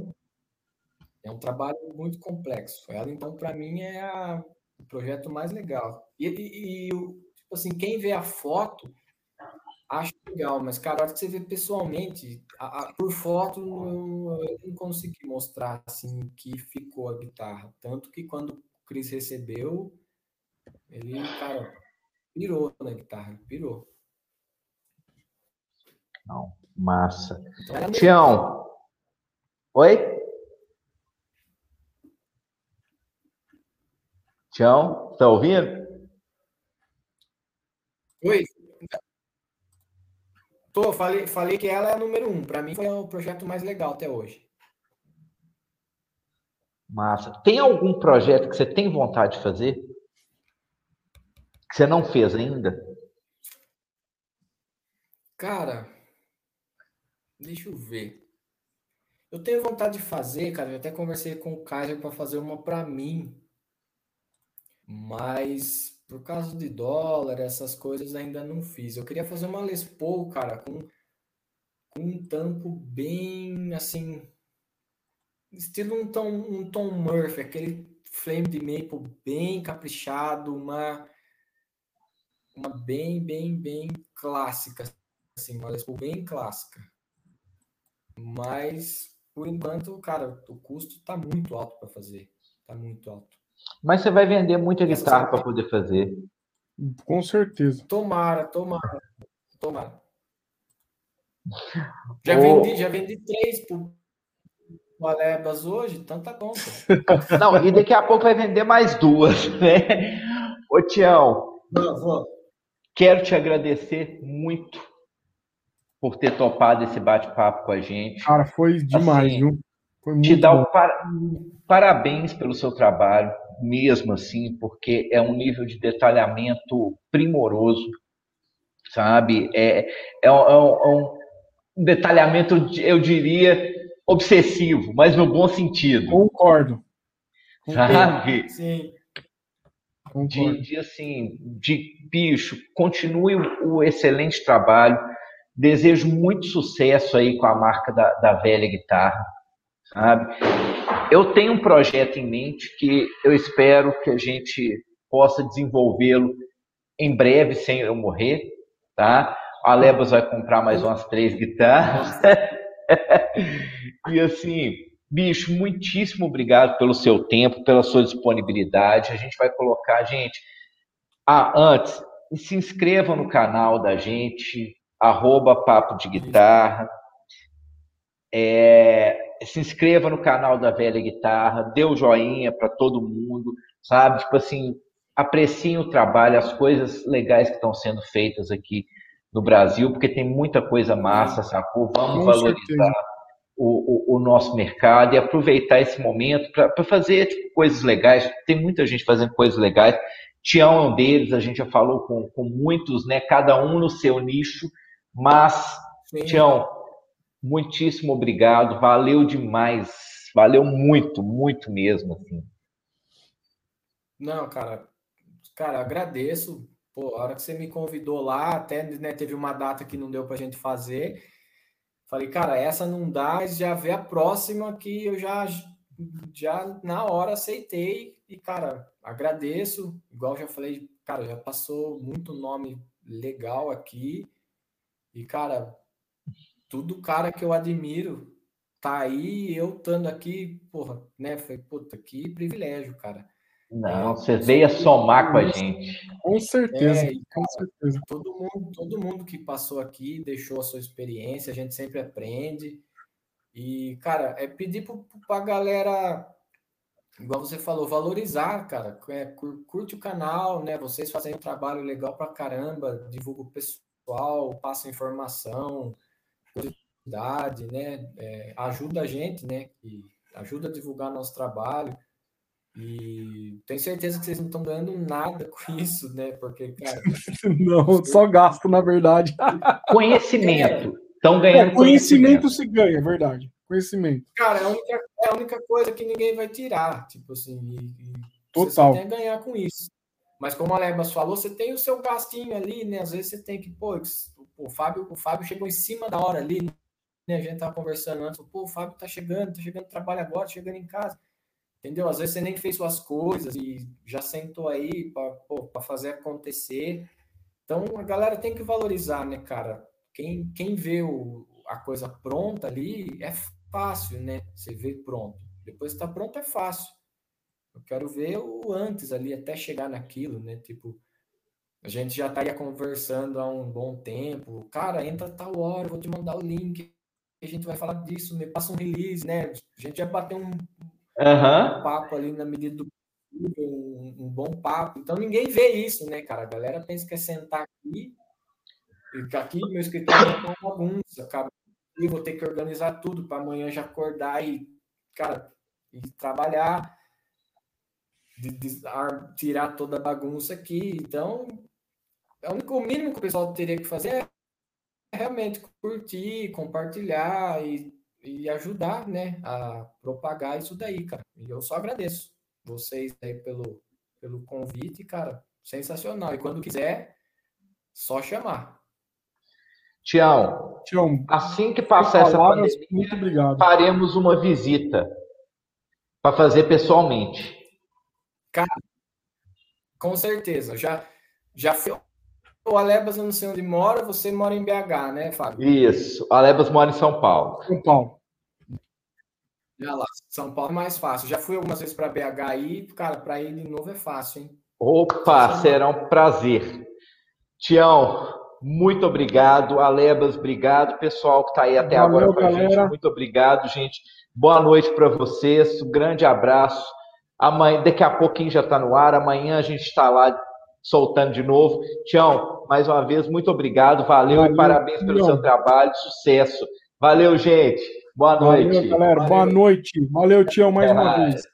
é um trabalho muito complexo. Ela, então, para mim, é a, o projeto mais legal. E, e, e, tipo assim, quem vê a foto acha legal, mas, cara, a hora que você vê pessoalmente, a, a, por foto, eu, eu não consegui mostrar, assim, que ficou a guitarra. Tanto que quando o Chris recebeu, ele, cara, pirou na guitarra, pirou. Não, massa. Então, Tião. Oi? Tião, tá ouvindo? Oi. Tô, falei, falei que ela é a número um. Para mim foi o projeto mais legal até hoje. Massa. Tem algum projeto que você tem vontade de fazer? Que você não fez ainda? Cara, deixa eu ver. Eu tenho vontade de fazer, cara. Eu até conversei com o Kaiser para fazer uma para mim, mas por causa de dólar, essas coisas ainda não fiz. Eu queria fazer uma Les Paul, cara, com, com um tampo bem assim, estilo um Tom, um Tom Murphy, aquele flame de maple bem caprichado, uma uma bem, bem, bem clássica, assim, uma Les Paul bem clássica. Mas, por enquanto, cara, o custo está muito alto para fazer. Está muito alto. Mas você vai vender muita guitarra para poder fazer. Com certeza. Tomara, tomara, tomara. Já, vendi, já vendi três por Alebas hoje, tanta conta. Não, e daqui a pouco vai vender mais duas, né? Ô, Tião. Não, vou. Quero te agradecer muito por ter topado esse bate-papo com a gente. Cara, foi demais, assim, viu? Foi muito te dar par... parabéns pelo seu trabalho, mesmo assim, porque é um nível de detalhamento primoroso, sabe? É, é, é, um, é um detalhamento, eu diria, obsessivo, mas no bom sentido. Concordo. Sabe? Sim. De, de, assim, de bicho, continue o, o, excelente trabalho. Desejo muito sucesso aí com a marca da, da velha guitarra, sabe? Eu tenho um projeto em mente que eu espero que a gente possa desenvolvê-lo em breve, sem eu morrer, tá? A Lebas vai comprar mais umas três guitarras. e assim, bicho, muitíssimo obrigado pelo seu tempo, pela sua disponibilidade. A gente vai colocar, gente. Ah, antes, se inscreva no canal da gente, arroba Papo de Guitarra. É, se inscreva no canal da Velha Guitarra, dê o joinha para todo mundo, sabe? Tipo assim, apreciem o trabalho, as coisas legais que estão sendo feitas aqui no Brasil, porque tem muita coisa massa, sacou? Vamos Com valorizar o, o, o, nosso mercado e aproveitar esse momento para fazer tipo, coisas legais. Tem muita gente fazendo coisas legais. Tião é um deles, a gente já falou com, com muitos, né? Cada um no seu nicho, mas, Sim. Tião, muitíssimo obrigado, valeu demais, valeu muito, muito mesmo, assim. Não, cara, cara, agradeço Pô, a hora que você me convidou lá, até né, teve uma data que não deu para a gente fazer. Falei, cara, essa não dá, já vê a próxima que eu já, já na hora aceitei. E, cara, agradeço. Igual já falei, cara, já passou muito nome legal aqui. E, cara, tudo cara que eu admiro tá aí, eu estando aqui, porra, né? Foi, puta, que privilégio, cara. Não, você veio somar com a gente. Com certeza, é, com certeza. Todo mundo, todo mundo que passou aqui deixou a sua experiência, a gente sempre aprende. E, cara, é pedir para a galera, igual você falou, valorizar, cara. É, curte o canal, né? Vocês fazem um trabalho legal para caramba, divulga o pessoal, passa informação, curiosidade, né? É, ajuda a gente, né? E ajuda a divulgar nosso trabalho. E tenho certeza que vocês não estão ganhando nada com isso, né? Porque, cara. não, só gasto, na verdade. Conhecimento. Estão ganhando é, conhecimento, conhecimento. se ganha, é verdade. Conhecimento. Cara, é a, única, é a única coisa que ninguém vai tirar. Tipo assim, e, e Total. você tem a ganhar com isso. Mas como a Lebas falou, você tem o seu gastinho ali, né? Às vezes você tem que, pô, o Fábio, o Fábio chegou em cima da hora ali, né? A gente tava conversando antes, pô, o Fábio tá chegando, tá chegando trabalho agora, tá chegando em casa. Entendeu? Às vezes você nem fez suas coisas e já sentou aí para fazer acontecer. Então a galera tem que valorizar, né, cara? Quem, quem vê o, a coisa pronta ali é fácil, né? Você vê pronto. Depois está pronto é fácil. Eu quero ver o antes ali até chegar naquilo, né? Tipo, a gente já estaria conversando há um bom tempo. Cara, entra tal hora, vou te mandar o link. A gente vai falar disso, me passa um release, né? A gente já bateu um, Uhum. Um papo ali na medida do possível, um, um, bom papo. Então ninguém vê isso, né, cara? A galera pensa que é sentar aqui, e aqui meu escritório é uma bagunça, acaba e vou ter que organizar tudo para amanhã já acordar e, cara, e trabalhar, de, de, tirar toda a bagunça aqui. Então, é o único mínimo que o pessoal teria que fazer é realmente curtir, compartilhar e e ajudar, né, a propagar isso daí, cara. E eu só agradeço vocês aí pelo, pelo convite, cara. Sensacional. E quando quiser, só chamar. Tião, Tião assim que passar essa pandemia, muito obrigado. faremos uma visita para fazer pessoalmente. Cara, com certeza. Já, já fui. O Alebas, eu não sei onde mora, você mora em BH, né, Fábio? Isso, o Alebas mora em São Paulo. São Paulo. Já lá, São Paulo é mais fácil. Já fui algumas vezes para BH aí, cara, para ir de novo é fácil, hein? Opa, será um prazer. Tião, muito obrigado. Alebas, obrigado. Pessoal que está aí até Valeu, agora com a gente, muito obrigado, gente. Boa noite para vocês. Um grande abraço. Amanhã, daqui a pouquinho já está no ar. Amanhã a gente está lá soltando de novo. Tião, mais uma vez, muito obrigado, valeu, valeu e parabéns pelo seu trabalho, sucesso. Valeu, gente. Boa noite. Valeu, galera. Valeu. Boa noite. Valeu, Tião, mais Até uma mais. vez.